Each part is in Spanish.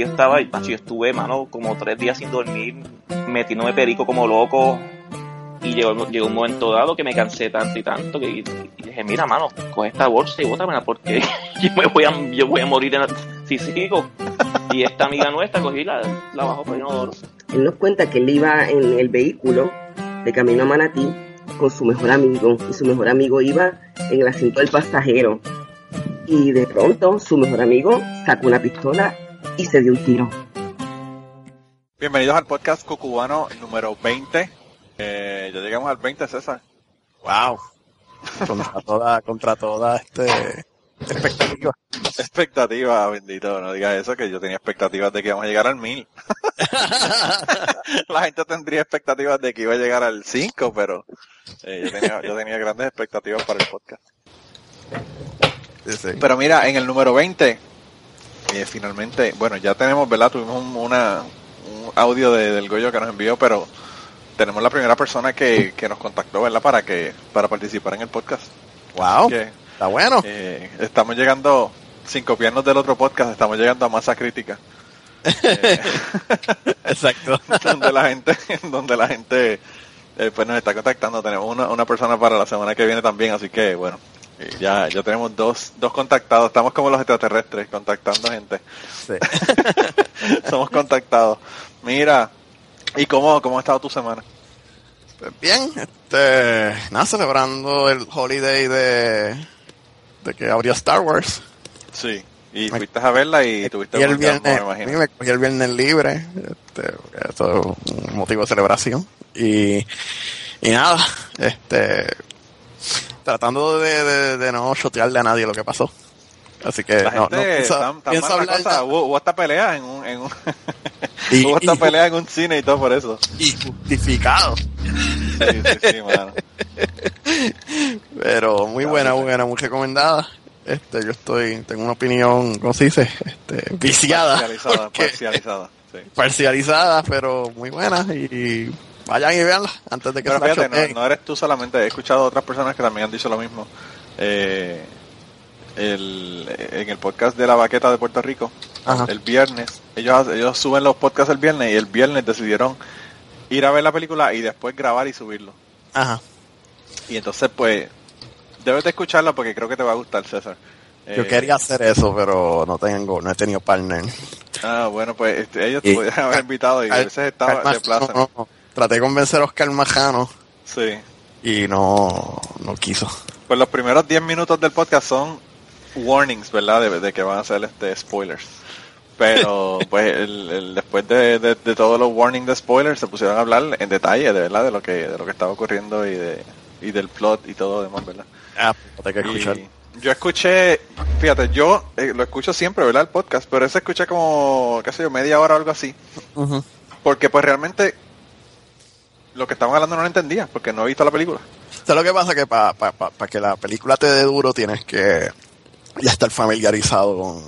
yo estaba, macho, yo estuve, mano, como tres días sin dormir, metiéndome perico como loco, y llegó, llegó un momento dado que me cansé tanto y tanto que y dije, mira, mano, coge esta bolsa y bótamela porque yo, me voy a, yo voy a morir en, si sigo. Y esta amiga nuestra cogí la, la bajó por inodoro. Él nos cuenta que él iba en el vehículo de camino a Manatí con su mejor amigo y su mejor amigo iba en el asiento del pasajero y de pronto su mejor amigo sacó una pistola y se dio un tiro. Bienvenidos al podcast cucubano número 20. Eh, ya llegamos al 20, César. Wow. Contra toda, contra toda este expectativa. Expectativa, bendito, no digas eso, que yo tenía expectativas de que íbamos a llegar al 1000. La gente tendría expectativas de que iba a llegar al 5, pero eh, yo, tenía, yo tenía grandes expectativas para el podcast. Sí, sí. Pero mira, en el número 20, eh, finalmente, bueno, ya tenemos, ¿verdad? Tuvimos un, una, un audio de, del Goyo que nos envió, pero tenemos la primera persona que, que nos contactó, ¿verdad? Para que para participar en el podcast. Wow. Que, Está bueno. eh, estamos llegando, sin copiarnos del otro podcast, estamos llegando a masa crítica. Eh, Exacto. donde la gente, donde la gente eh, pues nos está contactando. Tenemos una, una persona para la semana que viene también, así que bueno, eh, ya, ya tenemos dos, dos contactados. Estamos como los extraterrestres, contactando gente. Sí. Somos contactados. Mira, ¿y cómo, cómo ha estado tu semana? Pues bien, este, nada, celebrando el holiday de, de que abrió Star Wars. Sí. Y fuiste a verla y tuviste Y el viernes, me imagino. sí, me cogí el viernes libre, este, eso es un motivo de celebración. Y, y nada, este, tratando de, de, de no chotearle a nadie lo que pasó. Así que La no, gente no pienso, tan, hablar cosa. Hubo, hubo esta pelea en un, en un Y- hubo esta y- pelea en un cine y todo por eso. y justificado. Sí, sí, sí, mano. Pero muy buena, buena, muy recomendada. Este, yo estoy, tengo una opinión, ¿cómo se dice? Este, viciada. Parcializada, parcializada. Sí. parcializada, pero muy buena. Y vayan y veanla antes de que Pero se la no, eres tú solamente, he escuchado a otras personas que también han dicho lo mismo. Eh, el, en el podcast de la baqueta de Puerto Rico, Ajá. el viernes, ellos, ellos suben los podcasts el viernes y el viernes decidieron ir a ver la película y después grabar y subirlo. Ajá. Y entonces, pues, debes de escucharla porque creo que te va a gustar, César. Yo Eh, quería hacer eso, pero no tengo, no he tenido partner. Ah, bueno, pues este, ellos te podían haber invitado y a veces estaba de plaza. No, traté de convencer a Oscar Majano Sí. y no, no quiso. Pues los primeros 10 minutos del podcast son warnings, ¿verdad? De, de que van a ser este spoilers. Pero pues el, el- después de, de- de todos los warnings de spoilers se pusieron a hablar en detalle de verdad de lo que de lo que estaba ocurriendo y de y del plot y todo lo demás, ¿verdad? Ah, tengo que escuchar. Y yo escuché, fíjate, yo eh, lo escucho siempre, ¿verdad? El podcast, pero ese escuché como, qué sé yo, media hora o algo así. Porque pues realmente lo que estaban hablando no lo entendía, porque no he visto la película. ¿Sabes lo que pasa? Que para que la película te dé duro tienes que ya estar familiarizado con,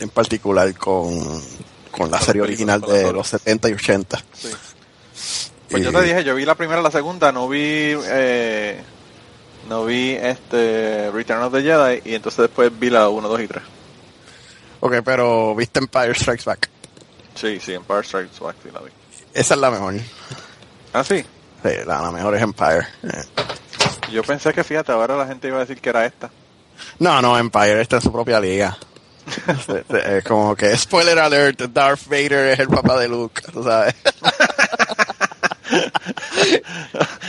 en particular con, con la serie original de los 70 y 80. Sí. Pues Y- yo te dije, yo vi la primera y la segunda, no vi eh, no vi este Return of the Jedi y entonces después vi la 1, 2 y 3. Ok, pero viste Empire Strikes Back. Sí, sí, Empire Strikes Back sí la vi. Esa es la mejor. Ah, sí. Sí, la, la mejor es Empire. Eh. Yo pensé que fíjate, ahora la gente iba a decir que era esta. No, no, Empire está en su propia liga. Es como que, spoiler alert, Darth Vader es el papá de Luke, tú sabes.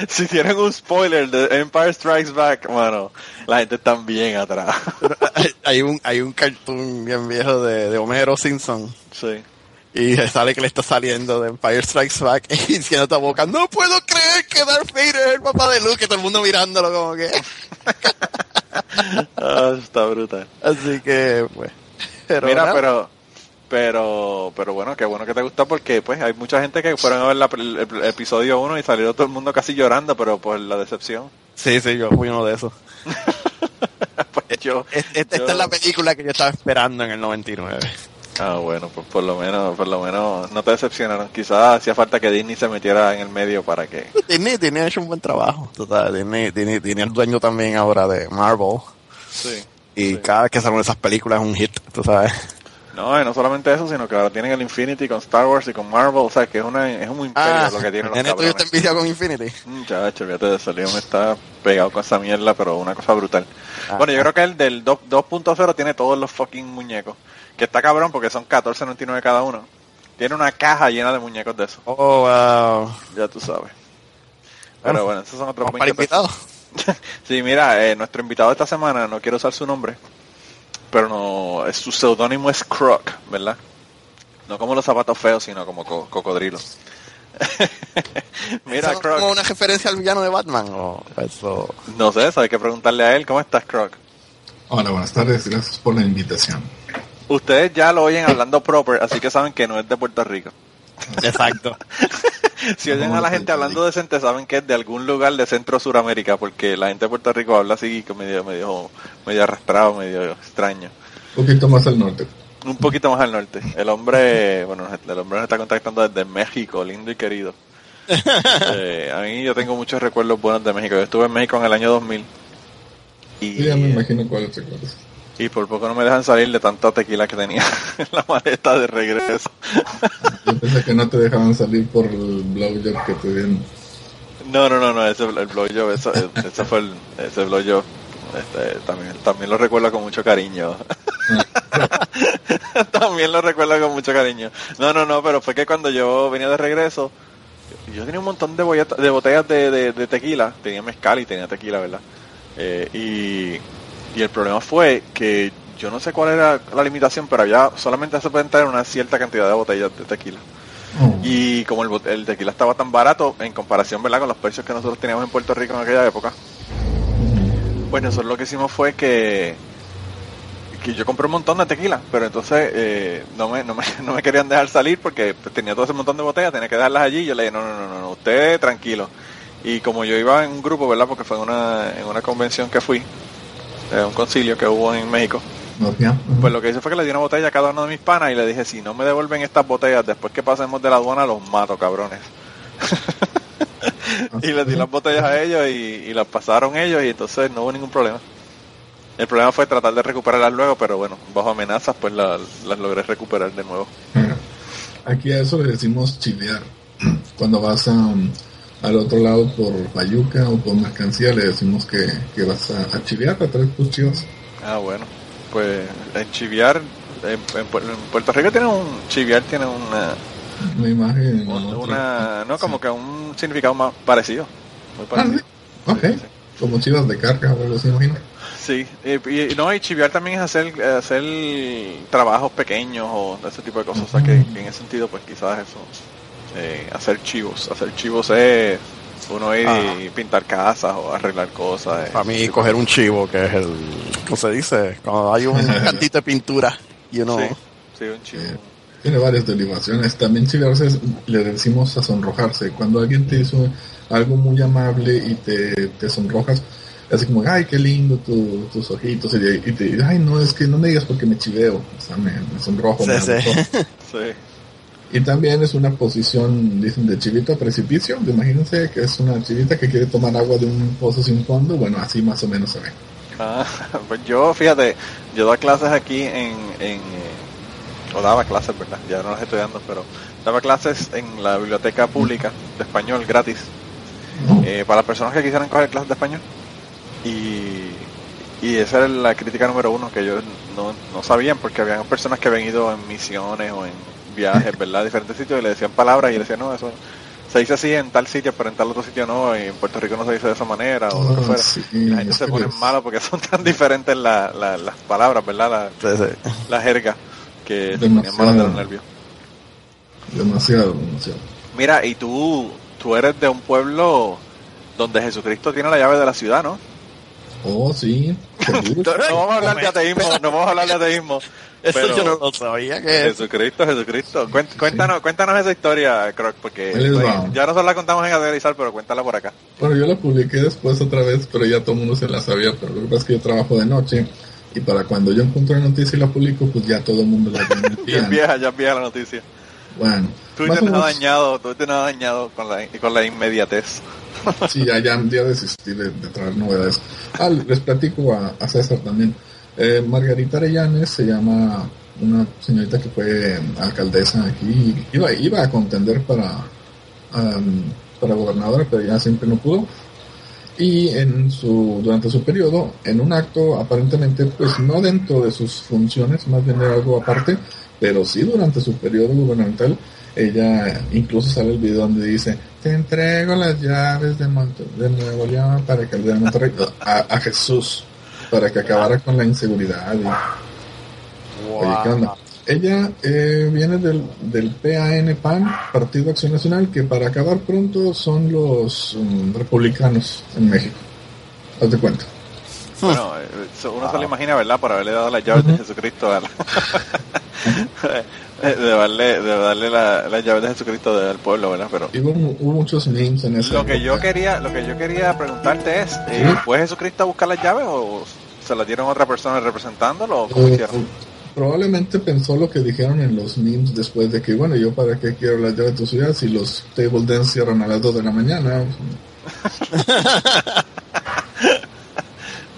si tienen un spoiler de Empire Strikes Back, bueno, la gente está bien atrás. hay, hay un, hay un cartoon bien viejo de, de Homero Simpson sí. Y sale que le está saliendo de Empire Strikes Back y diciendo a tu boca, no puedo creer que Darth Vader es el papá de Luke, y todo el mundo mirándolo como que... Ah, está brutal. Así que, pues... Pero, Mira, nada. pero pero pero bueno, qué bueno que te gustó porque pues hay mucha gente que fueron a ver la- el, el episodio 1 y salió todo el mundo casi llorando, pero por la decepción. Sí, sí, yo fui uno de esos. Pues yo, Es- es- Esta es la película que yo estaba esperando en el 99. Ah, bueno, pues por lo menos, por lo menos no te decepcionaron. Quizás hacía falta que Disney se metiera en el medio para que... Disney, Disney ha hecho un buen trabajo. Tú sabes, Disney, Disney, Disney es el dueño también ahora de Marvel. Sí. Y Sí. cada vez que salen esas películas es un hit, tú sabes. No, y no solamente eso, sino que ahora tienen el Infinity con Star Wars y con Marvel, o sea, que es, una, es un imperio Ah, lo que tienen los en esto yo te cabrones. envidia con Infinity. Muchacho, fíjate de eso, Leon está pegado con esa mierda, pero una cosa brutal. Ah, bueno, yo ah. creo que el del do- 2.0 tiene todos los fucking muñecos. Que está cabrón porque son 14.99 cada uno. Tiene una caja llena de muñecos de eso. Oh, wow. Ya tú sabes. Pero Bueno, esos son otros Vamos para 20 pesos. invitados. Sí, mira, eh, nuestro invitado esta semana, no quiero usar su nombre, pero no, es, su seudónimo es Croc, ¿verdad? No como los zapatos feos, sino como co- cocodrilo. mira, ¿Eso es Croc, como una referencia al villano de Batman? eso... no sé, eso hay que preguntarle a él, ¿cómo estás, Croc? Hola, buenas tardes, gracias por la invitación. Ustedes ya lo oyen hablando proper, así que saben que no es de Puerto Rico. Exacto. Si oyen a la gente hablando decente, saben que es de algún lugar de Centro Suramérica, porque la gente de Puerto Rico habla así, que medio, medio, medio arrastrado, medio extraño. Un poquito más al norte. Un poquito más al norte. El hombre, bueno, el hombre nos está contactando desde México, lindo y querido. Eh, a mí yo tengo muchos recuerdos buenos de México. Yo estuve en México en el año 2000 y, Sí, ya me imagino cuáles recuerdas. Y por poco no me dejan salir de tanta tequila que tenía en la maleta de regreso. Yo pensé que no te dejaban salir por el blowjob que te dieron. No, no, no, no, ese el blowjob, eso, ese fue el, ese blowjob. Este, también, también lo recuerdo con mucho cariño. también lo recuerdo con mucho cariño. No, no, no, pero fue que cuando yo venía de regreso, yo tenía un montón de, bolleta- de botellas de, de- de tequila, tenía mezcal y tenía tequila, ¿verdad? Eh, y, y el problema fue que yo no sé cuál era la limitación, pero había solamente se puede entrar una cierta cantidad de botellas de tequila. Oh, Y como el, tequila estaba tan barato en comparación, ¿verdad? Con los precios que nosotros teníamos en Puerto Rico en aquella época, pues nosotros lo que hicimos fue que, que yo compré un montón de tequila, pero entonces eh, no, me, no, me, no me querían dejar salir porque pues, tenía todo ese montón de botellas, tenía que dejarlas allí. Y yo le dije, no, no, no, no, no, usted tranquilo. Y como yo iba en un grupo, ¿verdad? Porque fue en una, en una convención que fui, eh, un concilio que hubo en México. ya. Pues lo que hice fue que le di una botella a cada uno de mis panas y le dije, si no me devuelven estas botellas después que pasemos de la aduana, los mato, cabrones. y les di las botellas a ellos y, y las pasaron ellos y entonces no hubo ningún problema. El problema fue tratar de recuperarlas luego, pero bueno, bajo amenazas pues la- las logré recuperar de nuevo. Aquí a eso le decimos chilear. Cuando vas a, al otro lado por Payuca o por mercancía, le decimos que, que vas a, a chilear, a traer tus chivas. Ah, bueno, pues en chiviar, en, en Pu- en Puerto Rico tiene un, chiviar tiene una, Una imagen. un- una no, como Sí. que un significado más parecido. Muy Ah, parecido. sí. Ok. Sí, sí. Como chivas de carga o algo así, imagino. Sí, y, y- no, y chiviar también es hacer, hacer trabajos pequeños o ese tipo de cosas. O sea que, que en ese sentido, pues quizás eso, eh, hacer chivos. Hacer chivos es uno ir y pintar casas o arreglar cosas. eh. Para mí, coger un chivo, que es el. ¿Cómo se dice? Cuando hay un cantito de pintura y uno. Sí, sí, un chivo. Eh, Tiene varias derivaciones. También chivarse es- le decimos a sonrojarse. Cuando alguien te hizo algo muy amable y te, te sonrojas, así como, ay, qué lindo tu- tus ojitos. Y, y te dice, ay, no, es que no me digas porque me chiveo. O sea, me, me sonrojo. Sí, me sí. abofo". Sí. Y también es una posición, dicen, de chivito a precipicio. Imagínense que es una chivita que quiere tomar agua de un pozo sin fondo. Bueno, así más o menos se ve. Ah, pues yo, fíjate, yo doy clases aquí en, en eh, o daba clases, ¿verdad? Ya no las estoy dando, pero daba clases en la biblioteca pública de español gratis eh, para las personas que quisieran coger clases de español. Y, y esa era la crítica número uno que ellos no, no sabían porque habían personas que habían ido en misiones o en viajes, ¿verdad? A diferentes sitios y le decían palabras y le decían, no, eso se dice así en tal sitio, pero en tal otro sitio no, y en Puerto Rico no se dice de esa manera o lo que Ah, fuera. sí, Y la gente se pone malo porque son tan diferentes la- la- las palabras, ¿verdad? La, Sí, sí. la jerga que se ponían malos de los nervios. Demasiado, demasiado. Mira, y tú, tú eres de un pueblo donde Jesucristo tiene la llave de la ciudad, ¿no? Oh, sí. No vamos a hablar de ateísmo, no vamos a hablar de ateísmo. Eso Pero- yo no lo sabía. que Jesucristo, Jesucristo. Cuént- Cuéntanos, cuéntanos esa historia, Croc, porque pues, ya nosotros la contamos en Aterrizar, pero cuéntala por acá. Bueno, yo la publiqué después otra vez, pero ya todo el mundo se la sabía. Pero lo que pasa es que yo trabajo de noche y para cuando yo encuentro la noticia y la publico, pues ya todo el mundo la Ya es conocía. vieja, ya es vieja la noticia. Bueno, Tú te has dañado, tú te has dañado con la, con la inmediatez. Sí, ya, ya, ya desistí de, de traer novedades. Ah, les platico a, a César también. Eh, Margarita Arellanes se llama una señorita que fue alcaldesa aquí, iba, iba a contender para, para gobernadora, pero ya siempre no pudo. Y en su, durante su periodo, en un acto aparentemente, pues no dentro de sus funciones, más bien era algo aparte, pero sí durante su periodo gubernamental, ella incluso sale el video donde dice, te entrego las llaves de, Monte- de Nuevo León para que el de Monterrey, a Jesús, para que acabara con la inseguridad. y- Oye, ¿qué onda? Ella eh, viene del, del PAN PAN, Partido Acción Nacional, que para acabar pronto son los mm, republicanos en México. Haz de cuenta. Bueno, eh, uno se lo imagina, ¿verdad? Por haberle dado las llaves de Ujú. Jesucristo a la... de darle, de darle la- las llaves de Jesucristo al pueblo, ¿verdad? Pero hubo, mu- hubo muchos memes en ese lo que yo quería, lo que yo quería preguntarte es, eh. ¿fue Jesucristo a buscar las llaves o se las dieron a otra persona representándolo o Eh, probablemente pensó lo que dijeron en los memes después de que, bueno, yo para qué quiero las llaves de tu ciudad si los table dance cierran a las 2 de la mañana.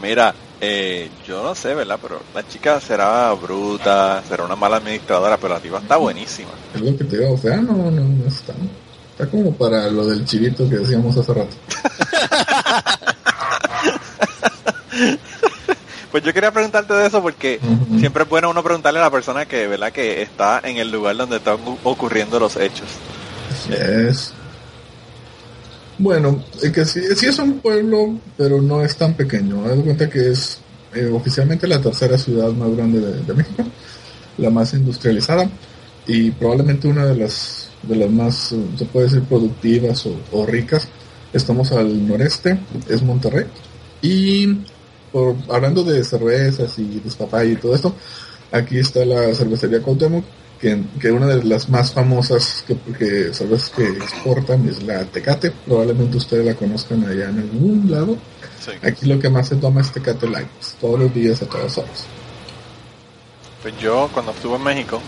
Mira, eh, yo no sé, ¿verdad? Pero la chica será bruta, será una mala administradora, pero la tipa está buenísima. Es lo que te digo, o sea, no, no, no está. Está como para lo del chivito que decíamos hace rato. Pues yo quería preguntarte de eso porque siempre es bueno uno preguntarle a la persona que, ¿verdad? Que está en el lugar donde están ocurriendo los hechos. Así es. Bueno, es que sí, sí es un pueblo, pero no es tan pequeño. De cuenta que es eh, oficialmente la tercera ciudad más grande de, México, la más industrializada y probablemente una de las de las más, eh, se puede decir, productivas o, o ricas. Estamos al noreste, es Monterrey. Y por, hablando de cervezas y despapay y todo esto, aquí está la cervecería Cuauhtémoc, que, que una de las más famosas que, que cervezas que exportan es la Tecate. Probablemente ustedes la conozcan allá en algún lado. Sí. Aquí lo que más se toma es Tecate Light, todos los días, a todas horas. Pues yo cuando estuve en México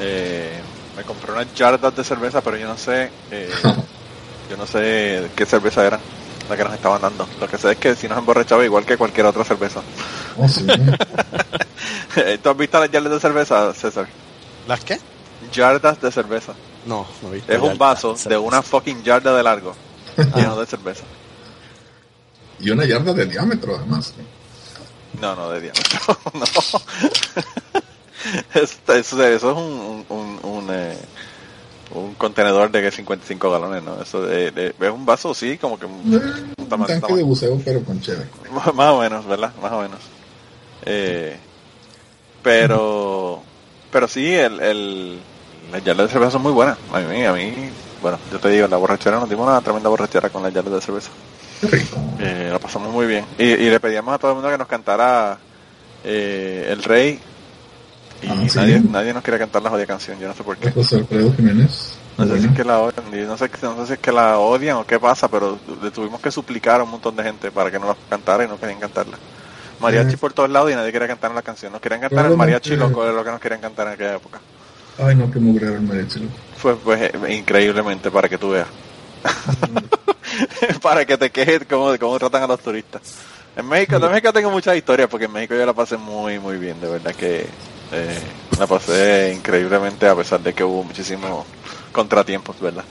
eh, me compré unas yardas de cerveza, pero yo no sé, eh, yo no sé qué cerveza era la que nos estaban dando. Lo que sé es que si nos emborrachaba igual que cualquier otra cerveza. Oh, sí. ¿Tú has visto las yardas de cerveza, César? ¿Las qué? Yardas de cerveza. No, no vi. Es un vaso de una fucking yarda de largo lleno de cerveza. y una yarda de diámetro, además. No, no, de diámetro. no. Eso, eso, eso es un, un, un, eh, un contenedor de 55 galones, ¿no? Eso de, de- es un vaso, sí, como que un, Eh, un tamaño- tanque tamaño. de buceo, pero con chévere. más o menos, ¿verdad? Más o menos. Eh, pero, pero sí, el, el, las yardas de cerveza son muy buenas. A mí, a mí, bueno, yo te digo, la borrachera nos dimos una tremenda borrachera con las yardas de cerveza. Eh, la pasamos muy bien. Y, y le pedíamos a todo el mundo que nos cantara eh, El Rey. Y Ah, sí. nadie, nadie nos quería cantar la jodida canción, yo no sé por qué. José Alfredo Jiménez. No sé si es que la odian, no sé, no sé si es que la odian o qué pasa, pero le tuvimos que suplicar a un montón de gente para que nos la cantara y no querían cantarla. Mariachi Eh. por todos lados y nadie quería cantar la canción. Nos querían cantar el mariachi loco, era lo que nos querían cantar en aquella época. Ay, no, que mugrero el mariachi, loco. Fue pues eh, increíblemente para que tú veas. para que te quejes cómo, cómo tratan a los turistas. En México, en México tengo muchas historias porque en México yo la pasé muy muy bien, de verdad que eh, la pasé increíblemente a pesar de que hubo muchísimos contratiempos, ¿verdad?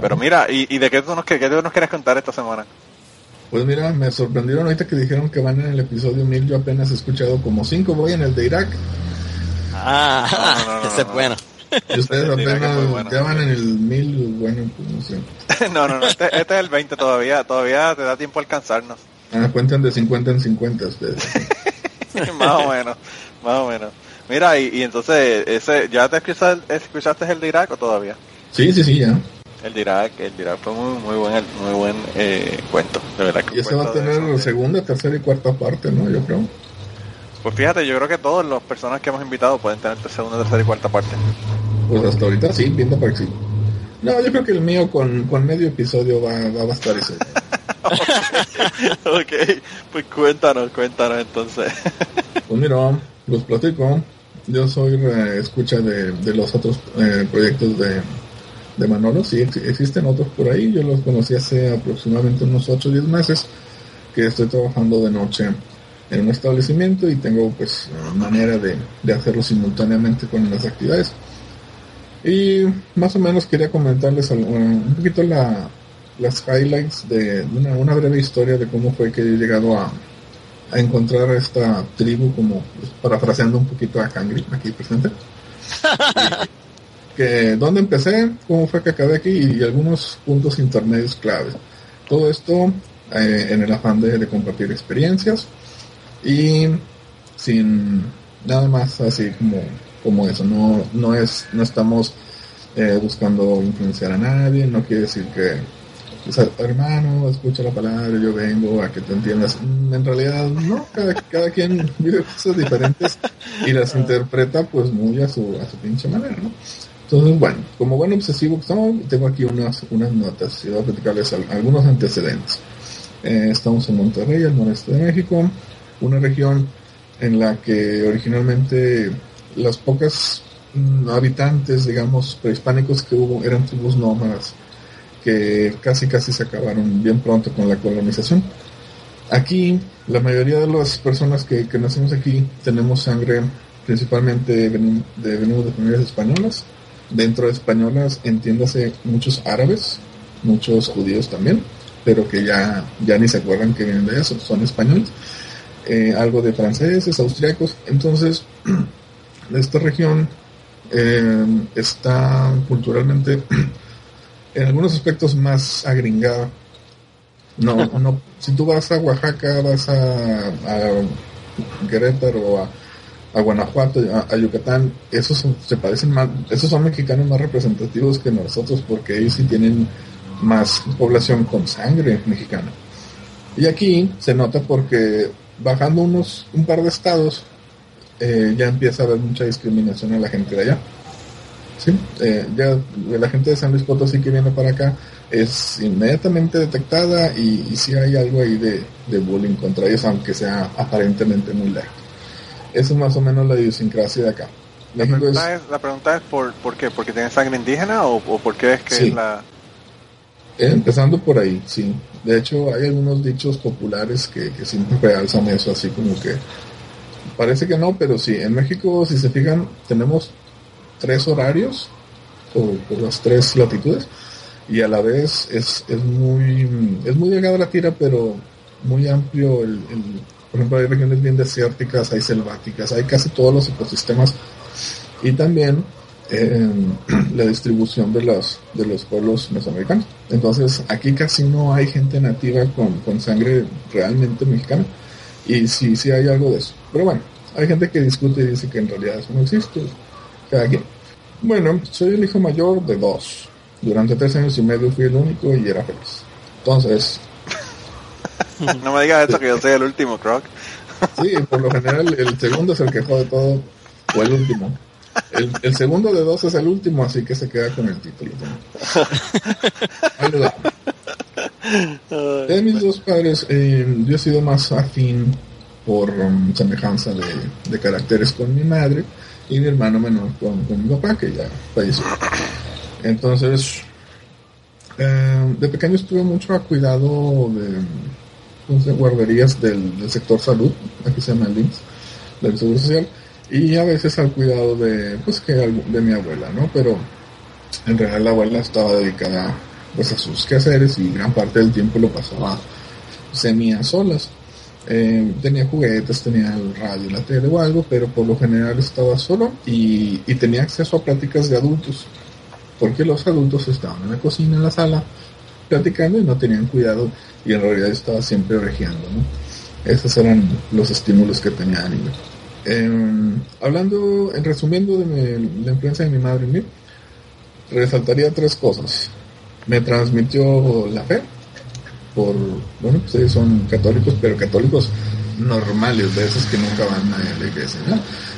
Pero mira, ¿y, y de qué tú, nos, qué, qué tú nos quieres contar esta semana? Pues mira, me sorprendieron ahorita que dijeron que van en el episodio 1000. Yo apenas he escuchado como 5, voy en el de Irak. Ah, No, no, no, no, ese es no. bueno. Y ustedes apenas bueno. ya van en el 1000. Bueno, pues no sé. no, no, no, este, este es el 20 todavía, todavía te da tiempo a alcanzarnos. Ah, cuentan de 50 en 50 ustedes. más o menos, más o menos. Mira, y, y entonces, ese, ¿ya te escuchaste, escuchaste el de Irak o todavía? Sí, sí, sí, ya. El de Irak, el de Irak fue muy, muy buen, muy buen eh, cuento, de verdad. que Y ese va a tener eso, segunda, tercera y cuarta parte, ¿no? Yo creo. Pues fíjate, yo creo que todas las personas que hemos invitado pueden tener segunda, tercera y cuarta parte. Pues hasta ahorita sí, pinta para que sí. No, yo creo que el mío con, con medio episodio va, va a bastar ese. ok, pues cuéntanos, cuéntanos entonces. Pues mira, los platico. Yo soy eh, escucha de, de los otros eh, proyectos de, de Manolo. Sí, ex- existen otros por ahí. Yo los conocí hace aproximadamente unos 8 o 10 meses que estoy trabajando de noche en un establecimiento y tengo pues manera de, de hacerlo simultáneamente con las actividades. Y más o menos quería comentarles un poquito la, las highlights de una, una breve historia de cómo fue que he llegado a, a encontrar esta tribu, como pues, parafraseando un poquito a Kangri aquí presente. que dónde empecé, cómo fue que acabé aquí y algunos puntos intermedios claves. Todo esto eh, en el afán de, de compartir experiencias y sin nada más así como, como eso. No, no es, no estamos eh, buscando influenciar a nadie, no quiere decir que o sea, hermano, escucha la palabra, yo vengo a que te entiendas. Mm, En realidad, no, cada, cada quien vive cosas diferentes y las interpreta pues muy a su, a su pinche manera, ¿no? Entonces, bueno, como buen obsesivo tengo aquí unas, unas notas y voy a platicarles al- algunos antecedentes. Eh, estamos en Monterrey, al noreste de México, una región en la que originalmente las pocas mm, habitantes, digamos, prehispánicos que hubo eran tribus nómadas que casi casi se acabaron bien pronto con la colonización. Aquí, la mayoría de las personas que, que nacemos aquí tenemos sangre principalmente de, venimos de familias españolas. Dentro de españolas, entiéndase muchos árabes, muchos judíos también, pero que ya, ya ni se acuerdan que vienen de eso, son españoles. Eh, algo de franceses, austriacos. Entonces, esta región eh, está culturalmente en algunos aspectos más agringada. No, no, si tú vas a Oaxaca, vas a, a Querétaro, a, a Guanajuato, a, Yucatán, esos son- se parecen más, esos son mexicanos más representativos que nosotros porque ellos sí tienen más población con sangre mexicana. Y aquí se nota porque bajando unos, un par de estados, eh, ya empieza a haber mucha discriminación a la gente de allá. Sí, eh, ya la gente de San Luis Potosí que viene para acá es inmediatamente detectada y, y sí hay algo ahí de, de bullying contra ellos, aunque sea aparentemente muy lejos. Esa es más o menos la idiosincrasia de acá. La es, pregunta es, la pregunta es por, ¿por qué? ¿Porque tienen sangre indígena o, o por qué es que Sí. es la... eh, empezando por ahí, sí. De hecho, hay algunos dichos populares que, que siempre realzan eso, así como que parece que no, pero sí. En México, si se fijan, tenemos tres horarios por, por las tres latitudes y a la vez es, es muy es muy delgada la tira pero muy amplio el, el- por ejemplo hay regiones bien desérticas hay selváticas hay casi todos los ecosistemas y también eh, la distribución de los de los pueblos mesoamericanos entonces aquí casi no hay gente nativa con, con sangre realmente mexicana y sí sí hay algo de eso pero bueno hay gente que discute y dice que en realidad eso no existe cada. Bueno, soy el hijo mayor de dos. Durante tres años y medio fui el único y era feliz. Entonces, No me digas eso que yo soy el último, Croc. sí, por lo general el segundo es el que jode todo o el último. El, el segundo de dos es el último, así que se queda con el título. Ahí le da. De mis dos padres, eh, yo he sido más afín por um, semejanza de, de caracteres con mi madre y mi hermano menor con, con mi papá, que ya falleció. Entonces, eh, de pequeño estuve mucho a cuidado de, de guarderías del, sector salud, aquí se llama el IMSS, del Seguro Social, y a veces al cuidado de, pues, que, de mi abuela, ¿no? Pero en realidad la abuela estaba dedicada pues a sus quehaceres y gran parte del tiempo lo pasaba semi a solas. Eh, tenía juguetes, tenía el radio, la tele o algo, pero por lo general estaba solo y, y tenía acceso a pláticas de adultos, porque los adultos estaban en la cocina, en la sala, platicando y no tenían cuidado y en realidad estaba siempre orejeando, ¿no? Esos eran los estímulos que tenía. Eh, hablando, en resumiendo de la influencia de mi madre en resaltaría tres cosas. Me transmitió la fe, por, bueno, pues ellos son católicos, pero católicos normales, de esos que nunca van a la iglesia.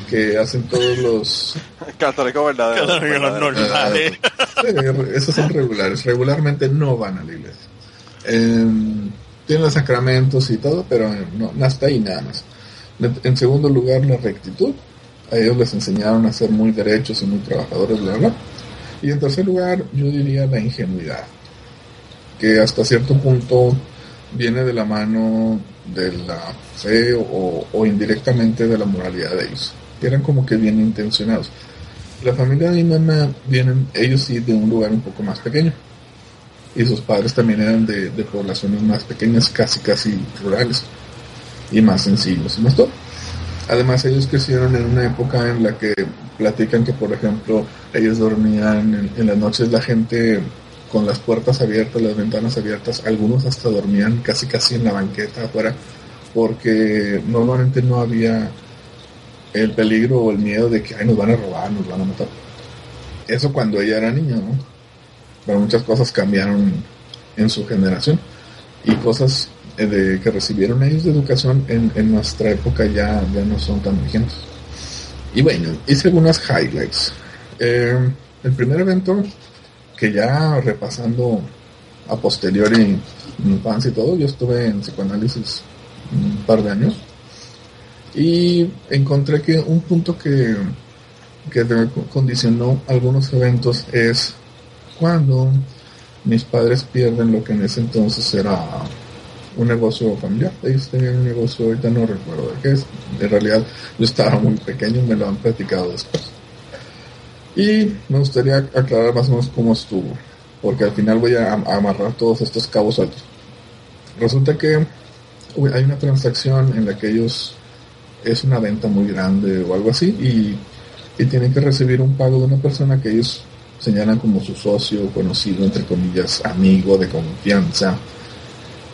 Que hacen todos los... Católicos verdadero. normales. Sí, esos son regulares, regularmente no van a la iglesia. Eh, tienen los sacramentos y todo, pero no, hasta ahí nada más. En segundo lugar, la rectitud. A ellos les enseñaron a ser muy derechos y muy trabajadores, bla, bla. Y en tercer lugar, yo diría la ingenuidad, que hasta cierto punto viene de la mano de la fe o, o indirectamente de la moralidad de ellos. Eran como que bien intencionados. La familia de mi mamá vienen, ellos sí, de un lugar un poco más pequeño. Y sus padres también eran de, poblaciones más pequeñas, casi casi rurales. Y más sencillos, y más todo. Además, ellos crecieron en una época en la que platican que, por ejemplo, ellos dormían en las noches, la gente con las puertas abiertas, las ventanas abiertas, algunos hasta dormían casi casi en la banqueta afuera, porque normalmente no había el peligro o el miedo de que Ay, nos van a robar, nos van a matar. Eso cuando ella era niña, ¿no? Pero muchas cosas cambiaron en su generación y cosas eh, de, que recibieron ellos de educación en, nuestra época ya, ya no son tan vigentes. Y bueno, hice algunas highlights. Eh, el primer evento, que ya repasando a posteriori mi infancia y todo, yo estuve en psicoanálisis un par de años y encontré que un punto que, que condicionó algunos eventos es cuando mis padres pierden lo que en ese entonces era un negocio familiar. Ellos tenían un negocio, ahorita no recuerdo de qué es. En realidad yo estaba muy pequeño y me lo han platicado después. Y me gustaría aclarar más o menos cómo estuvo, porque al final voy a, amarrar todos estos cabos sueltos. Resulta que hay una transacción en la que ellos es una venta muy grande o algo así y, y tienen que recibir un pago de una persona que ellos señalan como su socio, conocido, entre comillas, amigo de confianza.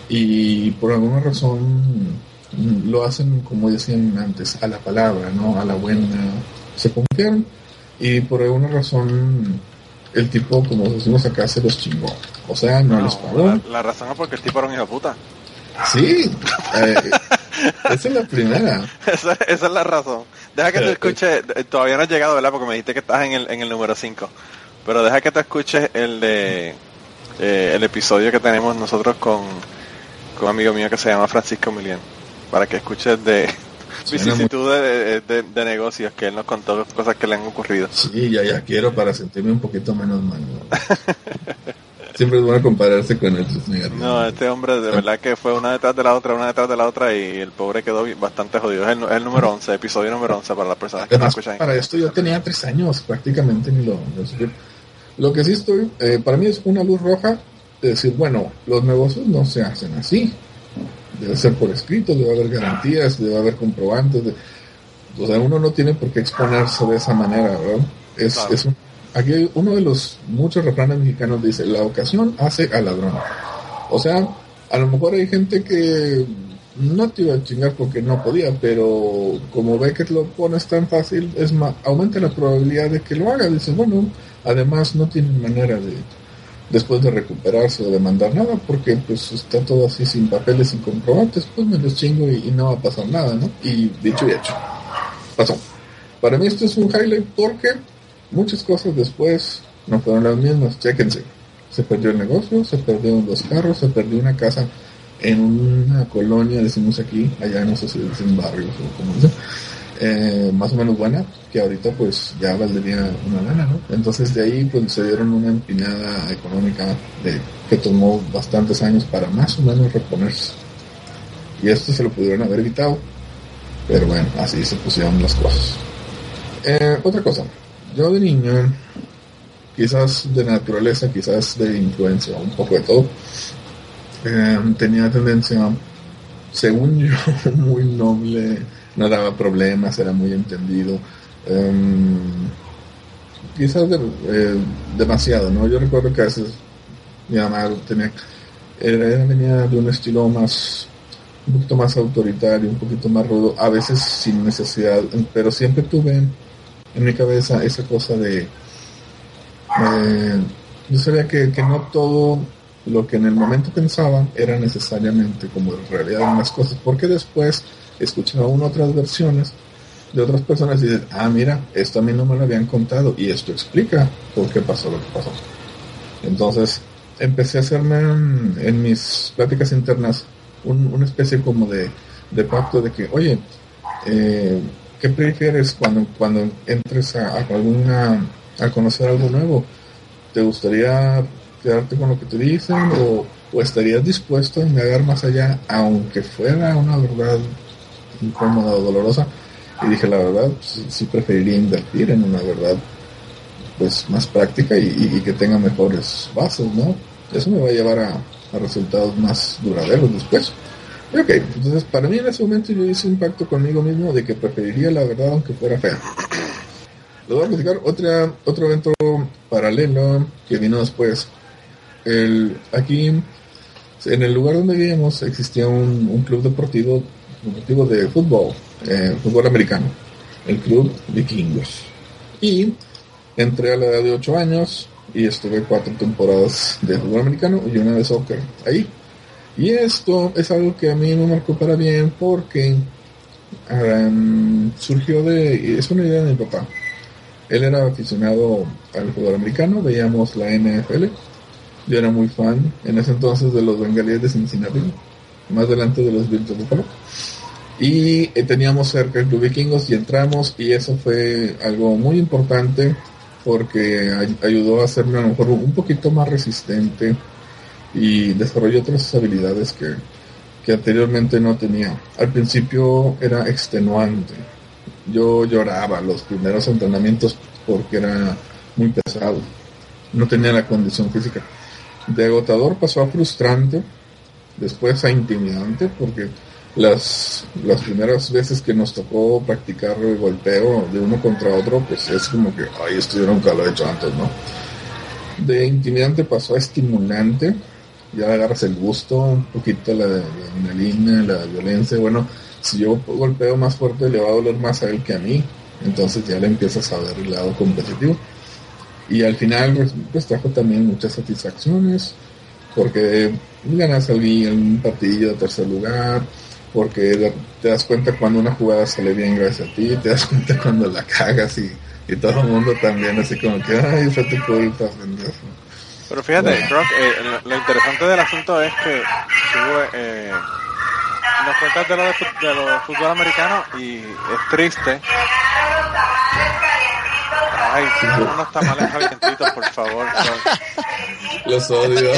Y por alguna razón lo hacen, como decían antes, a la palabra, ¿no? A la buena. Se confían y por alguna razón el tipo, como decimos acá, se los chingó. O sea, no, No, les pagó. la, la razón es porque el tipo era un hijo de puta. Sí, eh, esa es la primera. esa, esa es la razón. Deja que te escuche, eh, todavía no has llegado, ¿verdad? Porque me dijiste que estás en el, en el número 5. Pero deja que te escuches el de eh, el episodio que tenemos nosotros con, con un amigo mío que se llama Francisco Milian. Para que escuches de vicisitudes de, de, de negocios que él nos contó cosas que le han ocurrido. Sí, ya, ya quiero para sentirme un poquito menos mal. ¿no? Siempre es bueno compararse con el. No, este hombre de verdad que fue una detrás de la otra, una detrás de la otra y el pobre quedó bastante jodido. Es el, número 11, episodio número 11 para las personas que no Además, escuchan. para esto yo tenía tres años, prácticamente ni lo, lo. Lo que sí estoy, eh, para mí es una luz roja de decir, bueno, los negocios no se hacen así. Debe ser por escrito, debe haber garantías, debe haber comprobantes. de- o sea, uno no tiene por qué exponerse de esa manera, ¿verdad? Es, Claro. es un- aquí hay uno de los muchos refranes mexicanos dice, la ocasión hace al ladrón. O sea, a lo mejor hay gente que no te iba a chingar porque no podía, pero como ve que lo pones tan fácil, es más, aumenta la probabilidad de que lo haga. Dice, bueno, además no tienen manera de después de recuperarse o de mandar nada, porque pues está todo así sin papeles, sin comprobantes, pues me los chingo y, y no va a pasar nada, ¿no? Y dicho y hecho, pasó. Para mí esto es un highlight porque muchas cosas después no fueron las mismas, chéquense. Se perdió el negocio, se perdieron los carros, se perdió una casa en una colonia, decimos aquí, allá no sé si dicen barrios o como dicen, eh, más o menos buena, que ahorita pues ya valdría una lana, ¿no? Entonces de ahí pues se dieron una empinada económica de, que tomó bastantes años para más o menos reponerse. Y esto se lo pudieron haber evitado, pero bueno, así se pusieron las cosas. Eh, otra cosa, yo de niño, quizás de naturaleza, quizás de influencia, un poco de todo, eh, tenía tendencia, según yo, muy noble, no daba problemas, era muy entendido. em, quizás eh, demasiado, ¿no? Yo recuerdo que a veces mi mamá tenía, era- venía de un estilo más, un poquito más autoritario, un poquito más rudo, a veces sin necesidad, pero siempre tuve en mi cabeza esa cosa de, eh, yo sabía que, que no todo lo que en el momento pensaba era necesariamente como en realidad eran las cosas, porque después escuchaba uno otras versiones de otras personas y dices, ah, mira, esto a mí no me lo habían contado y esto explica por qué pasó lo que pasó. Entonces empecé a hacerme en, mis pláticas internas un- una especie como de, de pacto de que, oye, eh, ¿qué prefieres cuando, cuando entres a, a alguna, a conocer algo nuevo? ¿Te gustaría quedarte con lo que te dicen o, ¿O estarías dispuesto a indagar más allá, aunque fuera una verdad incómoda o dolorosa? Y dije, la verdad, sí, sí preferiría invertir en una verdad pues más práctica y, y que tenga mejores bases, ¿no? Eso me va a llevar a, a resultados más duraderos después. Ok, entonces para mí en ese momento yo hice un pacto conmigo mismo de que preferiría la verdad aunque fuera fea. Les voy a platicar otra, otro evento paralelo que vino después. El, aquí, en el lugar donde vivíamos, existía un, un club deportivo, deportivo de fútbol, eh, fútbol americano, el Club Vikingos. Y entré a la edad de 8 años y estuve cuatro temporadas de fútbol americano y una de soccer ahí. Y esto es algo que a mí me marcó para bien porque surgió de, es una idea de mi papá. Él era aficionado al fútbol americano, veíamos la NFL. Yo era muy fan en ese entonces de los bengalíes de Cincinnati, más delante de los Bills de Buffalo. Y eh, teníamos cerca el Club Vikingos y entramos y eso fue algo muy importante porque ay ayudó a hacerme a lo mejor un poquito más resistente y desarrolló otras habilidades que, que anteriormente no tenía. Al principio era extenuante. Yo lloraba los primeros entrenamientos porque era muy pesado. No tenía la condición física. De agotador pasó a frustrante, después a intimidante porque las, las primeras veces que nos tocó practicar el golpeo de uno contra otro, pues es como que, ay, esto yo nunca lo he hecho antes, ¿no? De intimidante pasó a estimulante, ya agarras el gusto, un poquito la, la adrenalina, la violencia, bueno, si yo golpeo más fuerte le va a doler más a él que a mí, entonces ya le empiezas a ver el lado competitivo. Y al final, pues, pues trajo también muchas satisfacciones, porque ganas algún partido de tercer lugar, porque te das cuenta cuando una jugada sale bien gracias a ti, te das cuenta cuando la cagas y, y todo el mundo también así como que, ay, fue tu culpa, pendejo. Pero fíjate. Brock, eh, lo, interesante del asunto es que tú eh, nos cuentas de lo de, de lo fútbol americano y es triste. Ay, si no unos tamales calientitos, por favor. Los odio.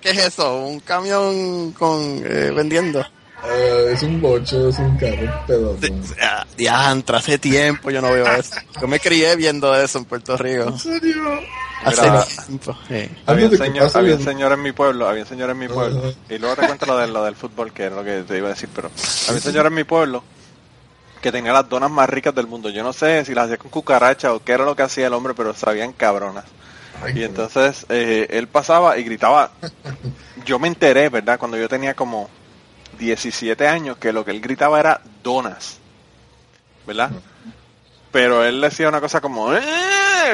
¿Qué es eso? ¿Un camión con eh, vendiendo? Uh, es un bocho, es un carro pedazo. Diantra, hace tiempo yo no veo eso. Yo me crié viendo eso en Puerto Rico. ¿En serio? Hace Mira, tiempo. Sí. Había un, señor, había un señor en mi pueblo, había un señor en mi pueblo. Ajá. Y luego te cuento lo, de, lo del fútbol, que era lo que te iba a decir, pero había un señor en mi pueblo que tenía las donas más ricas del mundo. Yo no sé si las hacía con cucaracha o qué era lo que hacía el hombre, pero sabían cabronas. Ay, Y entonces eh, él pasaba y gritaba. Yo me enteré, ¿verdad? Cuando yo tenía como 17 años, que lo que él gritaba era donas. ¿Verdad? Pero él decía una cosa como, "Eh",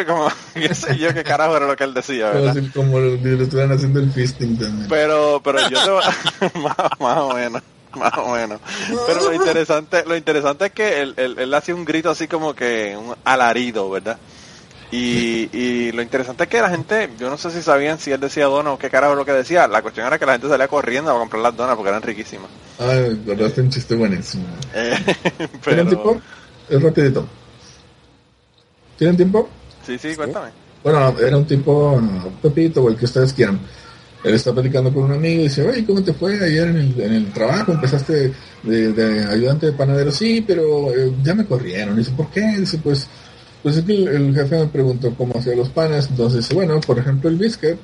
como, qué sé yo qué carajo era lo que él decía, Como ¿verdad? si- Como estuvieran haciendo el fisting también. Pero, pero yo te voy- más, más o menos, más o menos. Pero lo interesante, lo interesante es que él, él, él hacía un grito así como que un alarido, ¿verdad? Y, y lo interesante es que la gente, yo no sé si sabían si él decía dona o qué carajo es lo que decía. La cuestión era que la gente salía corriendo a comprar las donas porque eran riquísimas. Ay, guardaste un chiste buenísimo. Eh, pero, Es rapidito. ¿Tienen tiempo? sí, sí, cuéntame. Bueno, era un tipo, Pepito, o el que ustedes quieran. Él está platicando con un amigo y dice, oye, ¿cómo te fue ayer en el, en el trabajo? Empezaste de, de ayudante de panadero, sí, pero eh, ya me corrieron. dice, ¿por qué? Dice, pues, pues es que el, el jefe me preguntó cómo hacía los panes. Entonces dice, bueno, por ejemplo, el biscuit,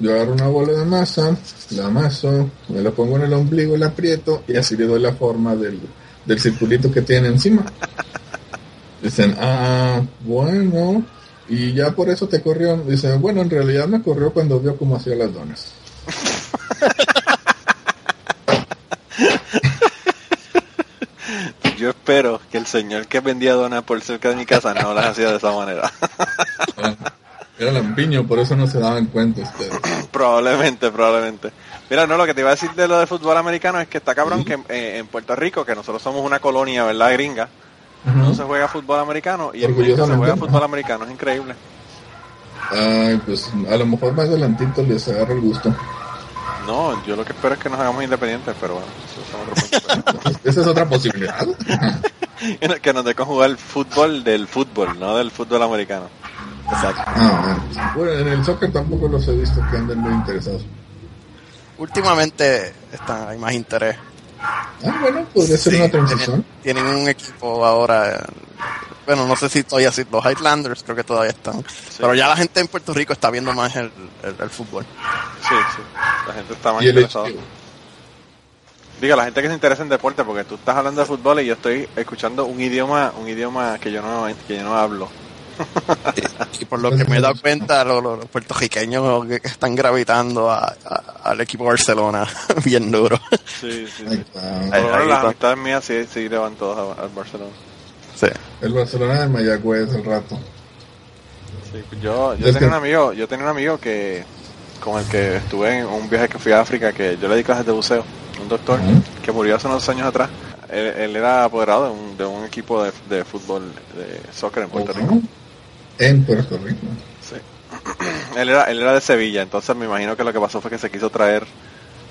yo agarro una bola de masa, la amaso, me la pongo en el ombligo, la aprieto y así le doy la forma del, del circulito que tiene encima. Dicen, ah, bueno, y ya por eso te corrió. Dicen, bueno, en realidad me corrió cuando vio cómo hacía las donas. Yo espero que el señor que vendía donas por cerca de mi casa no las hacía de esa manera. Ah, Era lampiño, por eso no se daban cuenta ustedes. Probablemente, probablemente. Mira, no, lo que te iba a decir de lo de fútbol americano es que está cabrón que eh, en Puerto Rico, que nosotros somos una colonia, ¿verdad? Gringa, no se juega fútbol americano y en México se juega fútbol americano, es increíble. Ay, pues a lo mejor más adelantito les agarra el gusto. No, yo lo que espero es que nos hagamos independientes, pero bueno, eso es otro punto. Esa es otra posibilidad. que nos dejen jugar el fútbol del fútbol, no del fútbol americano. Exacto. Ah, bueno. Bueno, en el soccer tampoco los he visto que anden muy interesados. últimamente está, hay más interés. Ah, bueno, podría ser Sí, una transición. Tienen, tienen un equipo ahora. Bueno, no sé si todavía sí, los Highlanders creo que todavía están. Pero ya la gente en Puerto Rico está viendo más el, el- el fútbol. Sí, sí. La gente está más interesada. Diga, la gente que se interesa en deporte, porque tú estás hablando de fútbol y yo estoy escuchando un idioma, un idioma que yo no, que yo no hablo. Y por lo que me he dado cuenta, los, los puertorriqueños que que están gravitando a- a- al equipo Barcelona bien duro. Sí, sí, sí. Por Ahí- las amistades mías sí, sí le van todas al Barcelona. Sí. El Barcelona de Mayagüez al rato. Sí, yo, yo Es tenía que- un amigo, yo tenía un amigo que con el que estuve en un viaje que fui a África que yo le di clases de buceo, un doctor que murió hace unos años atrás. Él, él era apoderado de un, de un equipo de, de fútbol, de soccer en Puerto Rico. En Puerto Rico. Sí. él era, él era de Sevilla, entonces me imagino que lo que pasó fue que se quiso traer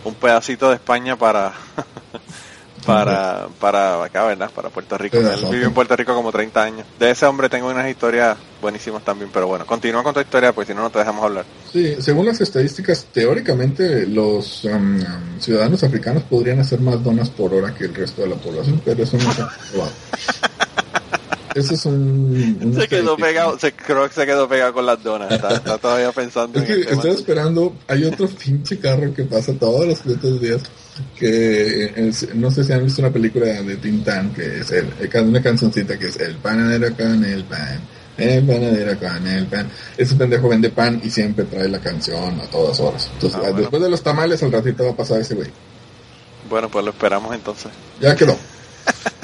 un pedacito de España para para para acá, ¿verdad? Para Puerto Rico. Él vivió en Puerto Rico como 30 años. De ese hombre tengo unas historias buenísimas también, pero bueno, continúa con tu historia, pues si no, no te dejamos hablar. Sí, según las estadísticas, teóricamente los um, um, ciudadanos africanos podrían hacer más donas por hora que el resto de la población, pero eso no ha probado. Eso es un... Se quedó pegado, se, creo que se quedó pegado con las donas. Está, está todavía pensando Es que tema. estoy esperando, hay otro pinche carro que pasa todos los putos días, que es- no sé si han visto una película de Tintán, que es el, el- una cancioncita que es El panadero con el pan, el panadero con el pan. Ese pendejo vende pan y siempre trae la canción a todas horas. Entonces, Ah, bueno. después de los tamales, al ratito va a pasar ese güey. Bueno, pues lo esperamos entonces. Ya quedó.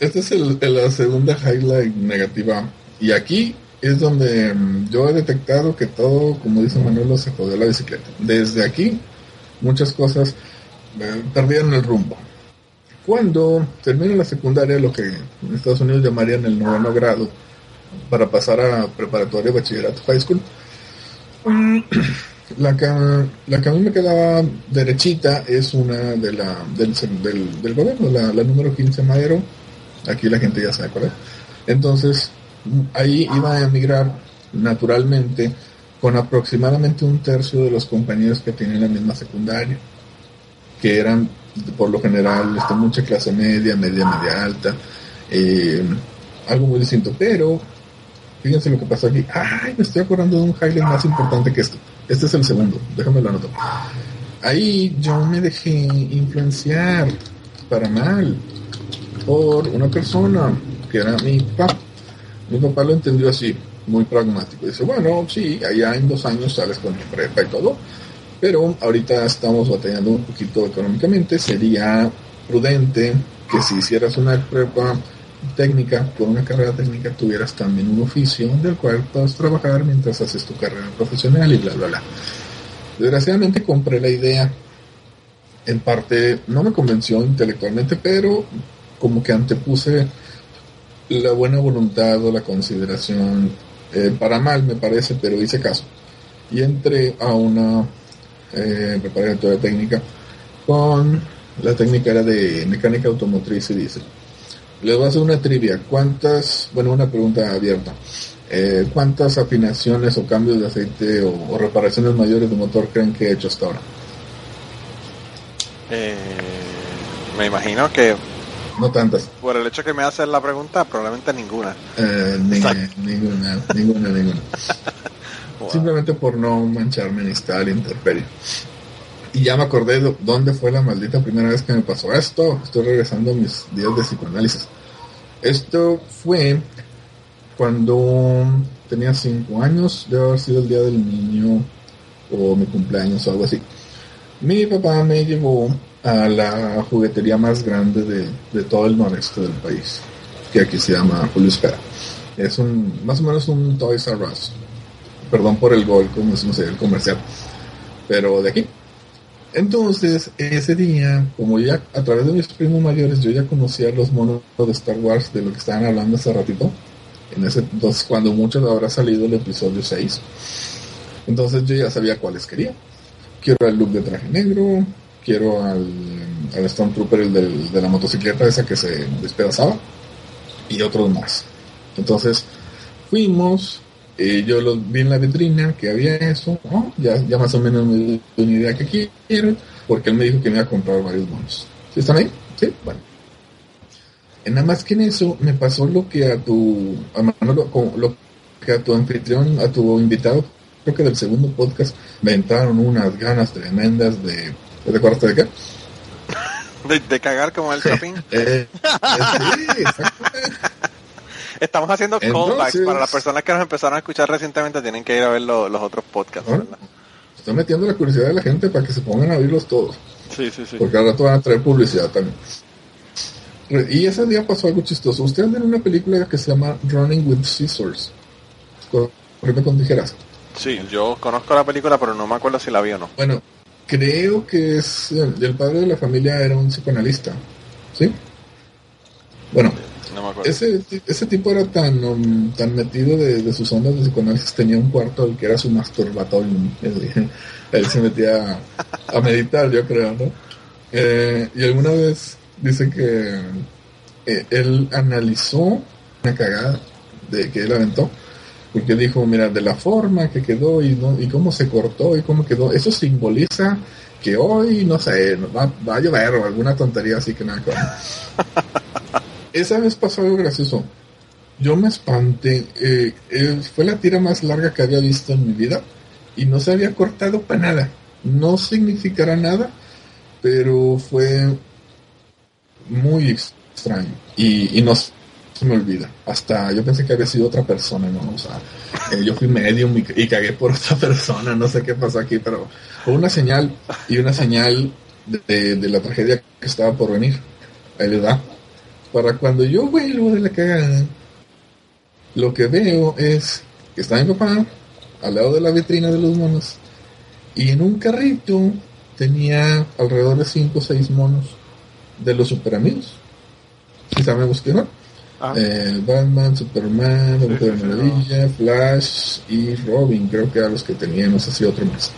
Esta es la segunda highlight negativa. Y aquí es donde mm, yo he detectado que todo, como dice Manolo, se jodió la bicicleta. Desde aquí, muchas cosas eh, perdieron el rumbo. Cuando termino la secundaria, lo que en Estados Unidos llamarían el noveno grado, para pasar a preparatoria, bachillerato, high school, la que, la que a mí me quedaba derechita es una de la, del, del, del gobierno, la, número 15 Madero. Aquí la gente ya sabe cuál es. Entonces, ahí iba a emigrar naturalmente con aproximadamente un tercio de los compañeros que tienen la misma secundaria, que eran por lo general este, mucha clase media, media, media alta, eh, algo muy distinto. Pero, fíjense lo que pasó aquí. Ay, me estoy acordando de un highlight más importante que esto. Este es el segundo, déjame lo anoto. Ahí yo me dejé influenciar para mal por una persona que era mi papá. Mi papá lo entendió así, muy pragmático. Dice, bueno, sí, allá en dos años sales con tu prepa y todo, pero ahorita estamos batallando un poquito económicamente. Sería prudente que si hicieras una prepa técnica, por una carrera técnica, tuvieras también un oficio del cual puedas trabajar mientras haces tu carrera profesional y bla, bla, bla. Desgraciadamente compré la idea. En parte no me convenció intelectualmente, pero como que antepuse la buena voluntad o la consideración, eh, para mal me parece, pero hice caso. Y entré a una eh, preparatoria técnica con la técnica era de mecánica automotriz y diésel. Les voy a hacer una trivia. ¿Cuántas, bueno, una pregunta abierta. Eh, ¿Cuántas afinaciones o cambios de aceite o, o reparaciones mayores de motor creen que he hecho hasta ahora? Eh, me imagino que No tantas. por el hecho que me haces la pregunta, probablemente ninguna. Eh, ni- ninguna, ninguna, ninguna. Wow. Simplemente por no mancharme ni estar intemperie. Y ya me acordé de dónde fue la maldita primera vez que me pasó esto. Estoy regresando a mis días de psicoanálisis. Esto fue cuando tenía 5 años, debe haber sido el día del niño o mi cumpleaños o algo así. Mi papá me llevó a la juguetería más grande de, de todo el noreste del país, que aquí se llama Julio Espera. Es un, más o menos un Toys R Us. Perdón por el gol, como decimos ahí, el comercial. Pero de aquí. Entonces, ese día, como ya a través de mis primos mayores, yo ya conocía los monos de Star Wars, de lo que estaban hablando hace ratito. En ese entonces, cuando mucho habrá salido el episodio 6. Entonces yo ya sabía cuáles quería. Quiero el look de traje negro, quiero al, al Stormtrooper, el del- de la motocicleta esa que se despedazaba, y otros más. Entonces fuimos, eh, yo lo vi en la vitrina que había eso, ¿no? ya, ya más o menos me di una idea que quiero. porque él me dijo que me iba a comprar varios monos. ¿Sí están ahí? Sí, bueno. Nada más que en eso me pasó lo que a tu, a Manolo, lo que a tu anfitrión, a tu invitado, creo que del segundo podcast, me entraron unas ganas tremendas de, ¿te acuerdas de qué? De, de cagar como el shopping. Eh, eh, sí. Estamos haciendo Entonces- callbacks para las personas que nos empezaron a escuchar recientemente. Tienen que ir a ver lo- los otros podcasts. ¿Ah? ¿verdad? Estoy metiendo la curiosidad de la gente para que se pongan a oírlos todos. Sí, sí, sí. Porque al rato van a traer publicidad también. Y ese día pasó algo chistoso. Ustedes ven una película que se llama Running with Scissors. Corriendo con tijeras. Sí, yo conozco la película, pero no me acuerdo si la vi o no. Bueno, creo que es el, el padre de la familia era un psicoanalista. ¿Sí? Bueno, No me acuerdo. ese, ese tipo era tan, um, tan metido de, de sus ondas de psicoanálisis, tenía un cuarto al que era su masturbatorium. Él, él se metía a, a meditar, yo creo, ¿no? Eh, y alguna vez dice que eh, él analizó una cagada de que él aventó, porque dijo, mira, de la forma que quedó y, no, y cómo se cortó y cómo quedó, eso simboliza que hoy, no sé, va, va a llover o alguna tontería así que nada. Esa vez pasó algo gracioso. Yo me espanté. eh, eh, fue la tira más larga que había visto en mi vida y no se había cortado para nada. No significará nada, pero fue muy extraño y, y no se me olvida. Hasta yo pensé que había sido otra persona, ¿no? O sea, eh, yo fui medium y, y cagué por otra persona, no sé qué pasó aquí, pero fue una señal y una señal de, de la tragedia que estaba por venir. Ahí le da. Para cuando yo vuelvo de la cagada, lo que veo es que está mi papá al lado de la vitrina de los monos y en un carrito tenía alrededor de 5 o 6 monos de los super amigos. Si sabemos que no. Ah. Eh, Batman, Superman, sí, sí, Maravilla, Flash y Robin, creo que eran los que tenía, no sé si otro más.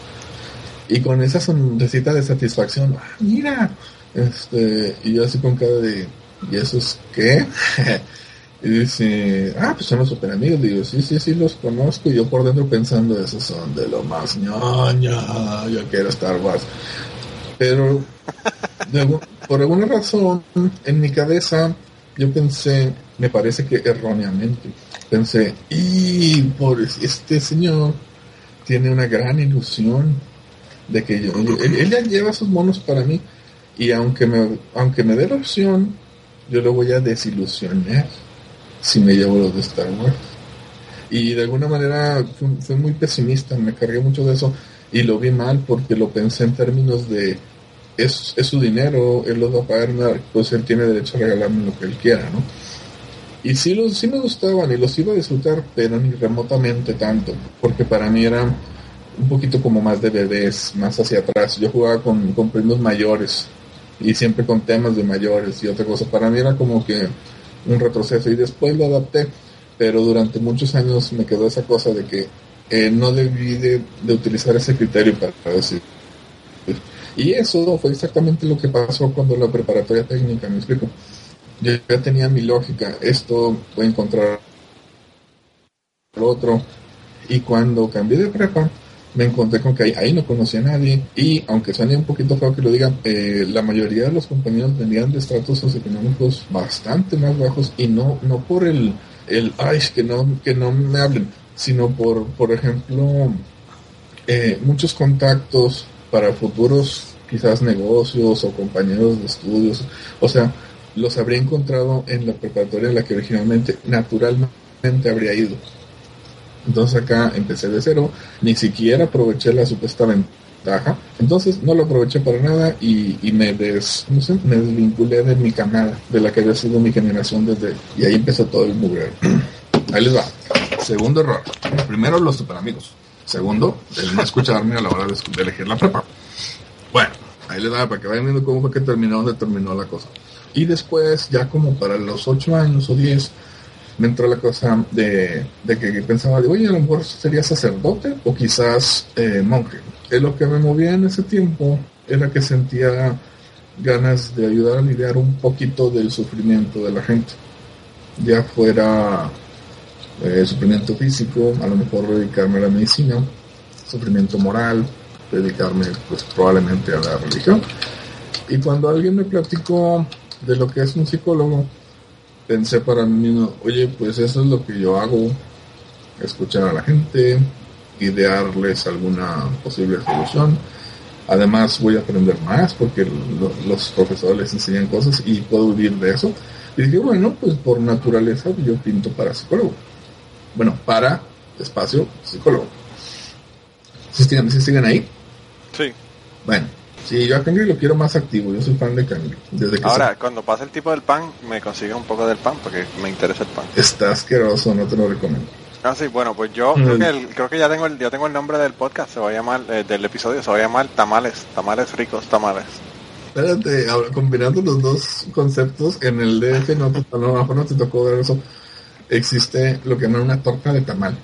Y con esa sonrisita de satisfacción, ah, mira, este, y yo así con cara de, ¿y eso es qué? y dice, ah, pues son los super amigos. Digo, sí, sí, sí, los conozco. Y yo por dentro pensando, esos son de lo más ñoño, yo quiero Star Wars. Pero, de por alguna razón, en mi cabeza, yo pensé, me parece que erróneamente, pensé, y por este señor tiene una gran ilusión de que yo, él ya lleva sus monos para mí y aunque me, aunque me dé la opción, yo lo voy a desilusionar si me llevo los de Star Wars. Y de alguna manera fui, fui muy pesimista, me cargué mucho de eso y lo vi mal porque lo pensé en términos de es, es su dinero, él los va a pagar, pues él tiene derecho a regalarme lo que él quiera, ¿no? Y sí, los, sí me gustaban y los iba a disfrutar, pero ni remotamente tanto, porque para mí era un poquito como más de bebés, más hacia atrás. Yo jugaba con, con primos mayores y siempre con temas de mayores y otra cosa. Para mí era como que un retroceso y después lo adapté, pero durante muchos años me quedó esa cosa de que eh, no debí de, utilizar ese criterio para, decir. Y eso fue exactamente lo que pasó cuando la preparatoria técnica, me explico. Yo ya tenía mi lógica, esto voy a encontrar otro. Y cuando cambié de prepa, me encontré con que ahí, no conocía a nadie. Y aunque suene un poquito feo que lo digan, eh, la mayoría de los compañeros venían de estratos socioeconómicos bastante más bajos y no, no por el, el ay, que no, que no me hablen, sino por, por ejemplo, eh, muchos contactos para futuros quizás negocios o compañeros de estudios. O sea, los habría encontrado en la preparatoria en la que originalmente naturalmente habría ido. Entonces acá empecé de cero, ni siquiera aproveché la supuesta ventaja. Entonces no lo aproveché para nada y, me, des, me desvinculé de mi camada, de la que había sido mi generación desde... Y ahí empezó todo el mugrero. Ahí les va. Segundo error. Primero, los super amigos. Segundo, el no escucharme a la hora de, de elegir la prepa. Bueno, ahí les da para que vayan viendo cómo fue que terminó, dónde terminó la cosa. Y después, ya como para los 8 años o 10, me entró la cosa de, de que pensaba, de, oye, a lo mejor sería sacerdote o quizás eh, monje. Es lo que me movía en ese tiempo, era que sentía ganas de ayudar a lidiar un poquito del sufrimiento de la gente. Ya fuera eh, sufrimiento físico, a lo mejor dedicarme a la medicina, sufrimiento moral, dedicarme pues probablemente a la religión. Y cuando alguien me platicó de lo que es un psicólogo, pensé para mí mismo, oye, pues eso es lo que yo hago, escuchar a la gente, idearles alguna posible solución. Además voy a aprender más porque lo- los profesores les enseñan cosas y puedo vivir de eso. Y dije, bueno, pues por naturaleza yo pinto para psicólogo. Bueno, para espacio psicólogo. ¿Sí siguen, sí siguen ahí? Sí. Bueno, sí, yo a Cangri lo quiero más activo. Yo soy fan de Cangri. Desde que Ahora, cuando pase el tipo del pan, me consigue un poco del pan porque me interesa el pan. está asqueroso, no te lo recomiendo. Ah, sí, bueno, pues yo Mm. creo que, el- creo que ya tengo el, ya tengo el nombre del podcast, se va a llamar, eh, del episodio, se va a llamar Tamales, Tamales ricos, tamales. Espérate, ahora, combinando los dos conceptos, en el DF no, te- a lo mejor no te tocó ver eso. Existe lo que llaman una torta de tamal.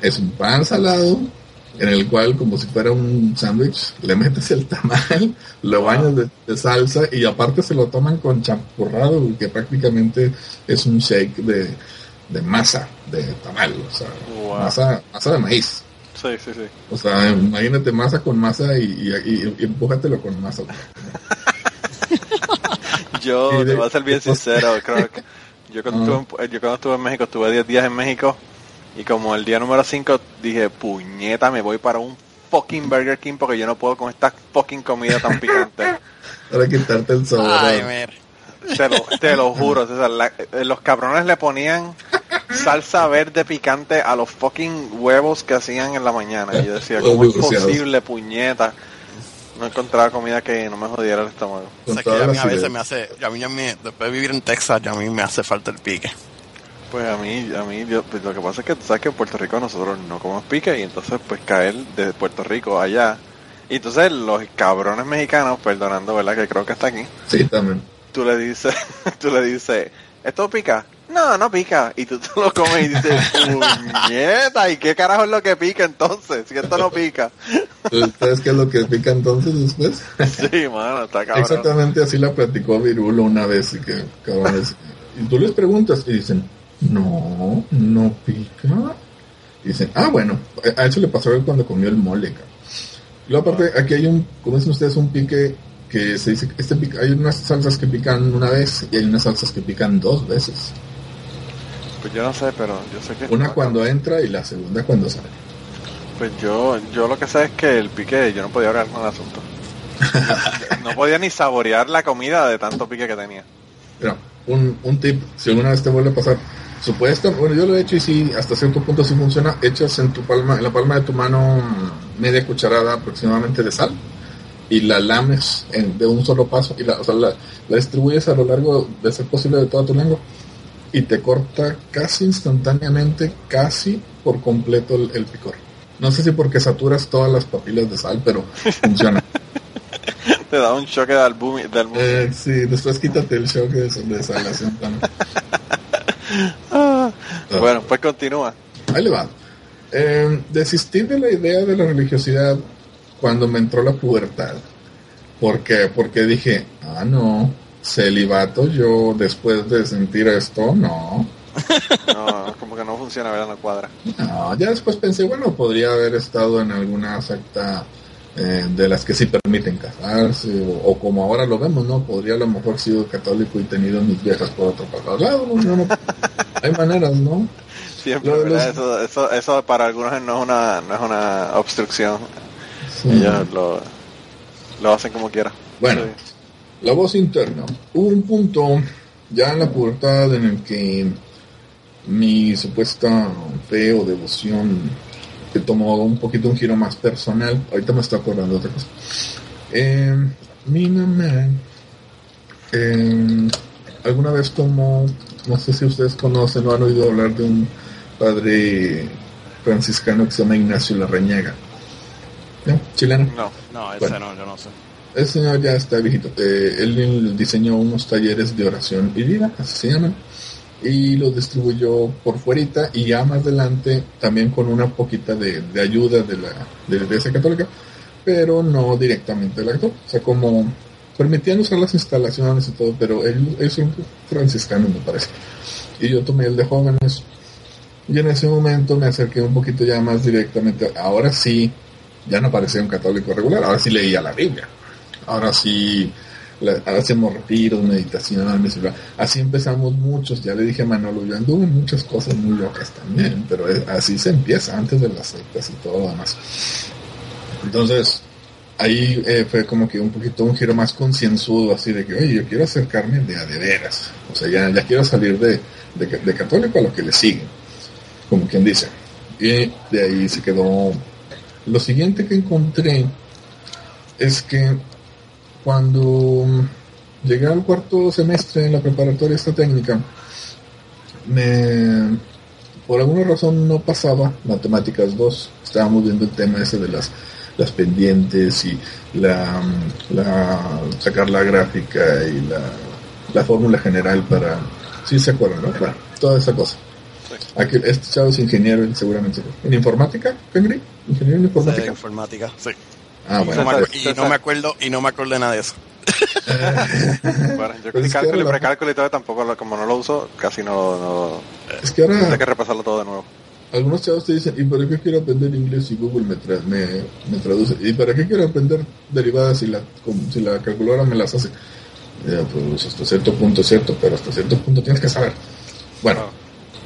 Es un pan salado en el cual, como si fuera un sándwich, le metes el tamal, lo bañas de, de salsa y aparte se lo toman con champurrado, que prácticamente es un shake de, de masa de tamal, o sea, Wow. masa, masa de maíz. Sí, sí, sí. O sea, imagínate masa con masa y, y, y- empújatelo con masa. Yo te voy a ser bien sincero, creo que yo cuando, Ajá. estuve, en- yo cuando estuve en México, estuve 10 días en México y como el día número 5 dije, puñeta, me voy para un fucking Burger King porque yo no puedo con esta fucking comida tan picante. Para quitarte el sabor. Ay. Te lo, te lo juro, César, la- eh, los cabrones le ponían salsa verde picante a los fucking huevos que hacían en la mañana. Y yo decía, ¿cómo es posible, puñeta? No encontraba comida que no me jodiera el estómago. O sea, que a mí a veces me hace, a mí, a mí, después de vivir en Texas, ya a mí me hace falta el pique. Pues a mí, a mí, yo- pues lo que pasa es que tú sabes que en Puerto Rico nosotros no comemos pique y entonces pues caer de Puerto Rico allá. Y entonces los cabrones mexicanos, perdonando, ¿verdad? Que creo que está aquí. Sí, también. Tú le dices, tú le dices, ¿esto pica? No, no pica. Y tú te lo comes y dices, puñeta, ¿y qué carajo es lo que pica entonces? Si esto no pica. ¿Sabes qué es lo que pica entonces después? Sí, mano, está cabrón. Exactamente así la platicó Virulo una vez y que cabrones. Y tú les preguntas y dicen, no, no pica. Y dicen, ah, bueno, a eso le pasó cuando comió el mole. luego aparte, aquí hay un, como dicen ustedes, un pique que se dice, este pica, hay unas salsas que pican una vez y hay unas salsas que pican dos veces. Pues yo no sé, pero yo sé que... Una cuando entra y la segunda cuando sale. Pues yo, yo lo que sé es que el pique, yo no podía hablar con el asunto. no podía ni saborear la comida de tanto pique que tenía. Mira, un, un tip, si alguna vez te vuelve a pasar, supuesta, bueno, yo lo he hecho y sí, hasta cierto punto sí funciona, echas en tu palma, en la palma de tu mano media cucharada aproximadamente de sal y la lames en- de un solo paso y la, o sea, la, la distribuyes a lo largo de ser posible de toda tu lengua y te corta casi instantáneamente, casi por completo el, el picor. No sé si porque saturas todas las papilas de sal, pero funciona. Te da un choque de albumi. Eh, sí, después quítate el shock de, de salación también. Ah. Bueno, pues continúa. Ahí le va. Eh, desistí de la idea de la religiosidad cuando me entró la pubertad. ¿Por qué? Porque dije, ah, no, celibato yo después de sentir esto, no. No, como que no funciona, ¿verdad? No cuadra. No, ya después pensé, bueno, podría haber estado en alguna secta eh, de las que sí permiten casarse, o, o como ahora lo vemos, ¿no? Podría a lo mejor sido católico y tenido mis viejas por otro lado. No, no, no. Hay maneras, ¿no? Siempre, Lo- ¿verdad? los- Eso, eso, eso para algunos no es una, no es una obstrucción. Sí. Ellos lo, lo hacen como quieran. Bueno, Sí. la voz interna. Hubo un punto ya en la pubertad en el que mi supuesta fe o devoción que tomó un poquito un giro más personal. Ahorita me estoy acordando de otra cosa. Eh, mi mamá eh, alguna vez tomó, no sé si ustedes conocen o han oído hablar de un padre franciscano que se llama Ignacio Larrañaga. ¿No? Chileno. No. No, ese Bueno. no, yo no sé. El señor ya está viejito. Eh, él diseñó unos talleres de oración y vida, así se llaman, y los distribuyó por fuerita y ya más adelante también con una poquita de, de ayuda de la, de la Iglesia Católica, pero no directamente de la Católica. O sea, como permitían usar las instalaciones y todo, pero él es un franciscano, me parece. Y yo tomé el de jóvenes. Y en ese momento me acerqué un poquito ya más directamente. Ahora sí, ya no parecía un católico regular, ahora sí leía la Biblia, ahora sí hacemos retiros, meditaciones, así empezamos muchos, ya le dije a Manolo, yo anduve muchas cosas muy locas también, pero así se empieza antes de las sectas y todo lo demás. Entonces, ahí eh, fue como que un poquito un giro más concienzudo, así de que, oye, yo quiero acercarme de a o sea, ya, ya quiero salir de, de, católico a lo que le sigue, como quien dice. Y de ahí se quedó. Lo siguiente que encontré es que cuando llegué al cuarto semestre en la preparatoria esta técnica, me por alguna razón no pasaba matemáticas 2. Estábamos viendo el tema ese de las las pendientes y la, la sacar la gráfica y la, la fórmula general para sí se acuerdan, ¿no? Bueno, toda esa cosa. Aquí este chavo es ingeniero seguramente en informática, Pengri, ingeniero en informática. informática, sí. Ah, Y no, bueno, me pues, y no me acuerdo y no me acuerdo de nada de eso. Bueno, yo Pues cálculo y precálculo y todo tampoco, como no lo uso, casi no, no es que ahora que repasarlo todo de nuevo. algunos chavos te dicen, ¿y para qué quiero aprender inglés si Google me, tra- me, me traduce? ¿Y para qué quiero aprender derivadas si la, com- si la calculadora me las hace? Ya, pues hasta cierto punto es cierto, pero hasta cierto punto tienes que saber. Bueno,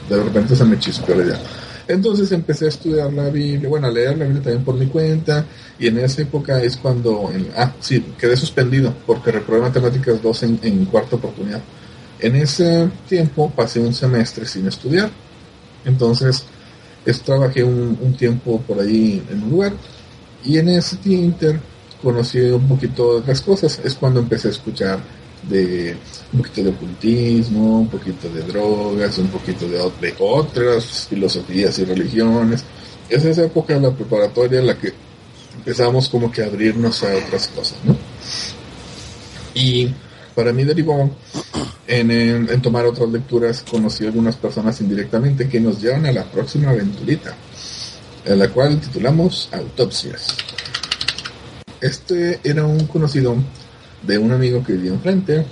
de repente se me chispeó la idea. Entonces empecé a estudiar la Biblia, bueno, a leer la Biblia también por mi cuenta, y en esa época es cuando, ah, sí, quedé suspendido porque reprobé matemáticas 2 en, cuarta oportunidad. En ese tiempo pasé un semestre sin estudiar, entonces es, trabajé un, un tiempo por ahí en un lugar, y en ese inter conocí un poquito de otras cosas, es cuando empecé a escuchar de un poquito de ocultismo, un poquito de drogas, un poquito de, ot- de otras filosofías y religiones. Es esa época de la preparatoria en la que empezamos como que a abrirnos a otras cosas, ¿no? Y para mí derivó en, tomar otras lecturas, conocí algunas personas indirectamente que nos llevan a la próxima aventurita, en la cual titulamos Autopsias. Este era un conocido de un amigo que vivía enfrente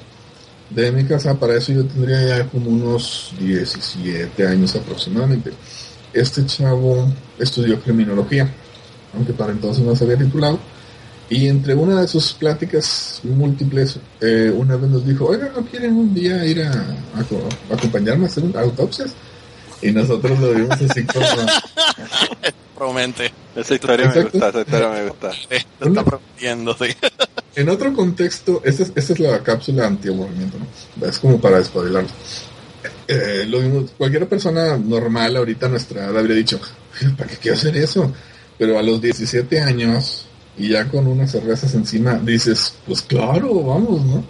de mi casa. Para eso yo tendría ya como unos 17 años aproximadamente. Este chavo estudió criminología, aunque para entonces no se había titulado. Y entre una de sus pláticas múltiples, eh, una vez nos dijo, oiga, ¿no quieren un día ir a, a co- a acompañarme a hacer autopsias? Y nosotros lo vimos así como... Promete. Esa historia me Exacto. gusta, esa historia me gusta. Te está prometiendo, sí. En otro contexto, esta es, esta es la cápsula anti-aburrimiento, ¿no? Es como para despabilarlo. Eh, lo mismo, cualquier persona normal ahorita a nuestra edad habría dicho, ¿para qué quiero hacer eso? Pero a los 17 años y ya con unas cervezas encima dices, pues claro, vamos, ¿no?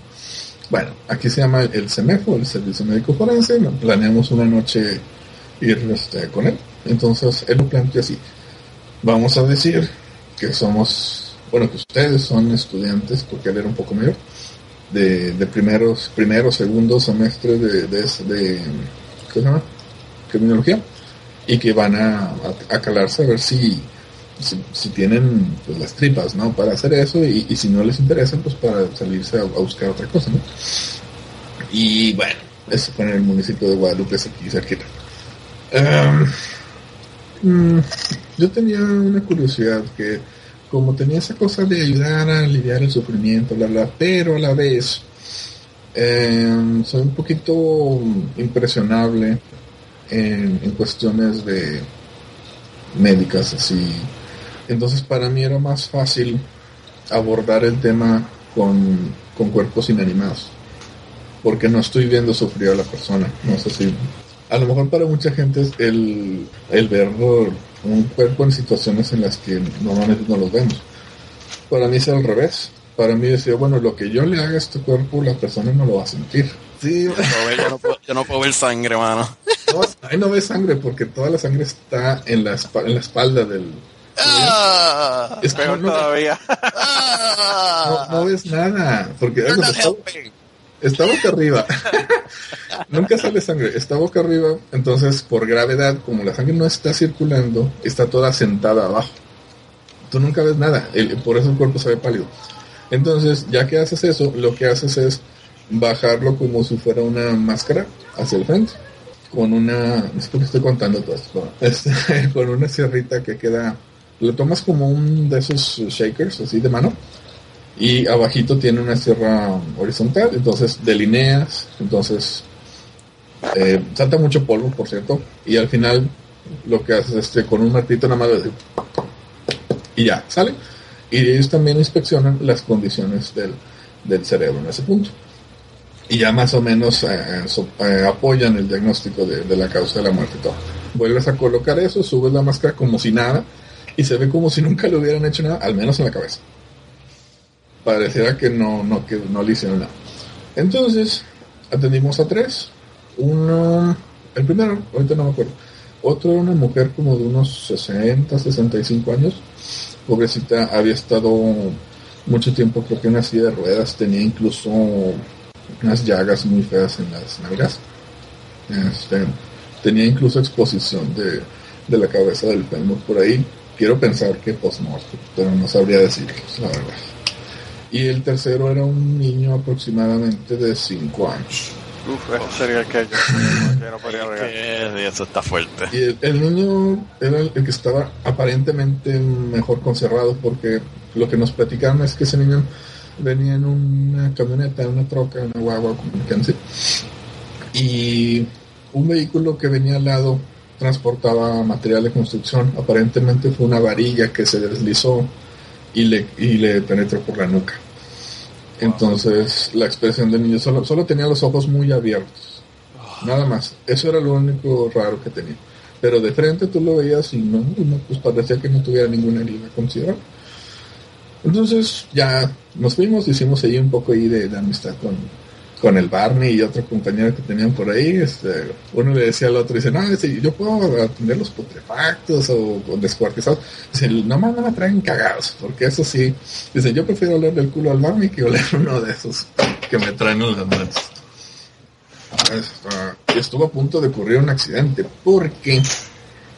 Bueno, aquí se llama el CEMEFO, el Servicio Médico Forense, planeamos una noche ir este, con él. Entonces él lo plantea así, vamos a decir que somos, bueno, que ustedes son estudiantes, porque él era un poco mayor, de, de primeros, primero, segundo semestre de, de, ¿qué se llama? Criminología, y que van a, a, calarse a ver si, si, tienen pues, las tripas, ¿no? Para hacer eso, y, si no les interesa, pues para salirse a, buscar otra cosa, ¿no? Y bueno, eso fue en el municipio de Guadalupe, es cerquita. Em, Mm, yo tenía una curiosidad que como tenía esa cosa de ayudar a aliviar el sufrimiento, bla, bla, pero a la vez eh, soy un poquito impresionable en, en cuestiones de médicas así. Entonces para mí era más fácil abordar el tema con, con cuerpos inanimados. Porque no estoy viendo sufrir a la persona. No sé si a lo mejor para mucha gente es el, el ver un cuerpo en situaciones en las que normalmente no los vemos. Para mí es al revés. Para mí decía, bueno, lo que yo le haga a este cuerpo, la persona no lo va a sentir. Sí, Yo no puedo ver- yo, no puedo, yo no puedo ver sangre, mano. no, ahí no ves sangre porque toda la sangre está en la, en la espalda del... Ah, Es Peor no, no- todavía. no- no ves nada. Porque you're not está, boca arriba. Nunca sale sangre, está boca arriba. Entonces, por gravedad, como la sangre no está circulando, está toda sentada abajo. Tú nunca ves nada. por eso el cuerpo se ve pálido. Entonces, ya que haces eso, lo que haces es bajarlo como si fuera una máscara hacia el frente. Con una, no sé estoy contando todo esto, este, con una sierrita que queda lo tomas como un de esos shakers, así de mano, y abajito tiene una sierra horizontal, entonces delineas, entonces eh, salta mucho polvo, por cierto, y al final lo que haces este con un martito nada más y ya, sale. Y ellos también inspeccionan las condiciones del, del cerebro en ese punto. Y ya más o menos eh, eh, apoyan el diagnóstico de, de la causa de la muerte y todo. Vuelves a colocar eso, subes la máscara como si nada, y se ve como si nunca le hubieran hecho nada, al menos en la cabeza. Pareciera que no, no, que no le hicieron nada. Entonces, atendimos a tres. Uno, el primero, ahorita no me acuerdo. Otro era una mujer como de unos 60, 65 años. Pobrecita, había estado mucho tiempo, creo que en una silla de ruedas. Tenía incluso unas llagas muy feas en las nalgas. Este, tenía incluso exposición de, de la cabeza del fémur por ahí. Quiero pensar que post-mortem, pero no sabría decirlo, la verdad. Y el tercero era un niño aproximadamente de 5 años. Uf, ese sería el que yo, que no eso está fuerte. Y el, el niño era el, el que estaba aparentemente mejor conservado porque lo que nos platicaron es que ese niño venía en una camioneta, una troca, una guagua, como quieran decir, y un vehículo que venía al lado transportaba material de construcción. Aparentemente fue una varilla que se deslizó y le, y le penetró por la nuca. Entonces la expresión del niño solo, solo tenía los ojos muy abiertos. Nada más. Eso era lo único raro que tenía. Pero de frente tú lo veías y no, no, pues parecía que no tuviera ninguna herida considerable. Entonces ya nos fuimos, hicimos ahí un poco ahí de, de amistad con, con el Barney y otro compañero que tenían por ahí. Este, uno le decía al otro, dice, no, dice, yo puedo atender los putrefactos o, o descuartizados. Dice, nomás no me traen cagados, porque eso sí, dice, yo prefiero oler del culo al Barney que oler uno de esos que me traen en las manos. Está- estuvo a punto de ocurrir un accidente porque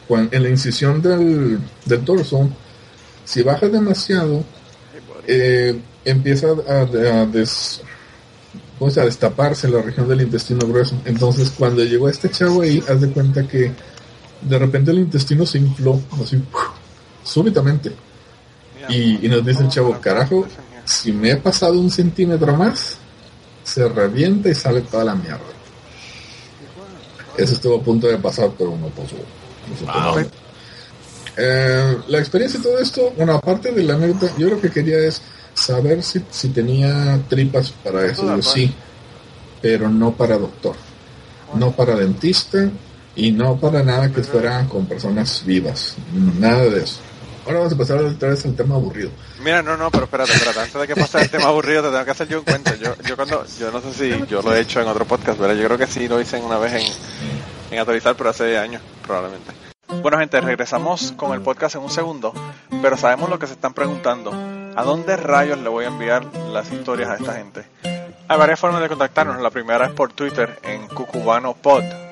cuan- en la incisión del, del torso, si baja demasiado, eh, empieza a, a des- ¿cómo se destaparse la región del intestino grueso. Entonces, cuando llegó este chavo ahí, haz de cuenta que de repente el intestino se infló, así, ¡puf! súbitamente. Y, y nos dice el chavo, carajo, si me he pasado un centímetro más, se revienta y sale toda la mierda. Eso estuvo a punto de pasar, pero no pasó. Eh, la experiencia y todo esto, bueno, aparte de la anécdota, yo lo que quería es saber si, si tenía tripas para eso. Yo sí, pero no para doctor, no para dentista y no para nada que fuera con personas vivas. Nada de eso. Ahora vamos a pasar otra vez al tema aburrido. Mira, no, no, pero espérate, espérate. Antes de que pase el tema aburrido, te tengo que hacer yo un cuento. Yo, yo cuando, yo no sé si yo lo he hecho en otro podcast, ¿verdad? Yo creo que sí lo hice una vez en, en Autorizar, pero hace años, probablemente. Bueno, gente, regresamos con el podcast en un segundo, pero sabemos lo que se están preguntando. ¿A dónde rayos le voy a enviar las historias a esta gente? Hay varias formas de contactarnos. La primera es por Twitter en cucubanopod.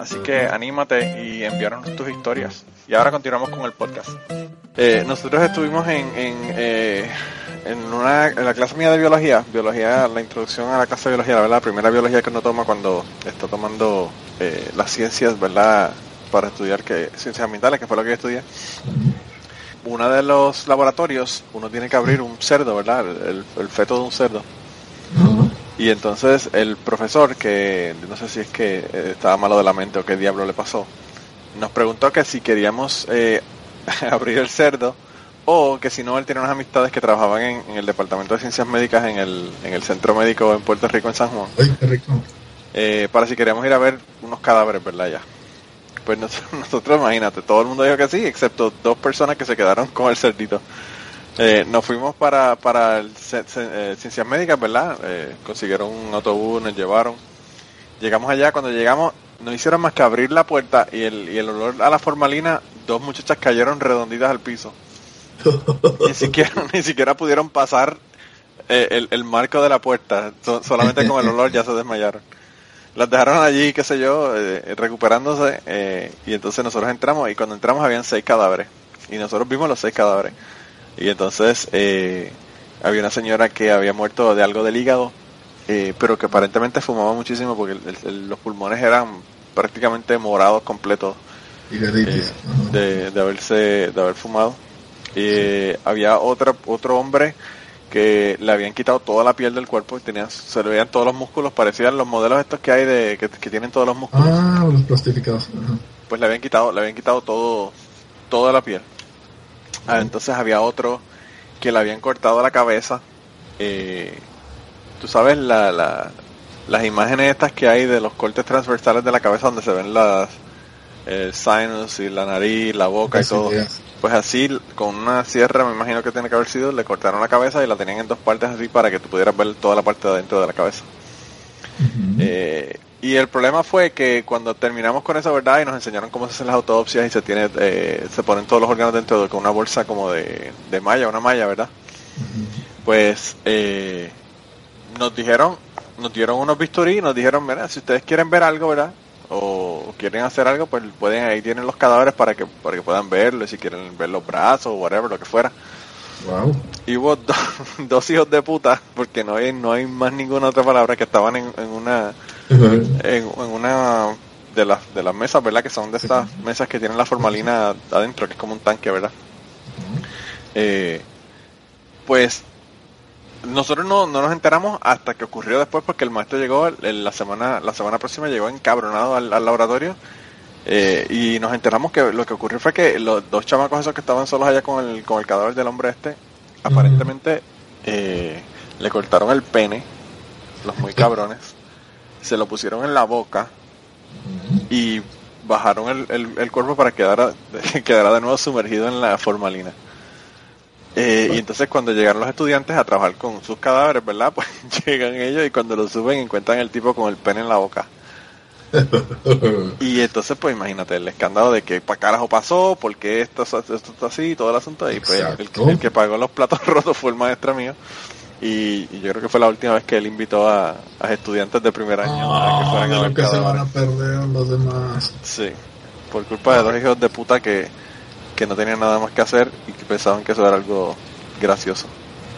Así que anímate y enviarnos tus historias. Y ahora continuamos con el podcast. Eh, nosotros estuvimos en, en, eh, en, una, en la clase mía de biología, biología, la introducción a la clase de biología, la, verdad, la primera biología que uno toma cuando está tomando eh, las ciencias, ¿verdad? Para estudiar que, ciencias ambientales, que fue lo que yo estudié. Uno de los laboratorios, uno tiene que abrir un cerdo, ¿verdad? El, el feto de un cerdo. Y entonces el profesor, que no sé si es que eh, estaba malo de la mente o qué diablo le pasó, nos preguntó que si queríamos eh, abrir el cerdo o que si no, él tenía unas amistades que trabajaban en, en el Departamento de Ciencias Médicas en el, en el Centro Médico en Puerto Rico, en San Juan, Ay, qué rico. eh, para si queríamos ir a ver unos cadáveres, ¿verdad? Ya. Pues nos- nosotros, imagínate, todo el mundo dijo que sí, excepto dos personas que se quedaron con el cerdito. Eh, nos fuimos para, para el eh, Ciencias Médicas, ¿verdad? Eh, consiguieron un autobús, nos llevaron. Llegamos allá, cuando llegamos, no hicieron más que abrir la puerta y el, y el olor a la formalina, dos muchachas cayeron redonditas al piso. Ni siquiera, ni siquiera pudieron pasar eh, el, el marco de la puerta. So- solamente con el olor ya se desmayaron. Las dejaron allí, qué sé yo, eh, recuperándose. y entonces nosotros entramos y cuando entramos habían seis cadáveres. Y nosotros vimos los seis cadáveres. Y entonces eh, había una señora que había muerto de algo del hígado, eh, pero que aparentemente fumaba muchísimo porque el- el- los pulmones eran prácticamente morados completos eh, de, de haberse de haber fumado Eh, había otra otro hombre que le habían quitado toda la piel del cuerpo y tenía se le veían todos los músculos parecían los modelos estos que hay de que, que tienen todos los músculos Ah, los plastificados. Ajá. pues le habían quitado le habían quitado todo toda la piel Ah, entonces había otro que le habían cortado la cabeza. Eh, tú sabes la, la- las imágenes estas que hay de los cortes transversales de la cabeza donde se ven las el sinus y la nariz la boca y todo. pues así con una sierra me imagino que tiene que haber sido le cortaron la cabeza y la tenían en dos partes así para que tú pudieras ver toda la parte de adentro de la cabeza. Eh, y el problema fue que cuando terminamos con esa verdad y nos enseñaron cómo se hacen las autopsias y se tiene eh, se ponen todos los órganos dentro de con una bolsa como de, de malla, una malla, ¿verdad? Pues eh, nos dijeron, nos dieron unos bisturí y nos dijeron, mira, si ustedes quieren ver algo, ¿verdad? O quieren hacer algo, pues pueden ahí tienen los cadáveres para que para que puedan verlo, y si quieren ver los brazos o whatever, lo que fuera. Wow. Y hubo do- dos hijos de puta, porque no hay no hay más ninguna otra palabra que estaban en, en una en, en una de las de las mesas, ¿verdad? Que son de estas mesas que tienen la formalina adentro, que es como un tanque, ¿verdad? Eh, pues nosotros no, no nos enteramos hasta que ocurrió después, porque el maestro llegó el- el- la semana la semana próxima llegó encabronado al, al laboratorio eh, y nos enteramos que lo que ocurrió fue que los dos chamacos esos que estaban solos allá con el con el cadáver del hombre este, aparentemente eh, le cortaron el pene, los muy cabrones se lo pusieron en la boca y bajaron el, el- el cuerpo para quedara, quedara de nuevo sumergido en la formalina. Eh, y entonces cuando llegaron los estudiantes a trabajar con sus cadáveres, ¿verdad? Pues llegan ellos y cuando lo suben encuentran el tipo con el pene en la boca. Y entonces pues imagínate el escándalo de que para carajo pasó, por qué esto, esto está así, todo el asunto. Y pues el, el que pagó los platos rotos fue el maestro mío. Y, y yo creo que fue la última vez que él invitó a, a estudiantes de primer año a que Ah, fueran de a que se van a perder los demás. Sí, por culpa de dos hijos de puta que, que no tenían nada más que hacer y que pensaban que eso era algo gracioso.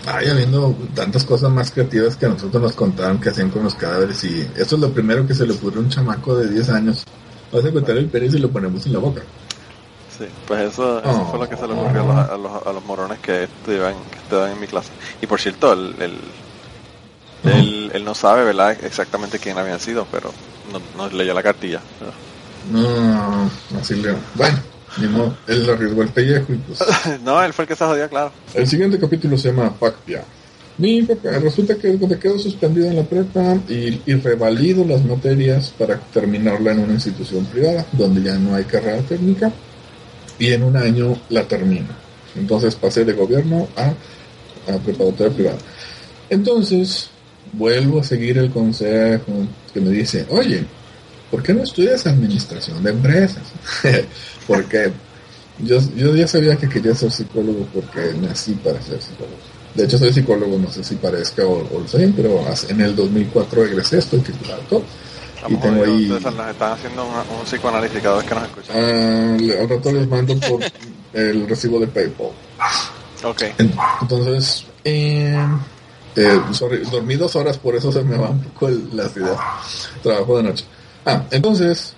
Ay, habiendo tantas cosas más creativas que a nosotros nos contaron que hacían con los cadáveres y eso es lo primero que se le ocurrió a un chamaco de 10 años. Vas a cortar el pérez y lo ponemos en la boca. Sí, pues eso, eso Oh. fue lo que se le ocurrió a los, a los, a los morones que estudiaban, que estudiaban en mi clase. Y por cierto, el, el- él, él no sabe, ¿verdad?, exactamente quién habían sido, pero no, nos leyó la cartilla. No, así le... Bueno, ni modo, él arriesgó el pellejo y pues... No, él fue el que se jodió, claro. El siguiente capítulo se llama. Mi papá, resulta que me quedo suspendido en la prepa y, y revalido las materias para terminarla en una institución privada, donde ya no hay carrera técnica, y en un año la termino. Entonces pasé de gobierno a, a preparatoria privada. Entonces, vuelvo a seguir el consejo que me dice, oye, ¿por qué no estudias administración de empresas? porque yo, yo ya sabía que quería ser psicólogo porque nací para ser psicólogo. De hecho, soy psicólogo, no sé si parezca o, o lo sé, pero en el 2004 egresé, estoy titulado todo. Y tengo ahí... nos están haciendo una- un psicoanálisis cada vez que nos escuchan. le- al rato les mando por el recibo de PayPal. Ok. En- Entonces, eh, eh, sorry, dormí dos horas, por eso se me va un poco el- las ideas. Trabajo de noche. Ah, entonces,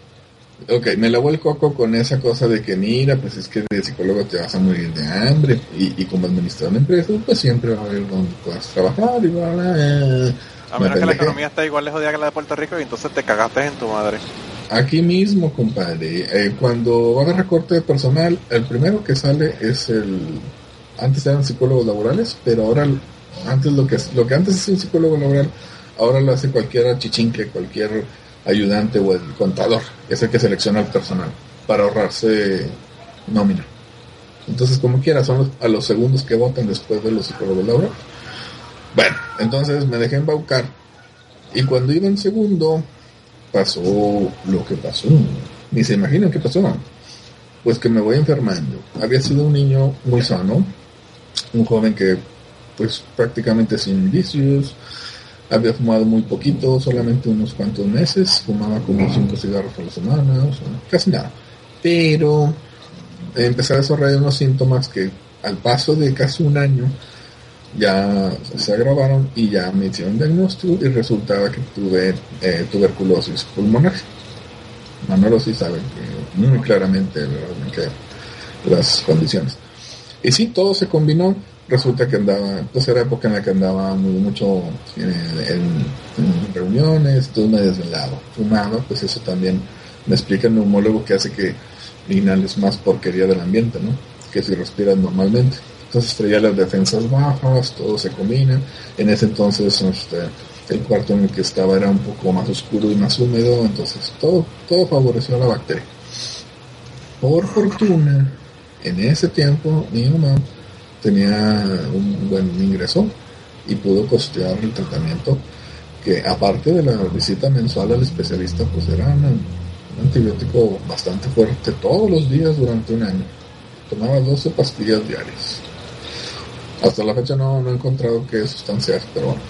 ok, me lavó el coco con esa cosa de que mira, pues es que de psicólogo te vas a morir de hambre y, y como administrador de empresas, pues siempre va a haber donde puedas trabajar y bla, bla, eh. A Me menos que la economía está igual de jodida que la de Puerto Rico y entonces te cagaste en tu madre. Aquí mismo, compadre, eh, cuando va a recorte de personal, el primero que sale es el... Antes eran psicólogos laborales, pero ahora, antes lo que, lo que antes es un psicólogo laboral, ahora lo hace cualquier chichinque, cualquier ayudante o el contador, que es el que selecciona el personal, para ahorrarse nómina. Entonces, como quiera, son los- a los segundos que votan después de los psicólogos laborales. Bueno, entonces me dejé embaucar. Y cuando iba en segundo, pasó lo que pasó. Ni se imaginan qué pasó. Pues que me voy enfermando. Había sido un niño muy sano, un joven que pues prácticamente sin vicios, había fumado muy poquito, solamente unos cuantos meses, fumaba como cinco cigarros a la semana, o casi nada. Pero empecé a desarrollar unos síntomas que al paso de casi un año ya se agravaron y ya me hicieron diagnóstico y resultaba que tuve eh, tuberculosis pulmonar. Manolo sí sabe que muy claramente las condiciones. Y sí, todo se combinó. Resulta que andaba, pues era época en la que andaba muy, mucho eh, en, reuniones, todo me desvelado, fumaba, pues eso también me explica el neumólogo que hace que inhales más porquería del ambiente, ¿no? Que si respiras normalmente. Entonces traía las defensas bajas, todo se combina. En ese entonces este, el cuarto en el que estaba era un poco más oscuro y más húmedo, entonces todo, todo favoreció a la bacteria. Por fortuna, en ese tiempo mi mamá tenía un buen ingreso y pudo costear el tratamiento que aparte de la visita mensual al especialista pues era un, antibiótico bastante fuerte todos los días durante un año tomaba 12 pastillas diarias hasta la fecha no, he encontrado qué sustancia es pero bueno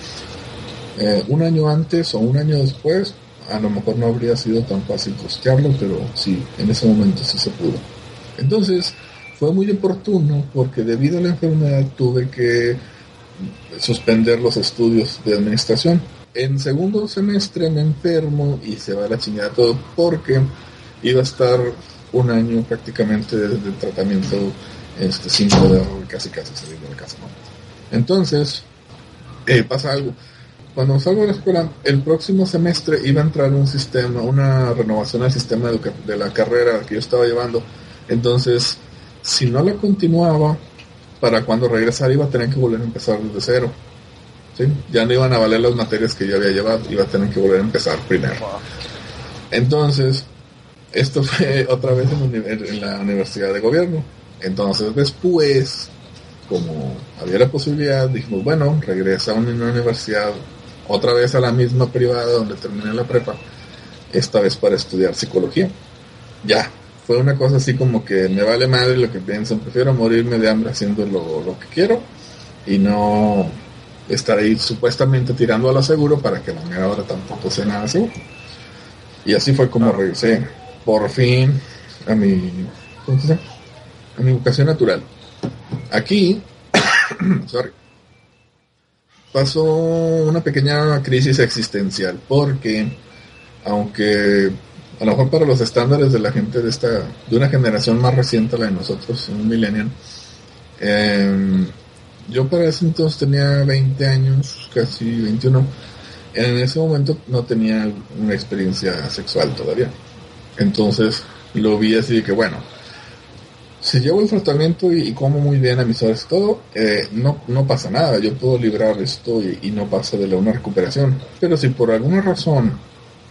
eh, un año antes o un año después a lo mejor no habría sido tan fácil costearlo pero sí en ese momento sí se pudo entonces fue muy oportuno porque debido a la enfermedad tuve que suspender los estudios de administración. En segundo semestre me enfermo y se va la chingada todo porque iba a estar un año prácticamente de, tratamiento este, sin poder casi casi salir de la casa. Entonces, eh, pasa algo. Cuando salgo de la escuela, el próximo semestre iba a entrar un sistema, una renovación al sistema de la carrera que yo estaba llevando. Entonces, si no la continuaba, para cuando regresara iba a tener que volver a empezar desde cero. ¿sí? Ya no iban a valer las materias que yo había llevado, iba a tener que volver a empezar primero. Entonces, esto fue otra vez en, la universidad de gobierno. Entonces después, como había la posibilidad, dijimos, bueno, regresa a una universidad, otra vez a la misma privada donde terminé la prepa, esta vez para estudiar psicología. Ya, fue una cosa así como que me vale madre lo que piensan, prefiero morirme de hambre haciendo lo, que quiero y no estar ahí supuestamente tirando a lo seguro para que la mera ahora tampoco sea nada seguro. Y así fue como regresé por fin a mi, a mi vocación natural. Aquí, sorry, pasó una pequeña crisis existencial porque aunque a lo mejor para los estándares de la gente de esta, de una generación más reciente a la de nosotros, un millennial, em, yo para ese entonces tenía 20 años, casi 21. En ese momento no tenía una experiencia sexual todavía. Entonces lo vi así de que, bueno, si llevo el tratamiento y, como muy bien a mis horas todo, eh, no, no pasa nada. Yo puedo librar esto y, no pasa de la una recuperación. Pero si por alguna razón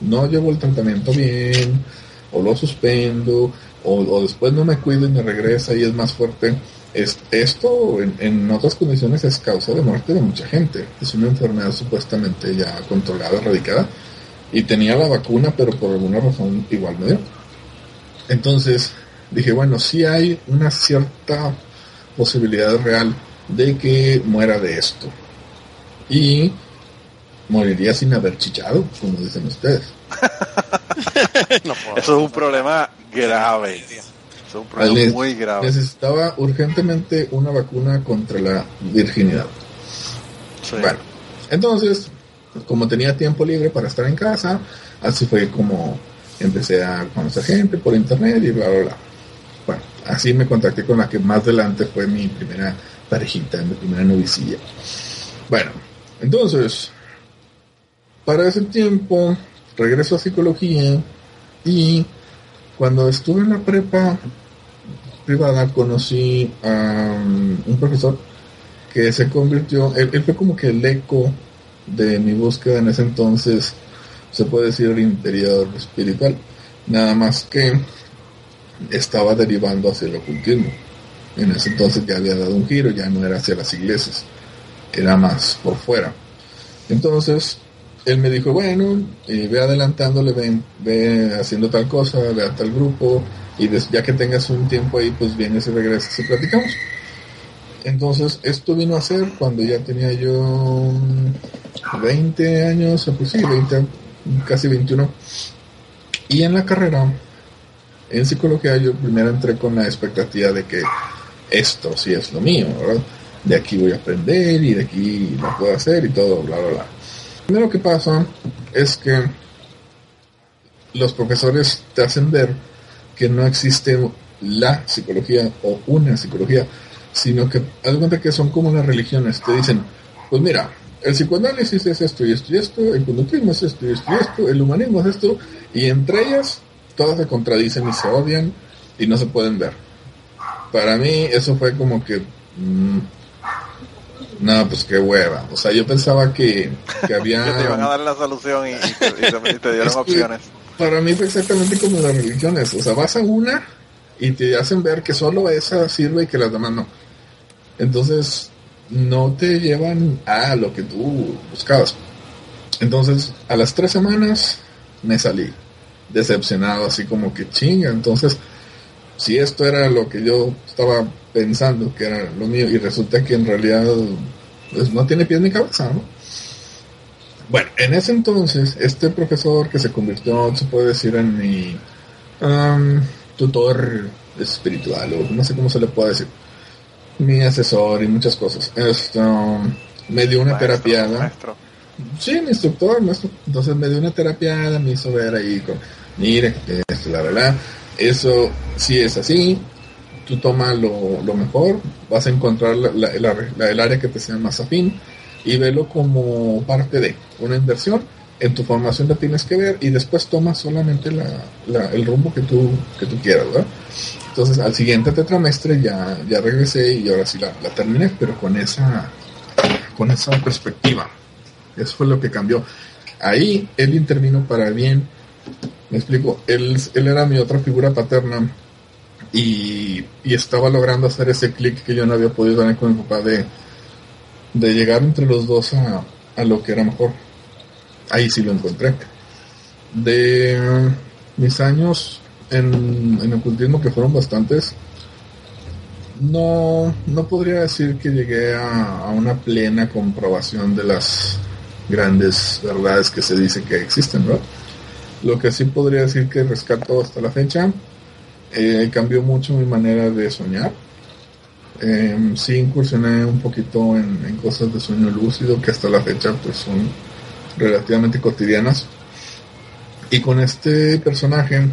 no llevo el tratamiento bien, o lo suspendo, o, después no me cuido y me regresa y es más fuerte. Es, esto en, otras condiciones es causa de muerte de mucha gente. Es una enfermedad supuestamente ya controlada, erradicada, y tenía la vacuna, pero por alguna razón igual me dio. Entonces dije, bueno, sí hay una cierta posibilidad real de que muera de esto. Y moriría sin haber chichado, como dicen ustedes. Eso es un problema grave. es un problema muy grave. Necesitaba urgentemente una vacuna contra la virginidad. Bueno, entonces, como tenía tiempo libre para estar en casa, así fue como empecé a conocer gente por internet y bla, bla, bla. Bueno, así me contacté con la que más adelante fue mi primera parejita, mi primera novicilla. Bueno, entonces, para ese tiempo regreso a psicología y cuando estuve en la prepa privada conocí a um, un profesor que se convirtió, él, fue como que el eco de mi búsqueda en ese entonces, se puede decir el interior espiritual, nada más que estaba derivando hacia el ocultismo. En ese entonces ya había dado un giro, ya no era hacia las iglesias, era más por fuera. Entonces, él me dijo, bueno, ve adelantándole, ve, ve haciendo tal cosa, ve a tal grupo, y ya que tengas un tiempo ahí, pues vienes y regresas y platicamos. Entonces, esto vino a ser cuando ya tenía yo 20 años, pues sí, 20, casi 21. Y en la carrera, en psicología, yo primero entré con la expectativa de que esto sí es lo mío, ¿verdad? De aquí voy a aprender y de aquí lo puedo hacer y todo, bla, bla, bla. Primero que pasa es que los profesores te hacen ver que no existe la psicología o una psicología, sino que haz cuenta que son como las religiones. Te dicen, pues mira, el psicoanálisis es esto y esto y esto, el conductismo es esto y esto y esto, el humanismo es esto, y entre ellas todas se contradicen y se odian y no se pueden ver. Para mí eso fue como que... mm, no, pues qué hueva. O sea, yo pensaba que, que había... Que te iban a dar la solución y, y te, y dieron Es opciones. Para mí fue exactamente como las religiones. O sea, vas a una y te hacen ver que solo esa sirve y que las demás no. Entonces, no te llevan a lo que tú buscabas. Entonces, a las tres semanas me salí decepcionado, así como que chinga. Entonces, si esto era lo que yo estaba pensando que era lo mío y resulta que en realidad pues, no tiene pies ni cabeza, ¿no? Bueno, en ese entonces, este profesor que se convirtió, se puede decir, en mi am, tutor espiritual, o no sé cómo se le puede decir, mi asesor y muchas cosas, esto, me dio una Maestro, terapiada. maestro. Sí, mi instructor, maestro. Entonces me dio una terapiada, me hizo ver ahí con, mire, esto, la verdad, eso sí es así, tú toma lo, mejor, vas a encontrar la- la- la- el área que te sea más afín y velo como parte de una inversión. En tu formación la tienes que ver y después tomas solamente la, la- el rumbo que tú, que tú quieras, ¿verdad? Entonces al siguiente tetramestre ya, ya regresé y ahora sí la, la terminé, pero con esa, con esa perspectiva. Eso fue lo que cambió. Ahí él intervino para bien. Me explico. Él, era mi otra figura paterna y, estaba logrando hacer ese clic que yo no había podido tener con mi papá de, llegar entre los dos a, lo que era mejor. Ahí sí lo encontré. De mis años en, ocultismo, que fueron bastantes, no, no podría decir que llegué a, a una plena comprobación de las grandes verdades que se dice que existen, ¿no? Lo que sí podría decir que rescato hasta la fecha, eh, cambió mucho mi manera de soñar. Eh, sí incursioné un poquito en, cosas de sueño lúcido que hasta la fecha pues son relativamente cotidianas. Y con este personaje,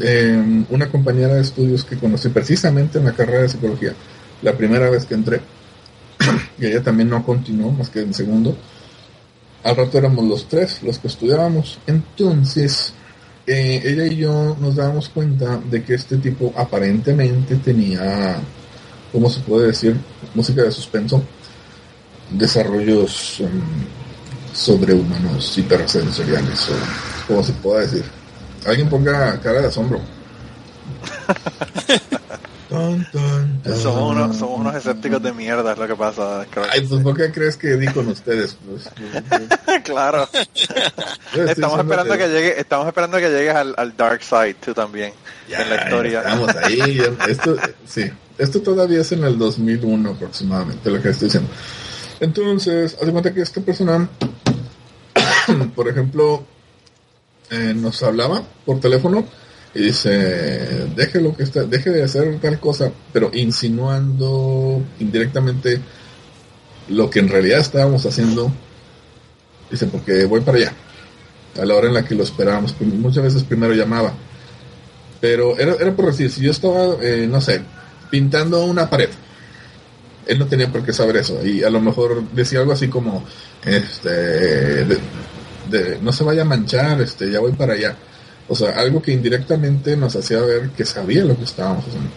eh, una compañera de estudios que conocí precisamente en la carrera de psicología, la primera vez que entré, y ella también no continuó más que en segundo, al rato éramos los tres los que estudiábamos. Entonces, eh, ella y yo nos dábamos cuenta de que este tipo aparentemente tenía, ¿cómo se puede decir? Música de suspenso, desarrollos em, sobrehumanos, hipersensoriales, o como se pueda decir. Alguien ponga cara de asombro. Tan, tan, tan. Somos unos, somos unos escépticos de mierda, es lo que pasa. creo Ay, pues. ¿por qué crees que di con ustedes? Pues, pues, pues, claro. Estamos esperando que llegue, estamos esperando que llegues al, al dark side tú también Ya, en la historia. Estamos ahí. Esto, sí, esto todavía es en el 2001 aproximadamente lo que estoy diciendo. Entonces, haz de cuenta que esta persona, por ejemplo, eh, nos hablaba por teléfono y dice, deje lo que está, deje de hacer tal cosa, pero insinuando indirectamente lo que en realidad estábamos haciendo. Dice, porque voy para allá. A la hora en la que lo esperábamos. Muchas veces primero llamaba. Pero era, era por decir, si yo estaba, eh, no sé, pintando una pared, él no tenía por qué saber eso. Y a lo mejor decía algo así como, este, de, no se vaya a manchar, este, ya voy para allá. O sea, algo que indirectamente nos hacía ver que sabía lo que estábamos haciendo.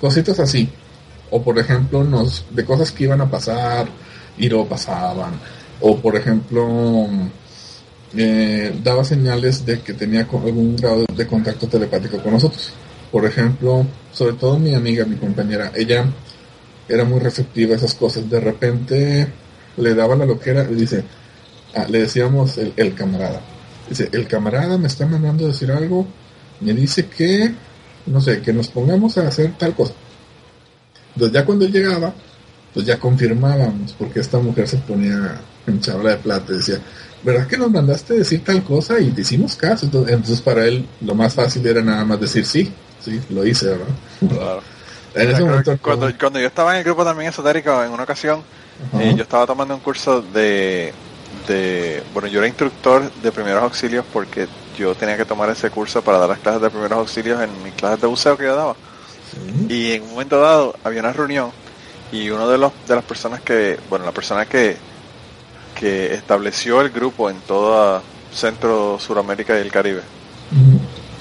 Cositas así. O por ejemplo, nos, de cosas que iban a pasar y no pasaban. O por ejemplo, eh, daba señales de que tenía algún grado de contacto telepático con nosotros. Por ejemplo, sobre todo mi amiga, mi compañera, ella era muy receptiva a esas cosas. De repente le daba la loquera y dice, ah, le decíamos el camarada. Dice, el camarada me está mandando a decir algo, me dice que, no sé, que nos pongamos a hacer tal cosa. Entonces ya cuando él llegaba, pues ya confirmábamos, porque esta mujer se ponía en chabla de plata y decía, ¿verdad que nos mandaste decir tal cosa y te hicimos caso? Entonces, entonces para él lo más fácil era nada más decir sí, sí, lo hice, ¿verdad? Claro. En ese momento, cuando, cuando yo estaba en el grupo también esotérico, en una ocasión, eh, yo estaba tomando un curso de, de, bueno, yo era instructor de primeros auxilios porque yo tenía que tomar ese curso para dar las clases de primeros auxilios en mis clases de buceo que yo daba. Sí. Y en un momento dado había una reunión y uno de los de las personas que, bueno, la persona que que estableció el grupo en toda Centro, Suramérica y el Caribe,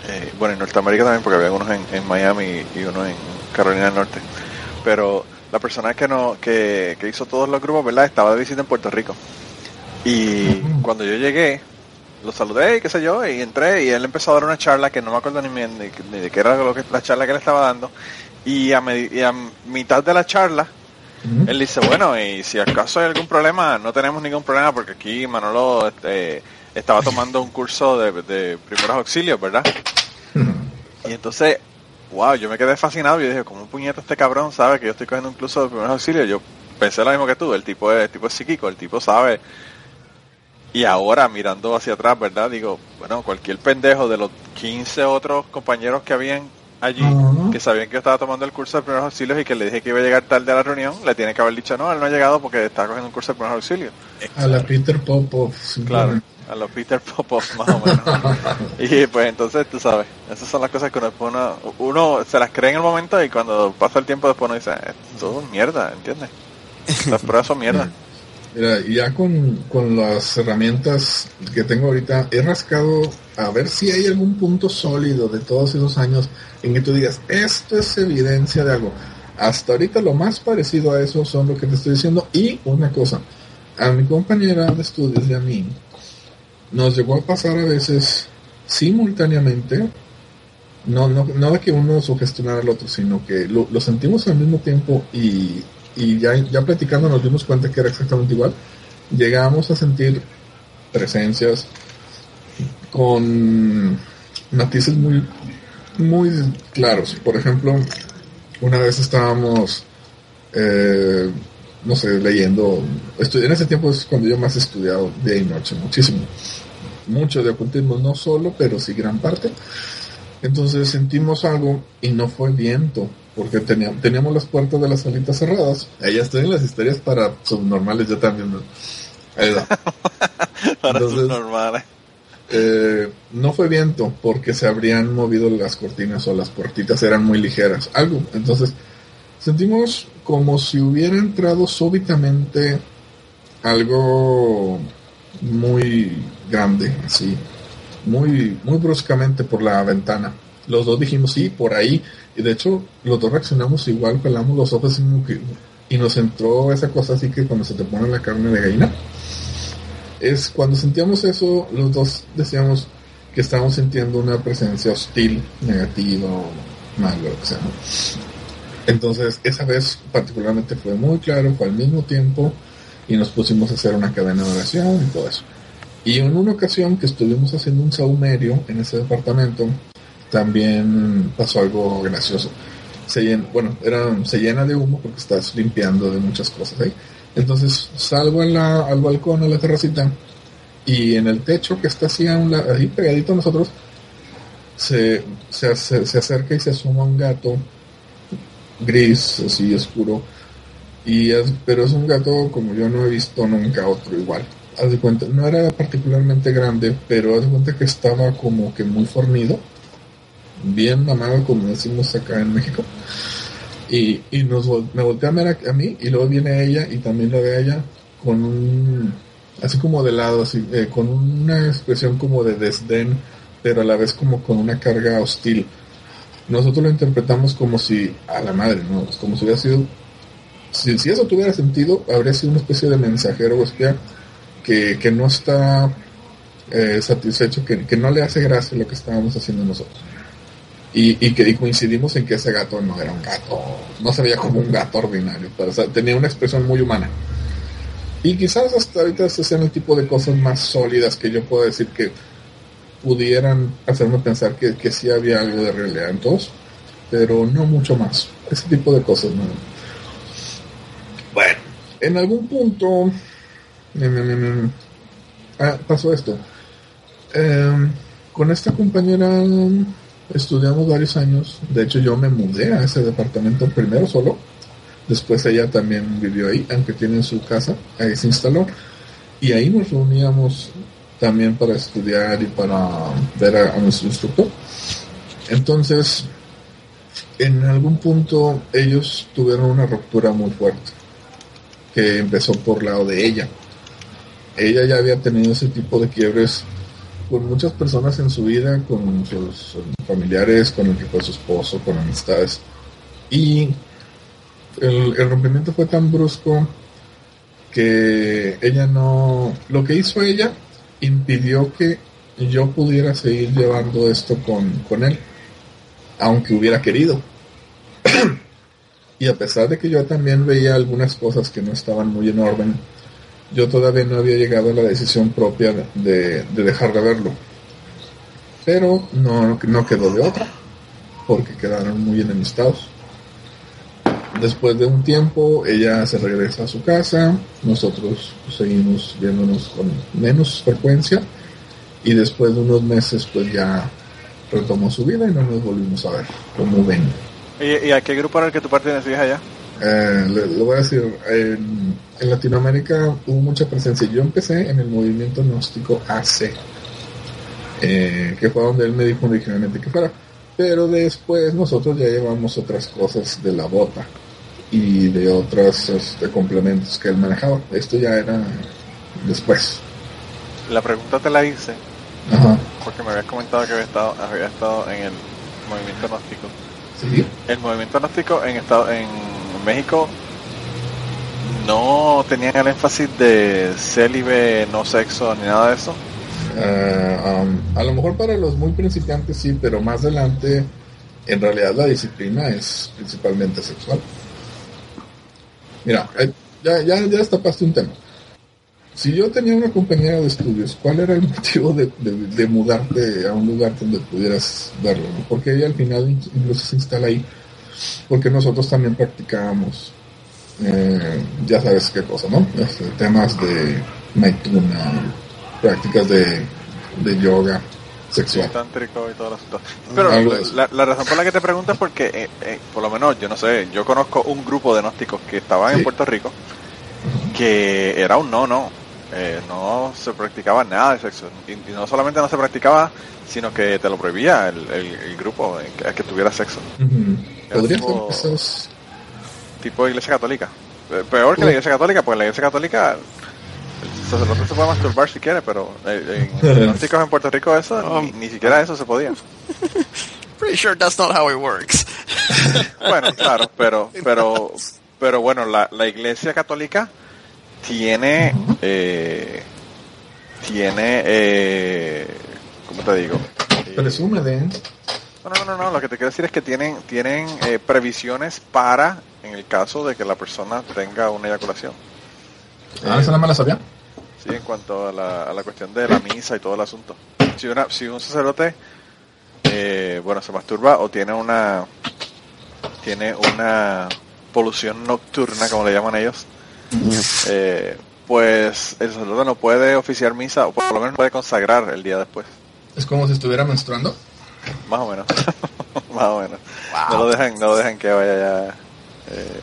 eh, bueno, en Norteamérica también, porque había unos en, en Miami y uno en Carolina del Norte. Pero la persona que no que, que hizo todos los grupos, ¿verdad? Estaba de visita en Puerto Rico. Y cuando yo llegué, lo saludé y qué sé yo, y entré y él empezó a dar una charla que no me acuerdo ni, ni, ni de qué era lo que, la charla que él estaba dando. Y a, y a mitad de la charla, él dice, bueno, y si acaso hay algún problema, no tenemos ningún problema porque aquí Manolo este, estaba tomando un curso de, de primeros auxilios, ¿verdad? Y entonces, wow, yo me quedé fascinado y yo dije, ¿cómo puñeta este cabrón sabe que yo estoy cogiendo un curso de primeros auxilios? Yo pensé lo mismo que tú, el tipo es, el tipo es psíquico, el tipo sabe. Y ahora, mirando hacia atrás, ¿verdad? Digo, bueno, cualquier pendejo de los 15 otros compañeros que habían allí, que sabían que yo estaba tomando el curso de primeros auxilios y que le dije que iba a llegar tarde a la reunión, le tiene que haber dicho, no, él no ha llegado porque está cogiendo un curso de primeros auxilios. A la Peter Popov. Claro, a los Peter Popov más o menos. y pues entonces, tú sabes, esas son las cosas que uno, uno, uno se las cree en el momento y cuando pasa el tiempo después uno dice, esto es mierda, ¿entiendes? Las pruebas son mierda. Mira, ya con, con las herramientas que tengo ahorita, he rascado a ver si hay algún punto sólido de todos esos años en que tú digas, esto es evidencia de algo. Hasta ahorita lo más parecido a eso son lo que te estoy diciendo. Y una cosa, a mi compañera de estudios y a mí, nos llegó a pasar a veces simultáneamente, no, no, no de que uno sugestionara al otro, sino que lo sentimos al mismo tiempo y, y ya, ya platicando nos dimos cuenta que era exactamente igual. Llegamos a sentir presencias con matices muy, muy claros. Por ejemplo, una vez estábamos, eh, no sé, leyendo, en ese tiempo es cuando yo más he estudiado día y noche, muchísimo. Mucho de ocultismo, no solo, pero sí gran parte. Entonces sentimos algo y no fue viento, porque teníamos, teníamos las puertas de las salitas cerradas. Ahí estoy en las historias para subnormales, yo también. Para Entonces- normales. Eh, no fue viento porque se habrían movido las cortinas o las puertitas eran muy ligeras, algo. Entonces sentimos como si hubiera entrado súbitamente algo muy grande, así, muy, muy bruscamente por la ventana. Los dos dijimos sí, por ahí, y de hecho los dos reaccionamos igual, pelamos los ojos y, nos entró esa cosa así que cuando se te pone la carne de gallina es cuando sentíamos eso, los dos decíamos que estábamos sintiendo una presencia hostil, negativa malo, lo que sea. Entonces, esa vez particularmente fue muy claro, fue al mismo tiempo y nos pusimos a hacer una cadena de oración y todo eso. Y en una ocasión que estuvimos haciendo un saumerio en ese departamento, también pasó algo gracioso. Se llena, bueno, era, se llena de humo porque estás limpiando de muchas cosas. Entonces salgo a al balcón, a la terracita, y en el techo que está así, a un la- ahí pegadito a nosotros, se, se, ace- se acerca y se asoma un gato gris, así oscuro, y pero es un gato como yo no he visto nunca otro igual. Haz de cuenta, no era particularmente grande, pero haz de cuenta que estaba como que muy fornido, bien mamado como decimos acá en México. Y, y nos, me volteé a mí y luego viene ella y también la ve ella con un, así como de lado, así, eh, con una expresión como de desdén, pero a la vez como con una carga hostil. Nosotros lo interpretamos como si, a la madre, ¿no? Como si hubiera sido, si, si eso tuviera sentido, habría sido una especie de mensajero o espía que, que no está eh, satisfecho, que, que no le hace gracia lo que estábamos haciendo nosotros. Y, y que y coincidimos en que ese gato no era un gato, no se veía como un gato ordinario, pero o sea, tenía una expresión muy humana. Y quizás hasta ahorita ese sean el tipo de cosas más sólidas que yo puedo decir que pudieran hacerme pensar que, que sí había algo de realidad en todos, pero no mucho más. Ese tipo de cosas, ¿no? Bueno, en algún punto me- me- me- ah, pasó esto. Em, con esta compañera mm, estudiamos varios años. De hecho, yo me mudé a ese departamento primero solo. Después ella también vivió ahí, aunque tiene su casa. Ahí se instaló. Y ahí nos reuníamos también para estudiar y para ver a, nuestro instructor. Entonces, en algún punto ellos tuvieron una ruptura muy fuerte que empezó por lado de ella. Ella ya había tenido ese tipo de quiebres con muchas personas en su vida, con sus familiares, con el fue su esposo, con amistades. Y el, el rompimiento fue tan brusco que ella no... Lo que hizo ella impidió que yo pudiera seguir llevando esto con, con él, aunque hubiera querido. y a pesar de que yo también veía algunas cosas que no estaban muy en orden, yo todavía no había llegado a la decisión propia de, de dejar de verlo. Pero no, no quedó de otra, porque quedaron muy enemistados. Después de un tiempo, ella se regresa a su casa, nosotros seguimos viéndonos con menos frecuencia y después de unos meses pues ya retomó su vida y no nos volvimos a ver, como ven. ¿Y, a qué grupo era el que tú pertenecías allá? Eh, le, le voy a decir, en, en Latinoamérica hubo mucha presencia. Yo empecé en el movimiento gnóstico AC, eh, que fue donde él me dijo originalmente que fuera. Pero después nosotros ya llevamos otras cosas de la bota y de otros este, complementos que él manejaba. Esto ya era después. La pregunta te la hice Ajá. porque me habías comentado que había estado, había estado en el movimiento gnóstico. Sí. El movimiento gnóstico en estado, en México no tenían el énfasis de célibe, no sexo, ni nada de eso. Ah, um, a lo mejor para los muy principiantes sí, pero más adelante en realidad la disciplina es principalmente sexual. Mira, eh, ya, ya, ya destapaste un tema. Si yo tenía una compañera de estudios, ¿cuál era el motivo de, de- de mudarte a un lugar donde pudieras verlo? no? Porque ella al final in- incluso se instala ahí, porque nosotros también practicábamos, eh, ya sabes qué cosa, ¿no? Este, temas de maituna, prácticas de, de yoga sexual. Tántrico y todo el asunto. Pero la, la razón por la que te pregunto es porque, eh, eh, por lo menos, yo no sé, yo conozco un grupo de gnósticos que estaban Sí. en Puerto Rico que era un no, no. Eh, no se practicaba nada de sexo. Y, y no solamente no se practicaba, sino que te lo prohibía el, el, el grupo en que, que tuviera sexo. Ujú. Podría ser tipo- iglesia católica. Eh, Peor que la iglesia católica, porque la iglesia católica el sacerdote se puede masturbar si quiere, pero eh, en los gnósticos en Puerto Rico eso, ni, ni siquiera eso se podía. Pretty sure that's not how it works. Bueno, claro, pero, pero, pero bueno, la, la iglesia católica tiene, eh, tiene, eh, ¿cómo te digo? Presume de no, no, no, no, lo que te quiero decir es que tienen, tienen eh, previsiones para, en el caso de que la persona tenga una eyaculación. Ah, esa no me la sabía. Sí, en cuanto a la, a la cuestión de la misa y todo el asunto. Si, una, si un sacerdote, eh, bueno, se masturba o tiene una, tiene una polución nocturna, como le llaman ellos, eh, pues el sacerdote no puede oficiar misa, o por lo menos no puede consagrar el día después. Es como si estuviera menstruando. Más o menos. Más o menos. No lo dejan, no lo dejan que vaya ya, eh,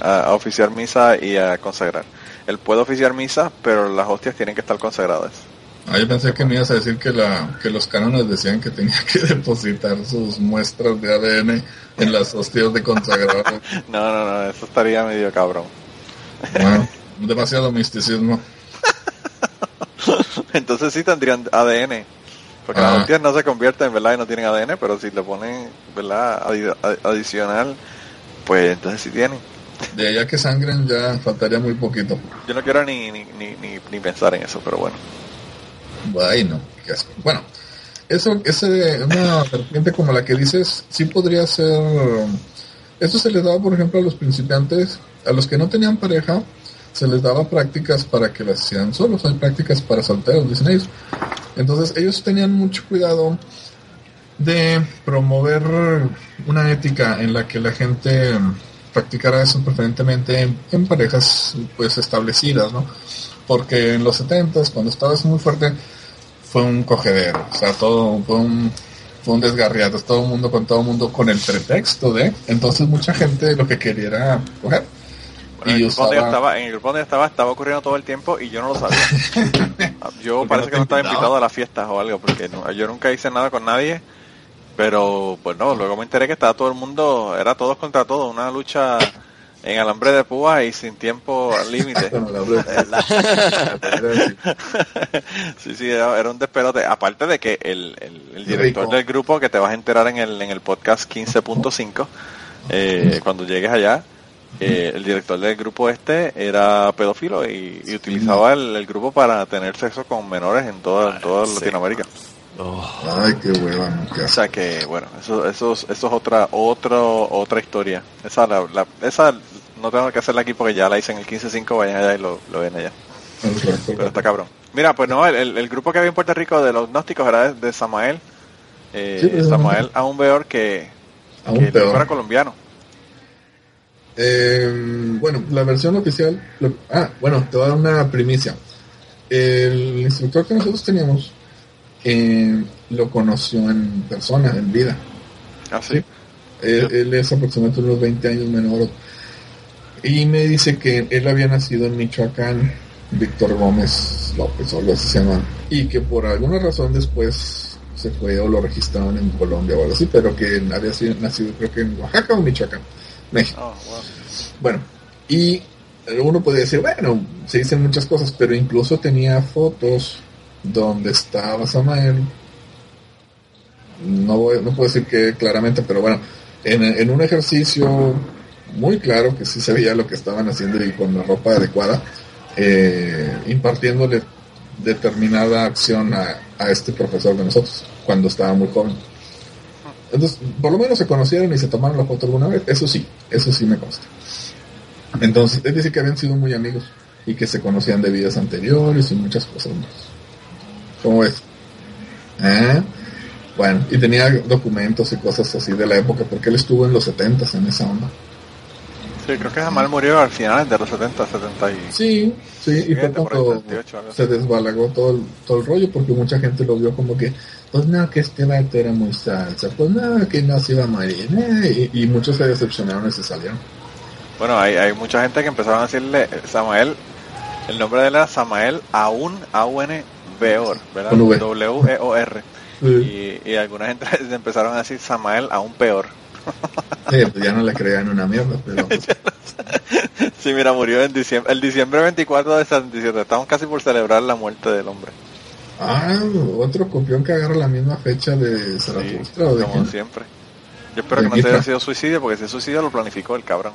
a, a oficiar misa y a consagrar. Él puede oficiar misa, pero las hostias tienen que estar consagradas. Ah, yo pensé que me ibas a decir que, la, que los cánones decían que tenía que depositar sus muestras de ADN en las hostias de consagrado. No, no, no, eso estaría medio cabrón. Bueno, demasiado misticismo. Entonces sí tendrían ADN. Porque Ah. las hostias no se convierten, ¿verdad? Y no tienen ADN, pero si le ponen, ¿verdad? Adi- adi- adicional, pues entonces sí tienen. De allá que sangren ya faltaría muy poquito. Yo no quiero ni, ni, ni, ni, pensar en eso, pero bueno. Bueno. Bueno, eso, ese, una serpiente como la que dices, sí podría ser. Esto se les daba, por ejemplo, a los principiantes, a los que no tenían pareja, se les daba prácticas para que las hicieran solos. Hay prácticas para solteros, dicen ellos. Entonces, ellos tenían mucho cuidado de promover una ética en la que la gente practicara eso preferentemente en, parejas pues establecidas, ¿no? Porque en los 70 cuando estabas muy fuerte fue un cogedero, o sea, todo fue un fue un desgarriado, todo el mundo con todo el mundo con el pretexto de, entonces mucha gente lo que quería era coger. Bueno, en, el grupo donde yo estaba, en el grupo donde yo estaba estaba ocurriendo todo el tiempo y yo no lo sabía. yo parece no que no estaba invitado a las fiestas o algo, porque no- yo nunca hice nada con nadie, pero pues no, luego me enteré que estaba todo el mundo, era todos contra todos, una lucha en alambre de púa y sin tiempo límite. La verdad. sí, sí, era, un despelote. Aparte de que el, el- el director del grupo, que te vas a enterar en el, en el podcast 15.5, eh, cuando llegues allá, eh, el director del grupo este era pedófilo y, y utilizaba el, el grupo para tener sexo con menores en toda, en toda. Latinoamérica. Ay, qué hueva, O sea que, bueno, eso, eso, es- eso es otra, otro, otra historia. Esa, la, la- esa no tengo que hacerla aquí porque ya la hice en el 15.5, vayan allá y lo, lo ven allá. Pero está cabrón. Mira, pues no, el, el- grupo que había en Puerto Rico de los gnósticos era de, de Samael. Eh, Sí. Samael aún peor que, Aún que peor. era colombiano. Eh, bueno, la versión oficial. lo- ah, bueno, te voy a dar una primicia. El instructor que nosotros teníamos eh, lo conoció en persona, en vida. Así. Sí. Él, él es aproximadamente unos 20 años menor. Y me dice que él había nacido en Michoacán, Víctor Gómez López, o algo así se llama. Y que por alguna razón después se fue o lo registraron en Colombia o algo así, pero que había sido, nacido creo que en Oaxaca o Michoacán, México. Oh, wow. Bueno, y uno puede decir, bueno, se dicen muchas cosas, pero incluso tenía fotos donde estaba Samael. No, no puedo decir que claramente, pero bueno, en, en un ejercicio muy claro que sí se veía lo que estaban haciendo y con la ropa adecuada, eh, impartiéndole determinada acción a, a este profesor de nosotros cuando estaba muy joven. Entonces, por lo menos se conocieron y se tomaron la foto alguna vez, eso sí, eso sí me consta. Entonces, es decir, que habían sido muy amigos y que se conocían de vidas anteriores y muchas cosas más. ¿Cómo ves? Ah, Bueno, y tenía documentos y cosas así de la época, porque él estuvo en los 70 en esa onda. Sí, creo que Samael murió al final de los 70, 70 y... Sí, sí, y fue cuando 78, algo así. se desbalagó todo el, todo el rollo, porque mucha gente lo vio como que, pues no, que este vato era muy salsa, pues no, que no se iba a morir, eh, y, y muchos se decepcionaron y se salieron. Bueno, hay, hay mucha gente que empezaron a decirle eh, Samael, el nombre de él era Samael Aún, A-U-N, Veor, ¿verdad? W-E-O-R. Sí, Y, y alguna gente empezaron a decir Samael Aún Peor. pues ya no le creían una mierda, pero Sí, mira, murió en diciembre, el diciembre 24 de 77. Estamos casi por celebrar la muerte del hombre. ah, otro copión que agarra la misma fecha de Sí, Zaratustra de como siempre. Yo espero que no se haya sido suicidio, porque si es suicidio lo planificó el cabrón.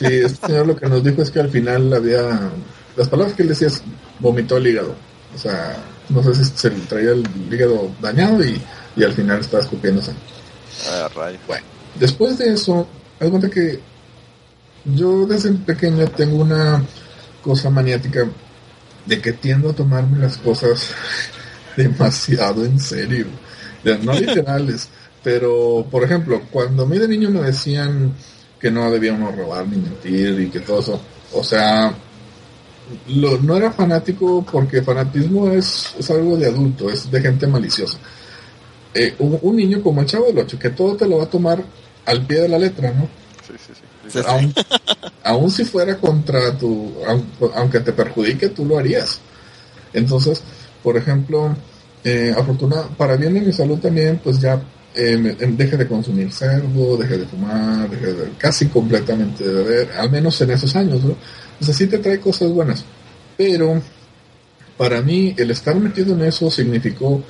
Sí, este señor lo que nos dijo es que al final había. Las palabras que él decía es vomitó el hígado. O sea, no sé si se le traía el hígado dañado y, y al final estaba escupiéndose. Ah, rayo. Bueno, después de eso, haz cuenta que yo desde pequeño tengo una cosa maniática de que tiendo a tomarme las cosas demasiado en serio. Ya, No literales, pero por ejemplo, cuando a mí de niño me decían que no debía uno robar ni mentir y que todo eso, o sea, lo- no era fanático porque fanatismo es, es algo de adulto, es de gente maliciosa. Eh, un, un niño como el chavo del 8, que todo te lo va a tomar al pie de la letra, ¿no? Sí, sí, sí. Aun si fuera contra tu, aun- aunque te perjudique, tú lo harías. Entonces, por ejemplo, eh, afortuna- para bien de mi salud también, pues ya eh, deje de consumir cerdo, deje de fumar, deje de casi completamente de beber, al menos en esos años, ¿no? O sea, sí te trae cosas buenas, pero para mí el estar metido en eso significó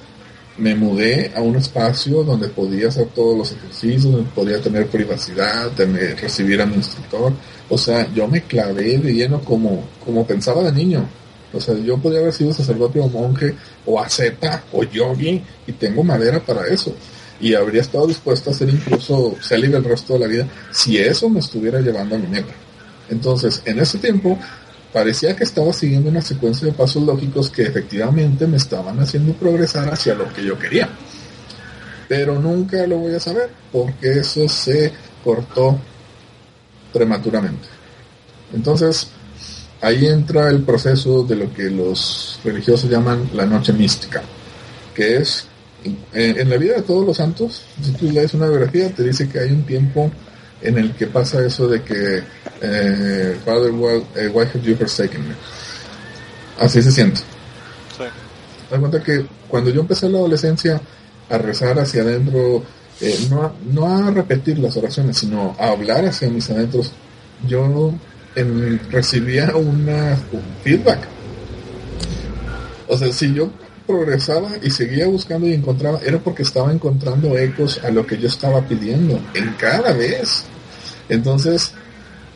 me mudé a un espacio donde podía hacer todos los ejercicios, podía tener privacidad, tener, recibir a mi instructor. O sea, yo me clavé de lleno como, como pensaba de niño. O sea, yo podía haber sido sacerdote o monje o asceta o yogi y tengo madera para eso. Y habría estado dispuesto a ser incluso célibe el resto de la vida si eso me estuviera llevando a mi meta. Entonces, en ese tiempo, parecía que estaba siguiendo una secuencia de pasos lógicos que efectivamente me estaban haciendo progresar hacia lo que yo quería. Pero nunca lo voy a saber, porque eso se cortó prematuramente. Entonces, ahí entra el proceso de lo que los religiosos llaman la noche mística, que es en, en la vida de todos los santos, si tú lees una biografía, te dice que hay un tiempo en el que pasa eso de que eh, Father, why, eh, why have you forsaken me? Así se siente. Sí. Da cuenta que cuando yo empecé la adolescencia a rezar hacia adentro, eh, no, a, no a repetir las oraciones, sino a hablar hacia mis adentros, yo en, recibía una, un feedback. O sea, si yo progresaba y seguía buscando y encontraba, era porque estaba encontrando ecos a lo que yo estaba pidiendo en cada vez. Entonces,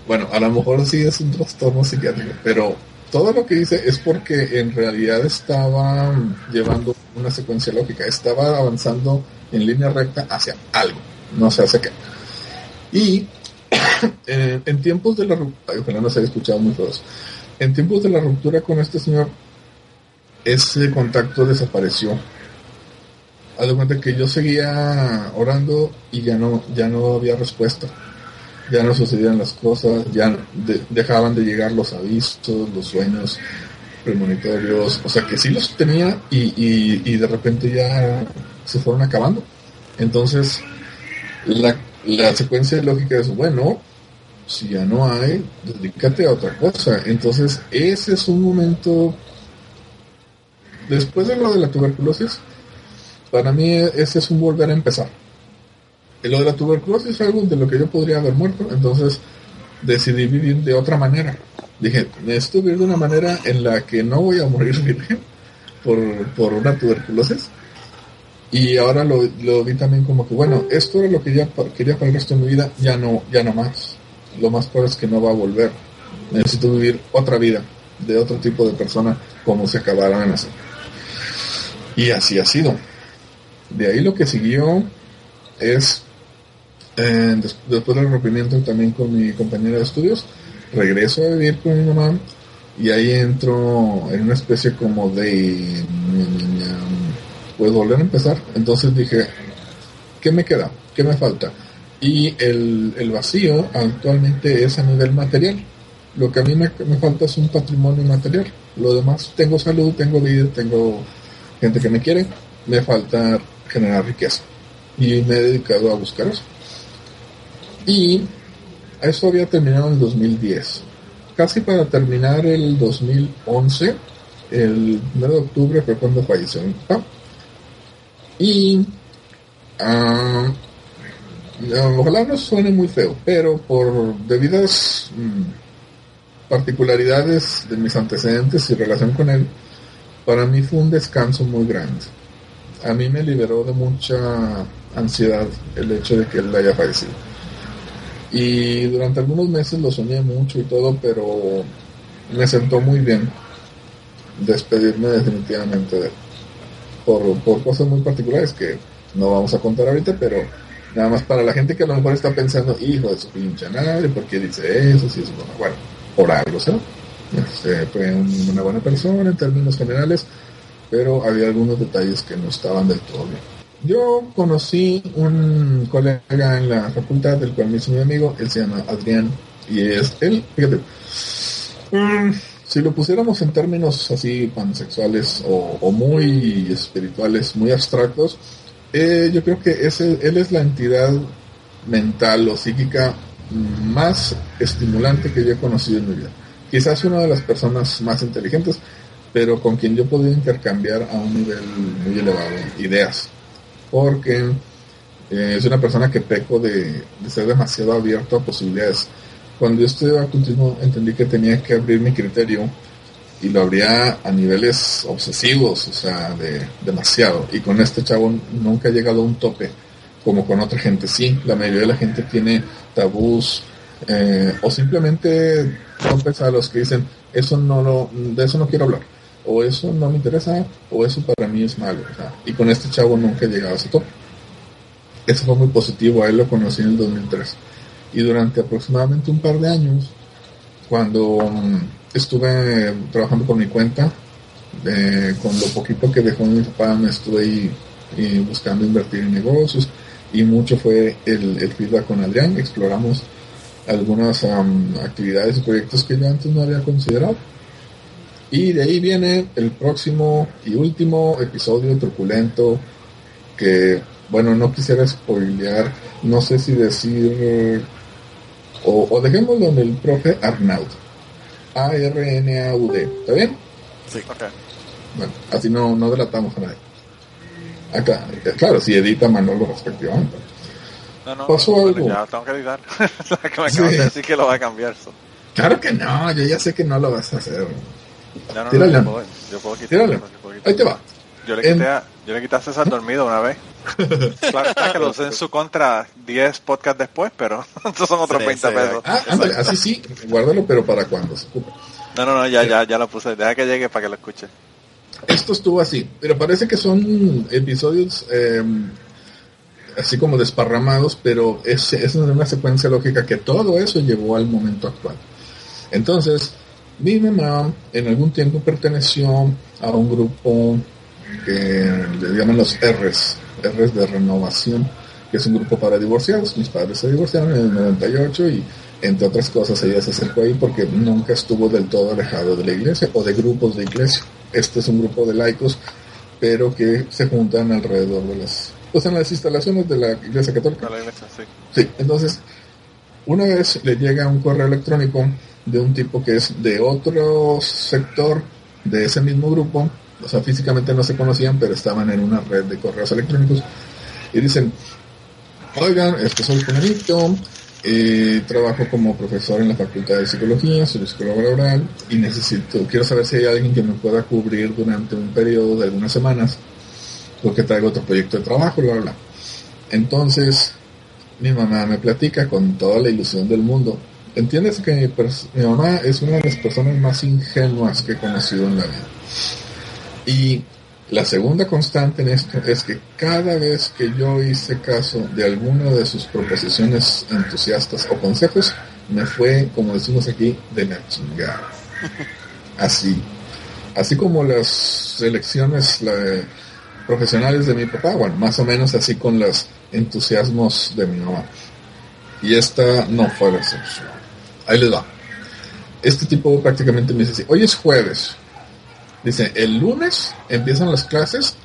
bueno, a lo mejor sí es un trastorno psiquiátrico, pero todo lo que hice es porque en realidad estaba llevando una secuencia lógica, estaba avanzando en línea recta hacia algo, no sé hacia qué. Y en, en tiempos de la ruptura, ojalá no escuchado muy en tiempos de la ruptura con este señor, ese contacto desapareció. Haz de cuenta que yo seguía orando y ya no, ya no había respuesta. Ya no sucedían las cosas, ya de, dejaban de llegar los avisos, los sueños premonitorios, o sea que sí los tenía y, y, y de repente ya se fueron acabando. Entonces, la, la secuencia lógica es, bueno, si ya no hay, dedícate a otra cosa. Entonces, ese es un momento después de lo de la tuberculosis, para mí ese es un volver a empezar. Y lo de la tuberculosis es algo de lo que yo podría haber muerto, entonces decidí vivir de otra manera. Dije, necesito vivir de una manera en la que no voy a morir por, por una tuberculosis. Y ahora lo, lo, vi también como que, bueno, esto era lo que ya quería para el resto de mi vida, ya no, ya no más. Lo más probable es que no va a volver. Necesito vivir otra vida de otro tipo de persona como se acabaron en hacer. Y así ha sido. De ahí lo que siguió es, eh, des después del rompimiento también con mi compañera de estudios, regreso a vivir con mi mamá y ahí entro en una especie como de, pues volver a empezar. Entonces dije, ¿qué me queda? ¿Qué me falta? Y el, el vacío actualmente es a nivel material. Lo que a mí me, me falta es un patrimonio material. Lo demás, tengo salud, tengo vida, tengo gente que me quiere, me falta generar riqueza. Y me he dedicado a buscar eso. Y eso había terminado en el 2010. Casi para terminar el 2011, el 1 de octubre fue cuando falleció mi papá. Y uh, ojalá no suene muy feo, pero por debidas mmm, particularidades de mis antecedentes y relación con él, para mí fue un descanso muy grande. A mí me liberó de mucha ansiedad el hecho de que él haya fallecido. Y durante algunos meses lo soñé mucho y todo, pero me sentó muy bien despedirme definitivamente de él. Por, por cosas muy particulares que no vamos a contar ahorita, pero nada más para la gente que a lo mejor está pensando, hijo de su pinche madre, ¿por qué dice eso? Si eso bueno, por algo, ¿sabes? Este, fue una buena persona en términos generales, pero había algunos detalles que no estaban del todo bien. Yo conocí un colega en la facultad, del cual me hizo mi amigo, él se llama Adrián, y es él, fíjate, um, si lo pusiéramos en términos así pansexuales o, o muy espirituales, muy abstractos, eh, yo creo que él es la entidad mental o psíquica más estimulante que yo he conocido en mi vida. Quizás una de las personas más inteligentes, pero con quien yo podía intercambiar a un nivel muy elevado ideas. Porque eh, es una persona que peco de, ser demasiado abierto a posibilidades. Cuando yo estudiaba continuo entendí que tenía que abrir mi criterio y lo abría a niveles obsesivos, o sea, de demasiado. Y con este chavo nunca he llegado a un tope como con otra gente. Sí, la mayoría de la gente tiene tabús eh, o simplemente topes a los que dicen eso no lo, de eso no quiero hablar o eso no me interesa o eso para mí es malo. Y con este chavo nunca he llegado a ese tope. Eso fue muy positivo, a él lo conocí en el 2003. Y durante aproximadamente un par de años, cuando um, estuve trabajando por mi cuenta, eh, con lo poquito que dejó mi papá, me estuve ahí, y buscando invertir en negocios y mucho fue el, el, feedback con Adrián. Exploramos algunas am, actividades y proyectos que yo antes no había considerado. Y de ahí viene el próximo y último episodio truculento que, bueno, no quisiera spoilear, no sé si decir, eh, o, o dejémoslo en el profe Arnaud. A-R-N-A-U-D. ¿Está bien? Ok. Bueno, así no, no delatamos a nadie. Acá, eh, claro, si edita Manolo respectivamente. No, no, Pasó bueno, algo. ya tengo que editar. La que me Sí. de decir que lo va a cambiar. so. Claro que no, yo ya sé que no lo vas a hacer. No, no, no, yo puedo, yo puedo quitar. Tírale. yo puedo quitar. Ahí te va. Yo le En- quité a, yo le quité a César dormido una vez. Claro está que lo usé en su contra 10 podcasts después, pero estos son otros Sí, 20 sí. pesos. Ah, ándale, así sí, guárdalo, pero para cuando se ocupe. No, no, no, ya, ya, ya lo puse. Deja que llegue para que lo escuche. Esto estuvo así, pero parece que son episodios eh, así como desparramados, pero es, es una secuencia lógica que todo eso llevó al momento actual. Entonces, mi mamá en algún tiempo perteneció a un grupo que le llaman los R's, R's de renovación, que es un grupo para divorciados. Mis padres se divorciaron en el 98 y entre otras cosas ella se acercó ahí porque nunca estuvo del todo alejado de la iglesia o de grupos de iglesia. Este es un grupo de laicos, pero que se juntan alrededor de las, pues en las instalaciones de la iglesia católica. A la iglesia, sí. Sí, entonces, una vez le llega un correo electrónico de un tipo que es de otro sector de ese mismo grupo, o sea, físicamente no se conocían, pero estaban en una red de correos electrónicos, y dicen, oigan, este soy Fulanito, eh, trabajo como profesor en la Facultad de Psicología, soy psicólogo laboral, y necesito, quiero saber si hay alguien que me pueda cubrir durante un periodo de algunas semanas, porque traigo otro proyecto de trabajo, bla, bla, bla. Entonces, mi mamá me platica con toda la ilusión del mundo. Entiendes que mi mamá es una de las personas más ingenuas que he conocido en la vida. Y la segunda constante en esto es que cada vez que yo hice caso de alguna de sus proposiciones entusiastas o consejos, me fue, como decimos aquí, de la chingada. Así. Así como las elecciones la- profesionales de mi papá, bueno, más o menos así con los entusiasmos de mi mamá. Y esta no fue la excepción. Ahí les va. Este tipo prácticamente me dice así, hoy es jueves. Dice, el lunes empiezan las clases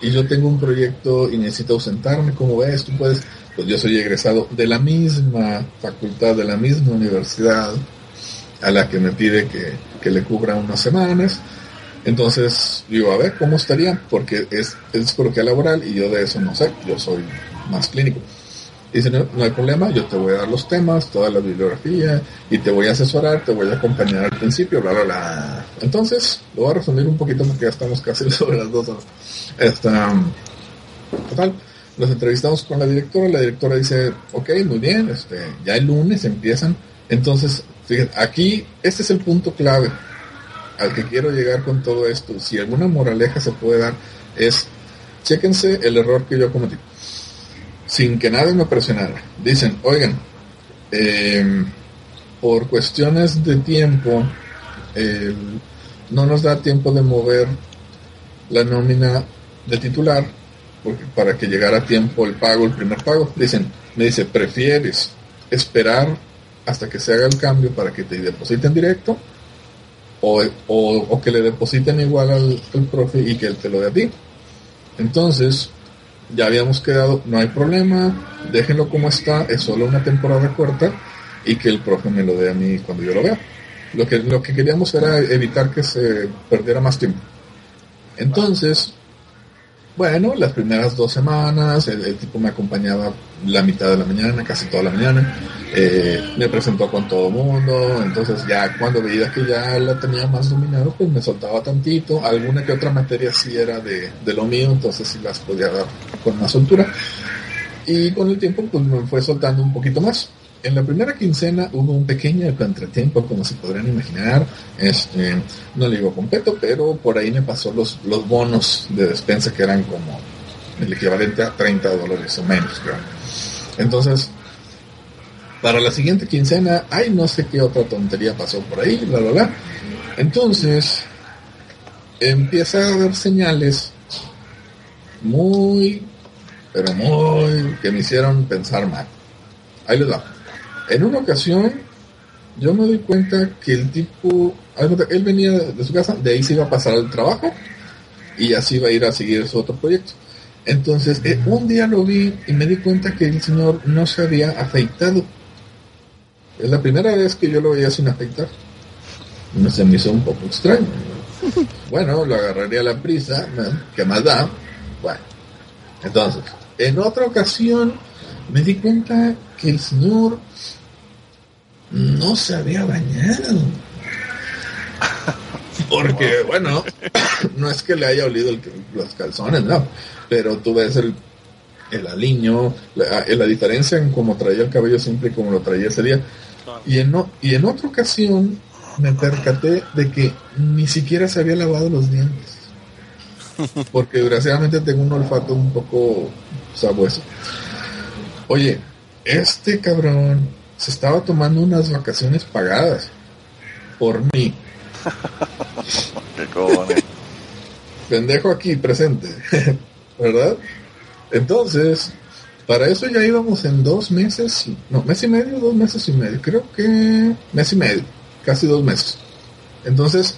y yo tengo un proyecto y necesito ausentarme, ¿cómo ves? Tú puedes, pues yo soy egresado de la misma facultad, de la misma universidad a la que me pide que, que le cubra unas semanas. Entonces, digo, a ver, ¿cómo estaría? Porque es, es psicología laboral y yo de eso no sé, yo soy más clínico. Dice, no, no hay problema, yo te voy a dar los temas, toda la bibliografía, y te voy a asesorar, te voy a acompañar al principio, bla, bla, bla. Entonces, lo voy a resumir un poquito porque ya estamos casi sobre las dos horas. Esta, total, nos entrevistamos con la directora, la directora dice, ok, muy bien, este, ya el lunes empiezan. Entonces, fíjense, aquí, este es el punto clave al que quiero llegar con todo esto. Si alguna moraleja se puede dar, es, chéquense el error que yo cometí sin que nadie me presionara. Dicen, oigan, eh, por cuestiones de tiempo, el- no nos da tiempo de mover la nómina de titular porque para que llegara a tiempo el pago, el primer pago. Dicen, me dice, ¿prefieres esperar hasta que se haga el cambio para que te depositen directo? O, o, que le depositen igual al, al profe y que él te lo dé a ti. Entonces, ya habíamos quedado, no hay problema, déjenlo como está, es solo una temporada corta y que el profe me lo dé a mí cuando yo lo vea. Lo que, lo que queríamos era evitar que se perdiera más tiempo. Entonces, bueno, las primeras dos semanas, el, tipo me acompañaba la mitad de la mañana, casi toda la mañana, eh, me presentó con todo mundo, entonces ya cuando veía que ya la tenía más dominado, pues me soltaba tantito, alguna que otra materia sí era de, de lo mío, entonces sí las podía dar con más soltura. Y con el tiempo pues me fue soltando un poquito más. En la primera quincena hubo un pequeño contratiempo, como se podrán imaginar. Este, no le digo completo, pero por ahí me pasó los, bonos de despensa que eran como el equivalente a 30 dólares o menos. Entonces, para la siguiente quincena, ay, no sé qué otra tontería pasó por ahí, bla, bla, bla. Entonces, empieza a haber señales muy, pero muy, que me hicieron pensar mal. Ahí les va. En una ocasión, yo me doy cuenta que el tipo, él venía de su casa, de ahí se iba a pasar al trabajo y así iba a ir a seguir su otro proyecto. Entonces, eh, un día lo vi y me di cuenta que el señor no se había afeitado. Es la primera vez que yo lo veía sin afeitar. No se me hizo un poco extraño. Bueno, lo agarraría a la prisa. ¿qué más da? Bueno, entonces, en otra ocasión me di cuenta que el señor no se había bañado. Porque, bueno, no es que le haya olido el- los calzones, no. Pero tú ves el, el aliño, la, la diferencia en cómo traía el cabello siempre y como lo traía ese día. Y en, y en otra ocasión me percaté de que ni siquiera se había lavado los dientes. Porque desgraciadamente tengo un olfato un poco sabueso. Oye, este cabrón se estaba tomando unas vacaciones pagadas por mí. Qué cojones. pendejo aquí presente, ¿verdad? Entonces, para eso ya íbamos en dos meses, no, mes y medio, dos meses y medio, creo que mes y medio, casi dos meses. Entonces,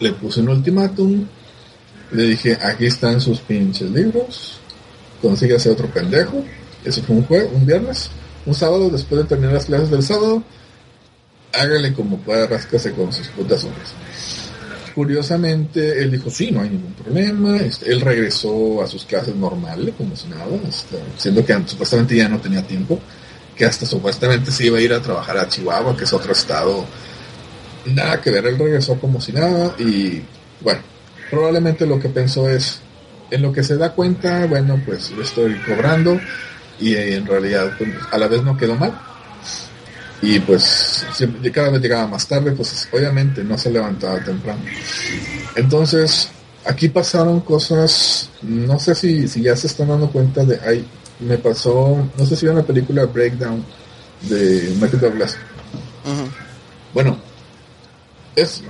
le puse un ultimátum, le dije, aquí están sus pinches libros, consígase otro pendejo, eso fue un jueves, un viernes, un sábado, después de terminar las clases del sábado, hágale como pueda, ráscase con sus putas uñas. Curiosamente, él dijo, sí, no hay ningún problema. Este, él regresó a sus clases normales, como si nada, este, siendo que supuestamente ya no tenía tiempo, que hasta supuestamente se iba a ir a trabajar a Chihuahua, que es otro estado. Nada que ver, él regresó como si nada y, bueno, probablemente lo que pensó es, en lo que se da cuenta, bueno, pues yo estoy cobrando y eh, en realidad pues, a la vez no quedó mal y pues siempre, cada vez llegaba más tarde, pues obviamente no se levantaba temprano. Entonces, aquí pasaron cosas, no sé si, si ya se están dando cuenta de, ay, me pasó, no sé si vieron la película Breakdown de Michael Douglas. Bueno, es,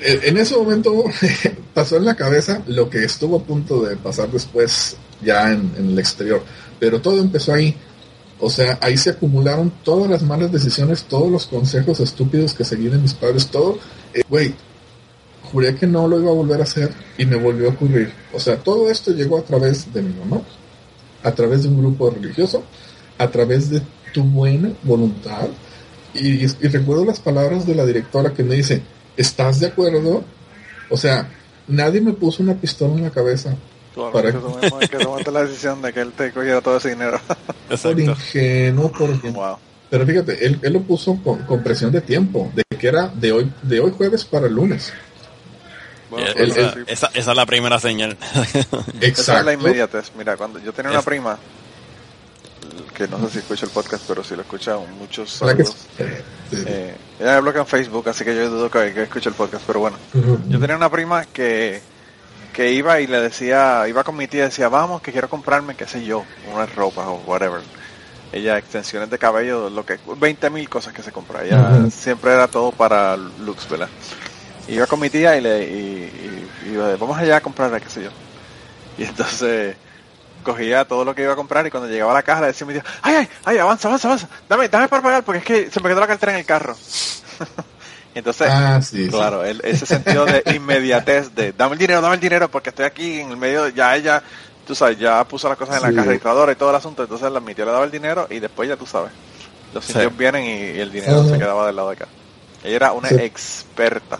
en en ese momento pasó en la cabeza lo que estuvo a punto de pasar después ya en, en el exterior, pero todo empezó ahí. O sea, ahí se acumularon todas las malas decisiones, todos los consejos estúpidos que seguí de mis padres, todo. Eh, Güey, juré que no lo iba a volver a hacer y me volvió a ocurrir. O sea, todo esto llegó a través de mi mamá, a través de un grupo religioso, a través de tu buena voluntad. Y, y recuerdo las palabras de la directora que me dice, ¿estás de acuerdo? O sea, nadie me puso una pistola en la cabeza Para- que, tomaste la decisión de que él te cogiera todo ese dinero. por Exacto. ingenuo, por wow. Pero fíjate, él, él lo puso con, con presión de tiempo, de que era de hoy, de hoy jueves para el lunes. Bueno, Eh, pues, el- esa, esa- esa es la primera señal. Esa es Exacto. la inmediatez. Mira, cuando yo tenía una Es- prima, que no sé si escucha el podcast, pero si lo escucha, muchos ¿Verdad que saludos. Sí. Eh, ella me bloquea en Facebook, así que yo dudo que, que escuche el podcast, pero bueno. Yo tenía una prima que, que iba y le decía, iba con mi tía y decía, vamos, que quiero comprarme, qué sé yo, unas ropas o whatever. Ella, extensiones de cabello, lo que, 20 mil cosas que se compra. Ella siempre era todo para looks, ¿verdad? Iba con mi tía y le, y, y- y vamos allá a comprar, qué sé yo. Y entonces cogía todo lo que iba a comprar y cuando llegaba a la caja le decía a mi tía, ay, ay, ay, avanza, avanza, avanza, dame, dame para pagar porque es que se me quedó la cartera en el carro. entonces, Ah, sí, sí. Claro, el- ese sentido de inmediatez, de dame el dinero, dame el dinero, porque estoy aquí en el medio, de- ya ella, tú sabes, ya puso las cosas en la Sí. caja registradora y todo el asunto, entonces la mi tía le daba el dinero y después ya tú sabes, los Sí. sitios vienen y, y el dinero Ajá. se quedaba del lado de acá. Ella era una Sí. experta.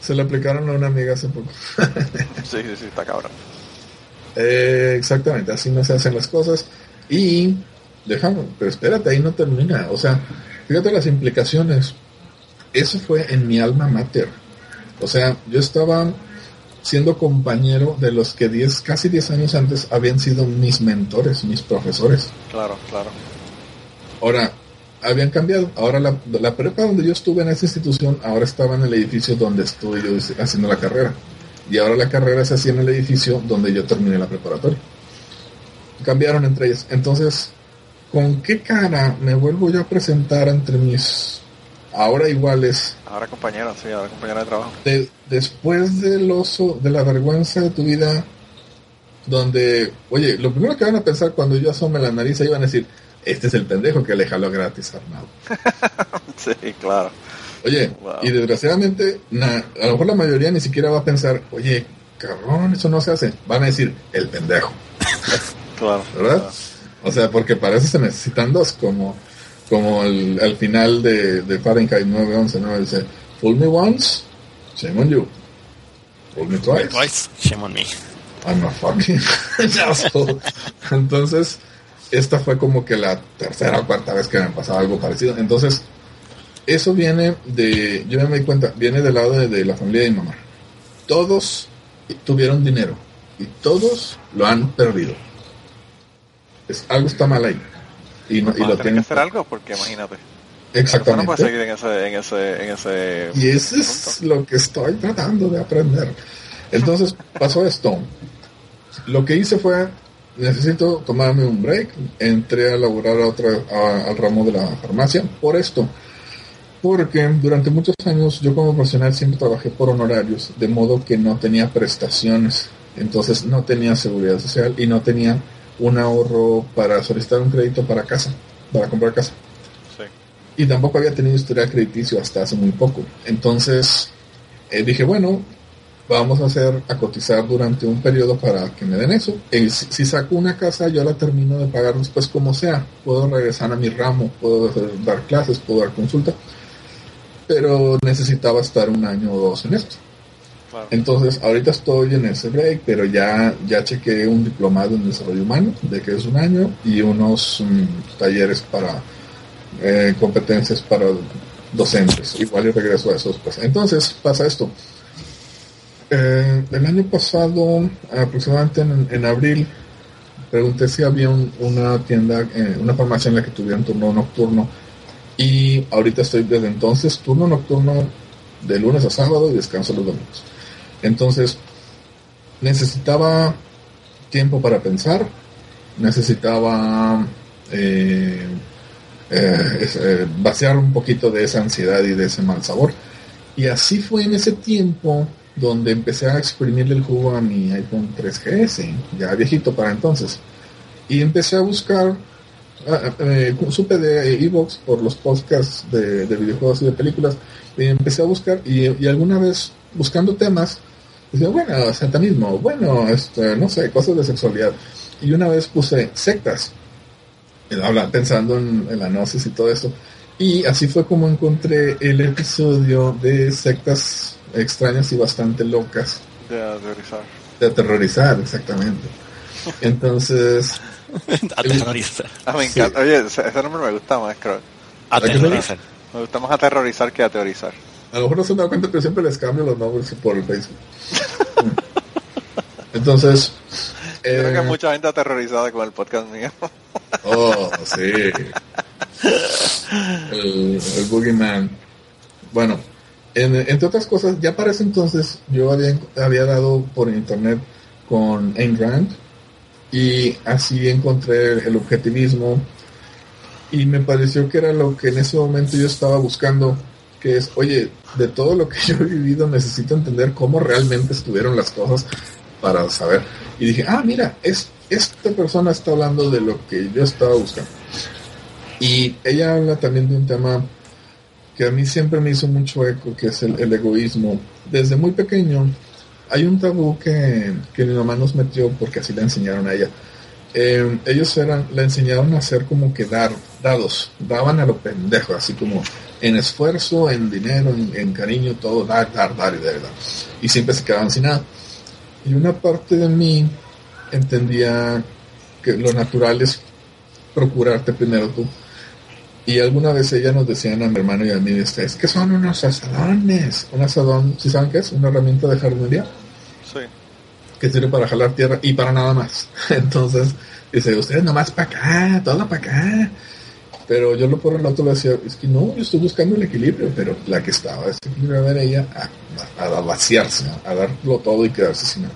Se le aplicaron a una amiga hace poco. Sí, sí, sí, está cabrón. Eh, exactamente, así no se hacen las cosas. Y déjame, pero espérate, ahí no termina. O sea, fíjate las implicaciones. Eso fue en mi alma mater. O sea, yo estaba siendo compañero de los que 10, casi 10 años antes habían sido mis mentores, mis profesores. Claro, claro. Ahora, habían cambiado. Ahora la, la prepa donde yo estuve en esa institución, ahora estaba en el edificio donde estuve yo haciendo la carrera. Y ahora la carrera se hacía en el edificio donde yo terminé la preparatoria. Cambiaron entre ellas. Entonces, ¿con qué cara me vuelvo yo a presentar entre mis ahora iguales Ahora compañera, sí, ahora compañera de trabajo. de- después del oso, de la vergüenza de tu vida, donde, oye, lo primero que van a pensar cuando yo asome la nariz, ahí van a decir, este es el pendejo que le jaló gratis a Arnau. sí, claro. Oye, Wow. y desgraciadamente, na- a lo mejor la mayoría ni siquiera va a pensar, oye, cabrón, eso no se hace. Van a decir, el pendejo, Claro. ¿verdad? O sea, porque para eso se necesitan dos, como, como el, al final de, de Fahrenheit 911, ¿no? Dice, fool me once, shame on you. Fool me twice, Twice, shame on me. I'm a fucking asshole. Entonces, esta fue como que la tercera o cuarta vez que me pasaba algo parecido. Entonces, eso viene de, yo me di cuenta, viene del lado de, de la familia de mi mamá. Todos tuvieron dinero y todos lo han perdido. Es, algo está mal ahí. Y, no, y lo tener que tienen. hacer algo porque imagínate. No Exactamente. puede seguir en ese, en ese, en ese. Y eso es lo que estoy tratando de aprender. Entonces pasó esto. Lo que hice fue, necesito tomarme un break. Entré a laborar a otra, a- al ramo de la farmacia por esto. Porque durante muchos años yo como profesional siempre trabajé por honorarios, de modo que no tenía prestaciones. Entonces no tenía seguridad social y no tenía un ahorro para solicitar un crédito para casa, para comprar casa Sí. y tampoco había tenido historial crediticio hasta hace muy poco. Entonces eh, dije, bueno, vamos a hacer, a cotizar durante un periodo para que me den eso. Y si, si saco una casa, yo la termino de pagar después como sea. Puedo regresar a mi ramo, puedo dar clases, puedo dar consulta. Pero necesitaba estar un año o dos en esto. Entonces, ahorita estoy en ese break, pero ya, ya chequeé un diplomado en desarrollo humano, de que es un año, y unos mm, talleres para eh, competencias para docentes. Igual y regreso a esos. Pues. Entonces, pasa esto. Eh, el año pasado, aproximadamente en, en abril, pregunté si había un- una tienda, eh, una farmacia en la que tuviera un turno nocturno. Y ahorita estoy desde entonces turno nocturno de lunes a sábado y descanso los domingos. Entonces, necesitaba tiempo para pensar, necesitaba eh, eh, eh, vaciar un poquito de esa ansiedad y de ese mal sabor. Y así fue en ese tiempo donde empecé a exprimirle el jugo a mi iPhone 3GS, ya viejito para entonces. Y empecé a buscar, ah, supe de Evox por los podcasts de, de videojuegos y de películas, y empecé a buscar y alguna vez buscando temas, decía, bueno, satanismo, bueno, este, no sé, cosas de sexualidad. Y una vez puse sectas, pensando en, en la gnosis y todo esto. Y así fue como encontré el episodio de sectas extrañas y bastante locas De aterrizar. de aterrorizar, exactamente. Entonces, Aterrorizar. Ah, me Sí. encanta. Oye, ese, nombre me gusta más, creo. Aterrorizar. Me gusta más aterrorizar que ateorizar. A lo mejor no se han dado cuenta, pero siempre les cambio los nombres por el Facebook. Entonces, Creo que eh, hay mucha gente aterrorizada con el podcast mío. Oh, sí. El, el Boogeyman. Bueno, en- entre otras cosas, ya para ese entonces yo había, había dado por internet con Ayn Rand y así encontré el objetivismo y me pareció que era lo que en ese momento yo estaba buscando, que es, oye, de todo lo que yo he vivido necesito entender cómo realmente estuvieron las cosas para saber. Y dije, ah, mira, es, esta persona está hablando de lo que yo estaba buscando. Y ella habla también de un tema que a mí siempre me hizo mucho eco, que es el, egoísmo. Desde muy pequeño hay un tabú que, que mi mamá nos metió porque así la enseñaron a ella. Eh, ellos eran, la enseñaron a hacer como que dar, dados, daban a lo pendejo, así como en esfuerzo, en dinero, en, en cariño, todo, dar, dar, dar y dar, dar. Y siempre se quedaban sin nada. Y una parte de mí entendía que lo natural es procurarte primero tú. Y alguna vez ella nos decían a mi hermano y a mí, este, es que son unos asadones. Un asadón, ¿sí saben qué es? Una herramienta de jardinería Sí. que sirve para jalar tierra y para nada más. Entonces, dice, ustedes nomás para acá, todo para acá. Pero yo lo por el otro le decía, es que no, yo estoy buscando el equilibrio, pero la que estaba desequilibrada era ella a, a, vaciarse, a darlo todo y quedarse sin nada.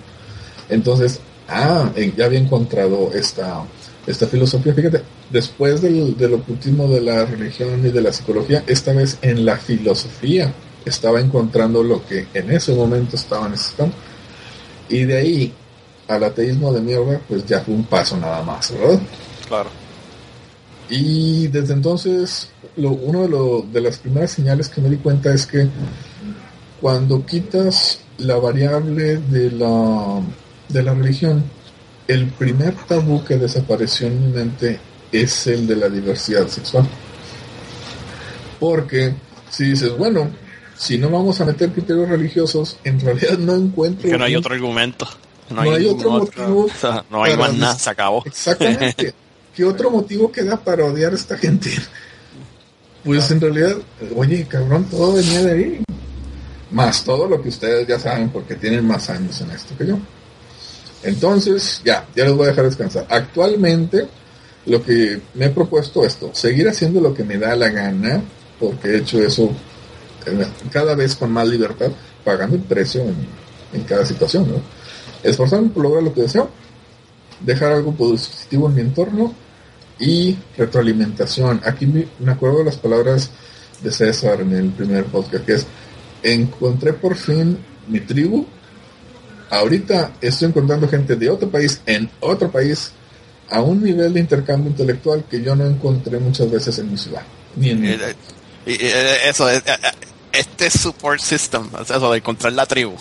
Entonces, ah, ya había encontrado esta, esta filosofía. Fíjate, después del, del ocultismo de la religión y de la psicología, esta vez en la filosofía estaba encontrando lo que en ese momento estaba necesitando. Y de ahí al ateísmo de mierda, pues ya fue un paso nada más, ¿verdad? Claro. Y desde entonces, lo, uno de, lo- de las primeras señales que me di cuenta es que cuando quitas la variable de la, de la religión, el primer tabú que desapareció en mi mente es el de la diversidad sexual. Porque si dices, bueno, si no vamos a meter criterios religiosos, en realidad no encuentro... Que no hay un- otro argumento. No, No hay otro motivo o sea, no hay más nada, se acabó. Exactamente. ¿Qué otro motivo queda para odiar a esta gente? Pues en realidad, oye, cabrón, todo venía de ahí. Más todo lo que ustedes ya saben porque tienen más años en esto que yo. Entonces, ya, ya los voy a dejar descansar. Actualmente, lo que me he propuesto esto, seguir haciendo lo que me da la gana, porque he hecho eso eh, cada vez con más libertad, pagando el precio en, en cada situación, ¿no? Esforzarme por lograr lo que deseo, dejar algo positivo en mi entorno y retroalimentación. Aquí me acuerdo de las palabras de César en el primer podcast, que es, encontré por fin mi tribu. Ahorita estoy encontrando gente de otro país, en otro país, a un nivel de intercambio intelectual que yo no encontré muchas veces en mi ciudad. Ni en mi Eh, eh, eh, eso, este support system, eso de encontrar la tribu.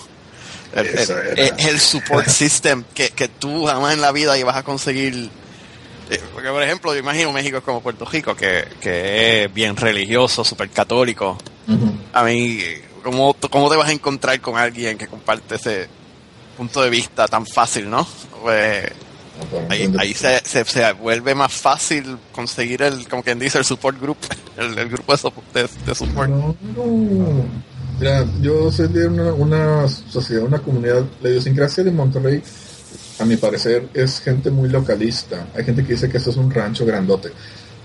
El- el- Eso era. Es el support system que, que tú jamás en la vida ibas a conseguir. Eh, Porque, por ejemplo, yo imagino México es como Puerto Rico, que, que es bien religioso, súper católico. Ujú. A mí, ¿cómo, ¿cómo te vas a encontrar con alguien que comparte ese punto de vista tan fácil, no? Pues ahí, ahí se, se, se vuelve más fácil conseguir el, como quien dice, el support group, el, el grupo de, de support. Mira, yo soy de una, una sociedad, una comunidad, la idiosincrasia de Monterrey, a mi parecer, es gente muy localista. Hay gente que dice que esto es un rancho grandote.